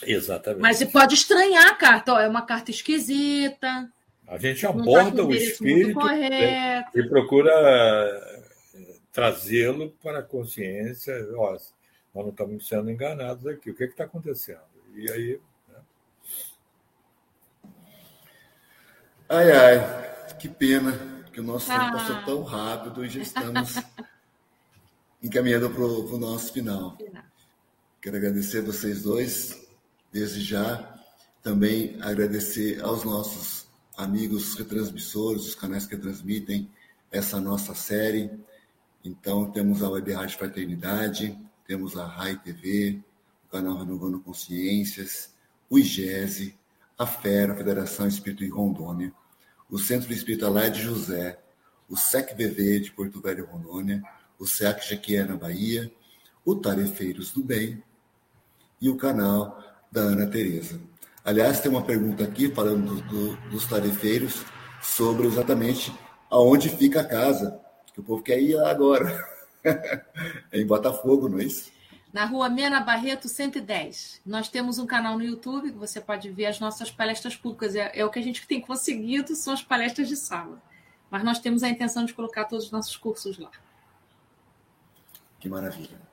Exatamente. Mas você pode estranhar a carta. Ó, é uma carta esquisita. A gente tá aborda o espírito né, e procura eh, trazê-lo para a consciência. Ó, nós não estamos sendo enganados aqui. O que é está acontecendo? E aí. Né? Ai, ai, que pena que o nosso ah. tempo passou tão rápido e já estamos encaminhando para o nosso final. Quero agradecer a vocês dois, desde já. Também agradecer aos nossos amigos retransmissores, os canais que transmitem essa nossa série. Então, temos a Web Rádio Fraternidade, temos a RAI TV, o canal Renovando Consciências, o IGESE, a FERA, a Federação Espírito em Rondônia, o Centro Espírita Lá de José, o SEC-BV de Porto Velho, Rondônia, o SEAC Jequié, na Bahia, o Tarefeiros do Bem e o canal da Ana Tereza. Aliás, tem uma pergunta aqui falando do, do, dos tarefeiros sobre exatamente aonde fica a casa, que o povo quer ir agora. é em Botafogo, não é isso? Na rua Mena Barreto 110. Nós temos um canal no YouTube que você pode ver as nossas palestras públicas. É, é o que a gente tem conseguido, são as palestras de sala. Mas nós temos a intenção de colocar todos os nossos cursos lá. Que maravilha.